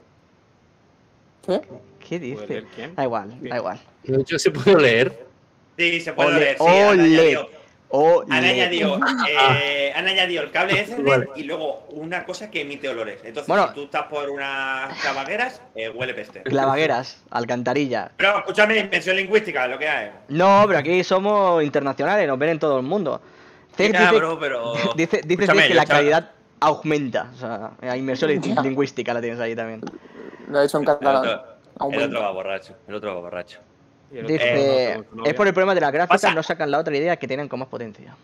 C: ¿Qué?
B: ¿Qué
D: ¿Puede
B: dice?
D: leer quién?
B: Da igual, da igual.
E: Que se puede leer.
A: Sí, se puede
B: Ole,
A: leer. Sí, han
B: ole.
A: han añadido, eh, han añadido el cable Ethernet
E: Vale.
A: y luego una cosa que emite olores. Entonces,
B: Bueno.
A: si tú estás por unas clavagueras, eh, huele peste.
B: Clavagueras, alcantarilla.
A: Pero escúchame, invención lingüística, lo que hay.
B: No, pero aquí somos internacionales, nos ven en todo el mundo. Dice,
A: bro, pero.
B: dice, dice que
A: yo
B: la calidad aumenta. O sea, la inmersión lingüística la tienes ahí también.
C: Lo he hecho en catalán.
A: El otro va borracho. El otro va borracho.
D: Otro
B: Dice,
D: no,
B: es por el problema de las gráficas,
A: Pasa.
B: no sacan la otra idea que tienen con más potencia.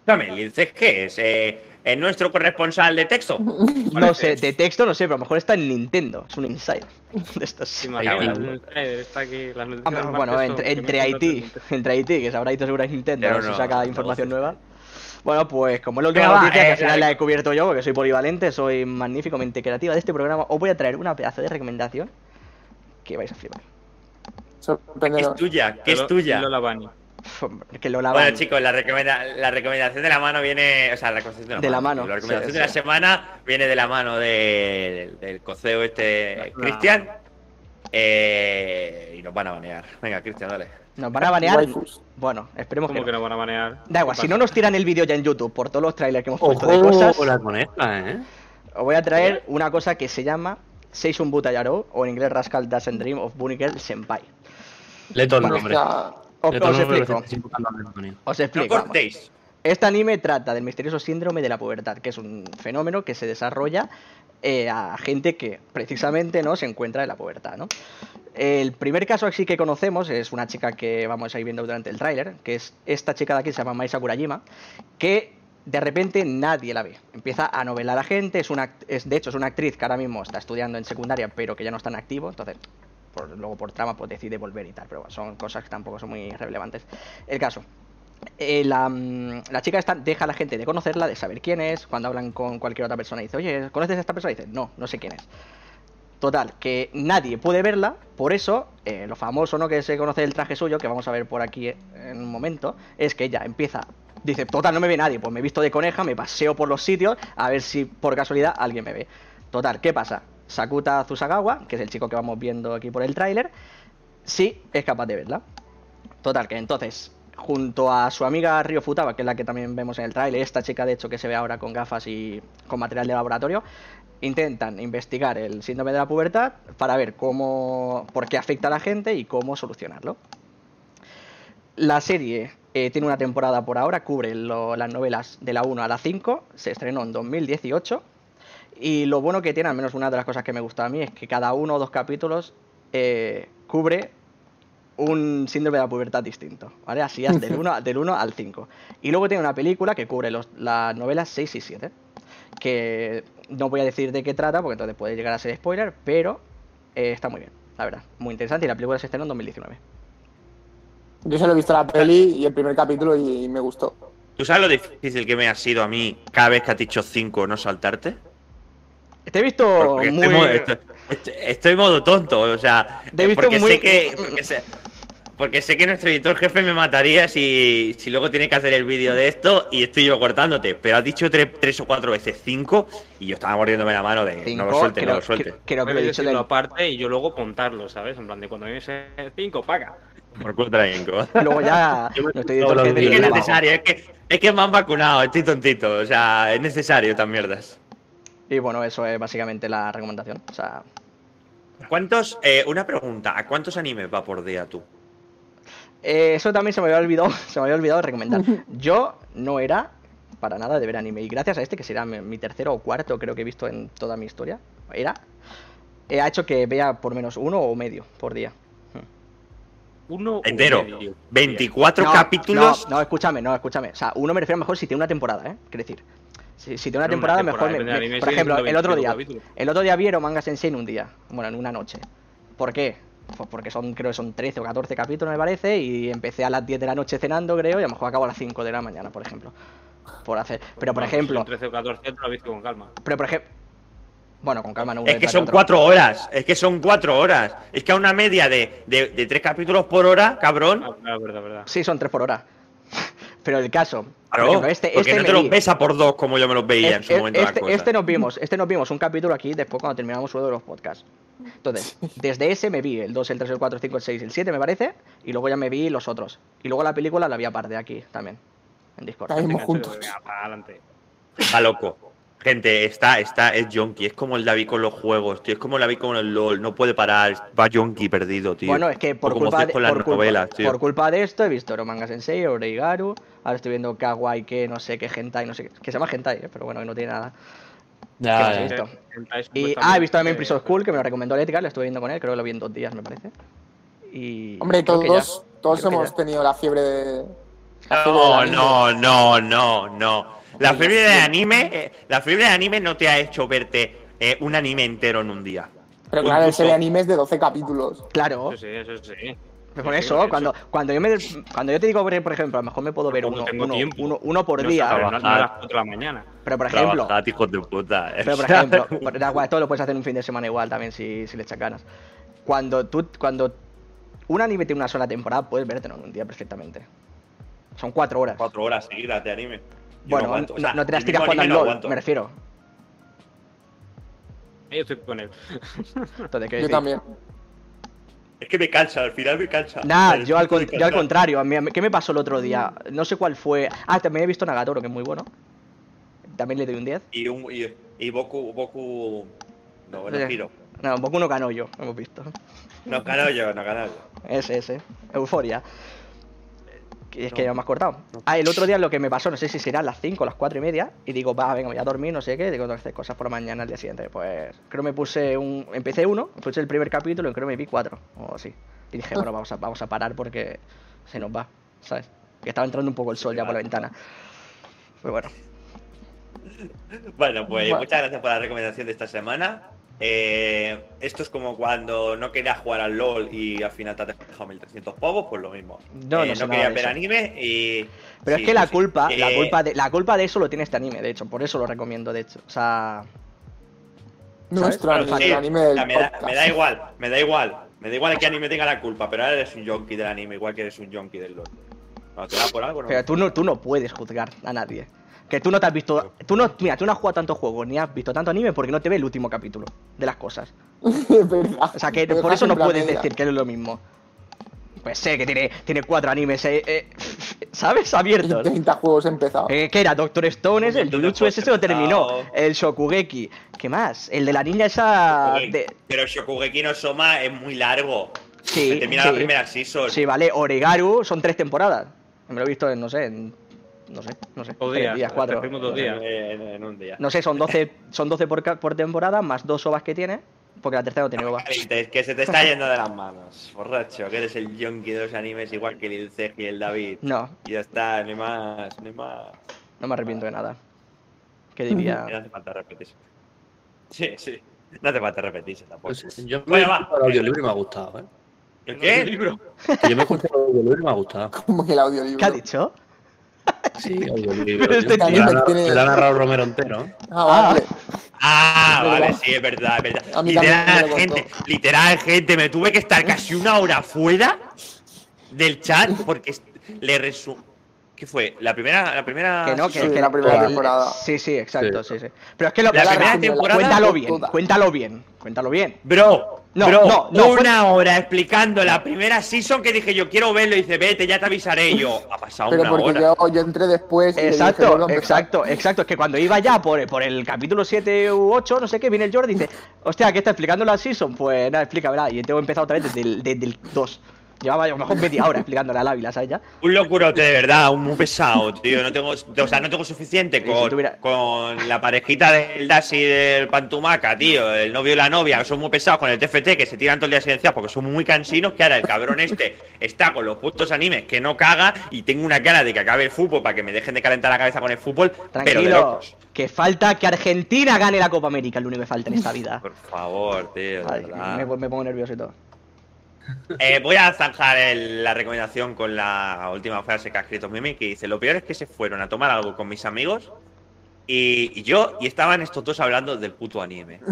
A: Escúchame, Linces, ¿qué es? Eh, ¿Es nuestro corresponsal de texto?
B: No sé, de texto no sé, pero a lo mejor está en Nintendo, es un insider de estos. Ah, bueno, entre, entre Haití, entre Haití, que sabrá seguro es Nintendo, ver si
A: no,
B: saca
A: no,
B: información
A: no,
B: nueva. Bueno, pues como es la última
A: Venga, va,
B: noticia, que
A: eh,
B: al final
A: la-
B: la he cubierto yo, porque soy polivalente, soy magníficamente creativa de este programa, os voy a traer una pedazo de recomendación que vais a flipar.
A: ¿Qué es tuya? ¿Qué es
D: Lola-
A: tuya?
D: Lola Bunny.
B: Que lo lavan.
A: Bueno, chicos, la, recomenda- la recomendación de la mano viene. O sea, la recomendación
B: De la mano,
A: La recomendación
B: sí,
A: de la semana viene de la mano de- del, del coceo este Cristian. Eh, y nos van a banear. Venga, Cristian, dale.
B: Nos van a banear.
C: Waifus.
B: Bueno, esperemos que
D: ¿Cómo
B: no.
D: que no van a manear?
B: Da igual,
D: ¿Qué
B: si no nos tiran el vídeo ya en YouTube por todos los trailers que hemos puesto de cosas,
E: con la conecta, ¿eh?
B: os voy a traer una cosa que se llama Seishun Butayaro, o en inglés Rascal Doesn't Dream of Bunny Girl Senpai.
E: Lee todo el nombre.
B: Os, explico, os
A: No
B: explico.
A: cortéis.
B: Este anime trata del misterioso síndrome de la pubertad, que es un fenómeno que se desarrolla eh, a gente que precisamente no se encuentra en la pubertad, ¿no? El primer caso así que conocemos es una chica que vamos a ir viendo durante el tráiler, que es esta chica de aquí, se llama Mai Sakurajima, que de repente nadie la ve. Empieza a novelar a gente, es una, de hecho es una actriz que ahora mismo está estudiando en secundaria, pero que ya no está en activo, entonces por- luego por trama pues decide volver y tal, pero son cosas que tampoco son muy relevantes. El caso, eh, la, mm, la chica esta deja a la gente de conocerla, de saber quién es. Cuando hablan con cualquier otra persona, dice, oye, ¿conoces a esta persona? Dice, no, no sé quién es. Total, que nadie puede verla, por eso, eh, lo famoso ¿no? que se conoce del traje suyo, que vamos a ver por aquí en un momento, es que ella empieza, dice, total, no me ve nadie, pues me he visto de coneja, me paseo por los sitios, a ver si por casualidad alguien me ve. Total, ¿qué pasa? Sakuta Zusagawa, que es el chico que vamos viendo aquí por el tráiler, sí es capaz de verla. Total, que entonces, junto a su amiga Ryo Futaba, que es la que también vemos en el tráiler, esta chica de hecho que se ve ahora con gafas y con material de laboratorio, intentan investigar el síndrome de la pubertad para ver cómo, por qué afecta a la gente y cómo solucionarlo. La serie eh, tiene una temporada por ahora, cubre lo- las novelas de la 1 a la 5, se estrenó en 2018 y lo bueno que tiene, al menos una de las cosas que me gusta a mí, es que cada uno o dos capítulos eh, cubre un síndrome de la pubertad distinto, ¿vale? Así es del 1, del 1 al 5. Y luego tiene una película que cubre los, las novelas 6 y 7, que no voy a decir de qué trata, porque entonces puede llegar a ser spoiler, pero eh, está muy bien, la verdad. Muy interesante y la película se estrenó en 2019.
C: Yo solo he visto la peli y el primer capítulo y me gustó.
A: ¿Tú sabes lo difícil que me ha sido a mí cada vez que has dicho 5 no saltarte?
B: Te he visto
A: Porque
B: muy...
A: estoy, modo, estoy, estoy- estoy modo tonto, o sea,
B: Te he visto
A: porque
B: muy-
A: sé que porque sé, porque sé que nuestro editor jefe me mataría si, si luego tiene que hacer el vídeo de esto y estoy yo cortándote, pero has dicho tres, tres o cuatro veces cinco y yo estaba mordiéndome la mano de
B: Cinco,
A: no lo suelte,
B: creo,
A: no lo suelte.
B: creo- creo que lo he dicho
D: decirlo
B: del-
D: aparte y yo luego contarlo, ¿sabes? En plan de cuando viene ese 5, paga.
A: Por culpa de Inco.
B: Luego ya
E: Yo me
B: no estoy
A: Es que es necesario, es que, es que me han vacunado, estoy tontito, o sea, es necesario estas mierdas.
B: Y bueno, eso es básicamente la recomendación. O sea,
A: ¿Cuántos, eh, una pregunta, ¿a cuántos animes va por día tú?
B: Eh, eso también se me había olvidado, se me había olvidado recomendar. Yo no era para nada de ver anime y gracias a este que será mi, mi tercero o cuarto creo que he visto en toda mi historia, era eh, ha hecho que vea por menos uno o medio por día.
D: Uno
A: Entero,
D: uno medio.
A: 24
B: No,
A: capítulos.
B: No, no, escúchame, no, escúchame. O sea, uno me refiero mejor si tiene una temporada, ¿eh? Quiero decir. Si, si tiene una temporada,
D: una
B: mejor me-
D: temporada,
B: me- Por ejemplo, el otro día.
D: 25 capítulos.
B: El otro día vieron Manga Sensei en un día. Bueno, en una noche. ¿Por qué? Pues porque son, creo que son 13 o 14 capítulos, me parece, y empecé a las 10 de la noche cenando, creo, y a lo mejor acabo a las 5 de la mañana, por ejemplo. Por hacer. Pero por
D: Bueno,
B: ejemplo.
D: son 13 o 14, tú lo visto con calma.
B: Pero por ejemplo. Bueno, con calma no
A: Es que son
B: otro.
A: cuatro horas. Es que son cuatro horas. Es que a una media de, de, de tres capítulos por hora, cabrón.
D: Ah, verdad, verdad, verdad.
B: Sí, son tres por hora. Pero el caso. por
A: Claro,
B: ejemplo, este,
A: porque
B: este
A: no te los
B: vi-
A: ves a por dos como yo me los veía en su
B: este,
A: momento. la
B: este,
A: cosa.
B: este nos vimos, este nos vimos un capítulo aquí después cuando terminamos uno de los podcasts. Entonces, desde ese me vi el 2, el 3, el 4, el 5, el 6, el 7 me parece, y luego ya me vi los otros. Y luego la película la vi aparte aquí también, en Discord.
D: Venga,
C: juntos.
A: Está loco. Gente, está, está, es junkie. Es como el David con los juegos, tío. Es como el David con el LOL. No puede parar. Va junkie perdido, tío.
B: Bueno, es que por culpa, de,
A: con las
B: por, culpa,
A: novelas, tío.
B: por culpa de esto he visto Romanga Sensei, Oreigaru, ahora estoy viendo Kawaii, que no sé qué hentai, no sé qué, que se llama hentai, eh, pero bueno, que no tiene nada. ¿Qué más he
E: Ya, ya.
B: visto? Y, ah, he visto también Prison School, que me lo recomendó Edgar, lo estuve viendo con él, creo que lo vi en dos días, me parece. Y
C: Hombre,
B: ya.
C: todos, todos hemos tenido la fiebre de. la fiebre
A: No, no, no, no, no. La fiebre de anime, eh, la fiebre de anime no te ha hecho verte eh, un anime entero en un día.
C: Pero claro, ese de anime es de 12 capítulos.
B: Claro,
D: sí, eso sí.
B: por
D: Sí,
B: eso,
D: sí,
B: cuando, cuando, yo me, cuando yo te digo, por ejemplo, a lo mejor me puedo ver uno, uno, uno, uno por
D: No,
B: día,
D: no a
A: Trabajar.
D: las 4 de la mañana.
B: pero por ejemplo,
A: Trabajad, hijos de puta. eh.
B: Pero por ejemplo, por- da igual, esto lo puedes hacer un fin de semana igual también si, si le echas ganas. Cuando tú, cuando un anime tiene una sola temporada, puedes vértelo en un día perfectamente. Son cuatro horas.
A: Cuatro horas seguidas de anime. Yo
B: bueno,
A: no, aguanto. O
B: no,
A: sea,
B: no te las tiras jugando al LOL,
A: aguanto.
B: me refiero.
D: Yo estoy con él.
B: Entonces, ¿qué
C: Yo
B: decir?
C: también.
A: Es que me cansa, al final me cansa.
B: Nah, yo al, con- yo contrario. a mí- ¿Qué me pasó el otro día? No sé cuál fue. Ah, también he visto Nagatoro, que es muy bueno. También le doy un 10.
A: Y, un, y, y Boku, Boku. No, bueno,
B: Sí.
A: giro.
B: No, un poco no ganó yo, hemos visto.
A: No ganó yo, no ganó yo.
B: Ese, ese. Euforia. Que Es que ya me has cortado. Ah, el otro día lo que me pasó, no sé si serán las 5 o las 4 y media. Y digo, va, venga, voy a dormir, no sé qué. Digo, hacer cosas por la mañana al día siguiente. Pues creo me puse un. Empecé uno, puse el primer capítulo y creo me vi cuatro. O así. Y dije, bueno, vamos a, vamos a parar porque se nos va, ¿sabes? Que estaba entrando un poco el sol ya por la ventana. Pues bueno.
A: Bueno, pues
C: Bueno.
A: muchas gracias por la recomendación de esta semana. Eh, esto es como cuando no querías jugar al LOL y al final te has dejado 1300 pavos, pues lo mismo.
B: No,
A: Eh,
B: no nada
A: querías
B: de
A: ver anime y.
B: Pero
A: sí,
B: es que la
A: sí, sí.
B: culpa, la
A: Eh,
B: culpa de, la culpa de eso lo tiene este anime, de hecho, por eso lo recomiendo, de hecho. O sea,
C: anime,
A: sí,
C: el anime
A: o
C: del
A: sea, me, da,
C: podcast.
A: me da igual, me da igual. Me da igual que anime tenga la culpa, pero ahora eres un junkie del anime, igual que eres un junkie del LOL. Cuando te da por algo, no.
B: pero tú no, tú no puedes juzgar a nadie. Que tú no te has visto. Tú no, mira, tú no has jugado tantos juegos ni has visto tanto anime porque no te ve el último capítulo de las cosas.
C: Es verdad.
B: O sea que por eso no puedes
C: media.
B: decir que es lo mismo. Pues sé que tiene, tiene cuatro animes, eh, eh, ¿sabes? Abiertos.
C: 30 juegos he empezado.
B: Eh, ¿Qué era? Doctor Stone, ese, el Jujutsu ese se lo terminó. El Shokugeki. ¿Qué más? El de la niña esa. De...
A: Pero Shokugeki no Soma es muy largo.
B: Sí,
A: Se termina
B: sí.
A: la primera season.
B: Sí, vale. Oregaru son tres temporadas. Me lo he visto en, no sé, en. No sé, no sé.
D: Dos
B: tres
D: días,
B: cuatro.
D: dos días.
A: En, en un día.
B: No sé, son 12, son 12 por, por temporada, más dos ovas que tiene. Porque la tercera no tiene ovas.
A: Es que se te está yendo de las manos, borracho, que eres el junkie de los animes igual que el Ceg y el David.
B: No,
A: Y ya está, ni más, ni más.
B: no me arrepiento de nada. ¿Qué diría?
A: No hace falta repetirse. Sí, sí. No hace falta repetirse tampoco.
E: Pues, yo me
A: Bueno,
E: he
A: va.
E: el audiolibro y me ha gustado, ¿eh?
A: ¿El qué?
E: Que Yo me he escuchado el audiolibro y me ha gustado.
C: Como que el audiolibro.
B: ¿Qué ha dicho?
E: Sí,
B: este
E: lo ha- narrado Romero entero. ¿eh?
C: Ah, vale.
A: Ah,
C: Es
A: vale,
C: verdad.
A: sí, es verdad, es verdad. Literal, gente, literal, gente, me tuve que estar casi una hora fuera del chat porque le resumo. ¿Qué fue? La primera, la primera.
B: Que no, que,
C: Sí,
B: que
C: la primera temporada.
B: Sí, sí, exacto, sí,
E: Sí.
B: sí. Pero es que lo
A: La
B: que
A: primera temporada
B: Cuéntalo bien, cuéntalo bien, cuéntalo bien.
A: Bro,
B: No,
A: bro,
B: no, no, fue-
A: una hora explicando la primera season que dije yo quiero verlo y dice vete, ya te avisaré y yo. Ha pasado
C: Pero
A: una
C: porque
A: hora.
C: yo, yo entré después. y dije, "Vuelve
B: Exacto,
C: empezar".
B: exacto, exacto. Es que cuando iba ya por, por el capítulo 7 u 8, no sé qué, viene el Jordi y dice, hostia, ¿qué está explicando la season? Pues nada, explica, ¿verdad? Y tengo empezado otra vez desde el, desde el 2. Llevaba a lo mejor media hora explicándole al Ávila, ¿sabes ya?
A: Un locurote de verdad, un muy pesado, tío. No tengo, o sea, no tengo suficiente
B: si
A: con,
B: tuviera-
A: con la parejita del Dashi y del Pantumaca, tío. El novio y la novia, que son muy pesados con el TFT, que se tiran todo el día silenciados porque son muy cansinos. Que ahora el cabrón este está con los putos animes que no caga y tengo una cara de que acabe el fútbol para que me dejen de calentar la cabeza con el fútbol, pero de
B: Tranquilo,
A: locos.
B: que falta que Argentina gane la Copa América, lo único que falta en esta vida.
A: Por favor, tío,
B: Ay, me pongo nervioso y todo.
A: Eh, voy a zanjar el- la recomendación con la última frase que ha escrito Mimi, que dice, lo peor es que se fueron a tomar algo con mis amigos Y, y yo, y estaban estos dos hablando del puto anime.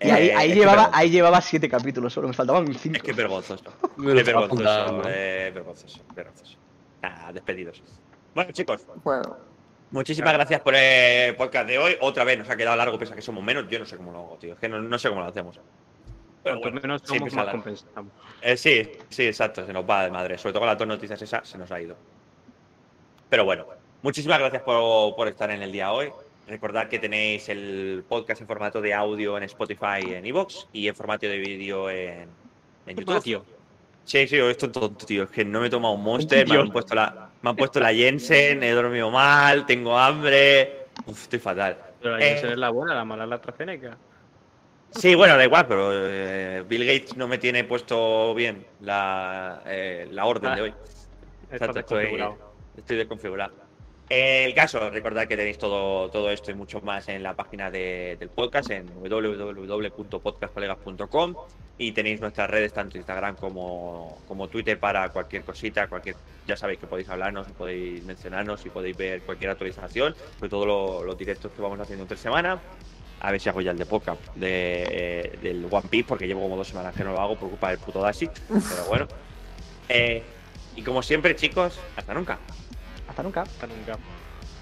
B: Y ahí,
A: Eh,
B: ahí llevaba, ahí llevaba siete capítulos solo, me faltaban cinco.
A: Es que vergonzoso. Es vergonzoso, eh, vergonzoso, vergonzoso. Nada, despedidos. Bueno, chicos,
C: Bueno,
A: muchísimas gracias por el podcast de hoy. Otra vez nos ha quedado largo, pese a que somos menos. Yo no sé cómo lo hago, tío. Es que no, no sé cómo lo hacemos. Pero bueno,
D: menos compensamos.
A: Eh, sí, sí, exacto, se nos va de madre. Sobre todo con las dos noticias esas, se nos ha ido. Pero bueno, muchísimas gracias por, por estar en el día hoy. Recordad que tenéis el podcast en formato de audio en Spotify y en Evox y en formato de vídeo en, en YouTube.
D: Tío,
A: Sí, sí, esto es tonto, tío. Es que no me he tomado un monster, me han puesto la, me han puesto la Jensen, he dormido mal, tengo hambre. Uf, estoy fatal.
D: pero la
A: Eh.
D: Jensen es la buena, la mala es la AstraZeneca.
A: Sí, bueno, da igual, pero eh, Bill Gates no me tiene puesto bien la, eh, la orden de hoy.
D: Está
A: Exacto, estoy,
D: desconfigurado.
A: estoy desconfigurado. El caso, recordad que tenéis todo, todo esto y mucho más en la página de- del podcast en www.podcastcolegas.com y tenéis nuestras redes tanto Instagram como, como Twitter para cualquier cosita, cualquier ya sabéis que podéis hablarnos, podéis mencionarnos y podéis ver cualquier actualización, sobre todo lo- los directos que vamos haciendo entre semana. A ver si hago ya el de podcast de, eh, del One Piece, porque llevo como dos semanas que no lo hago por culpa del puto Dashi. Pero bueno. Eh, y como siempre, chicos, hasta nunca.
B: Hasta nunca.
D: Hasta nunca.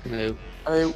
E: Eh,
C: adiós.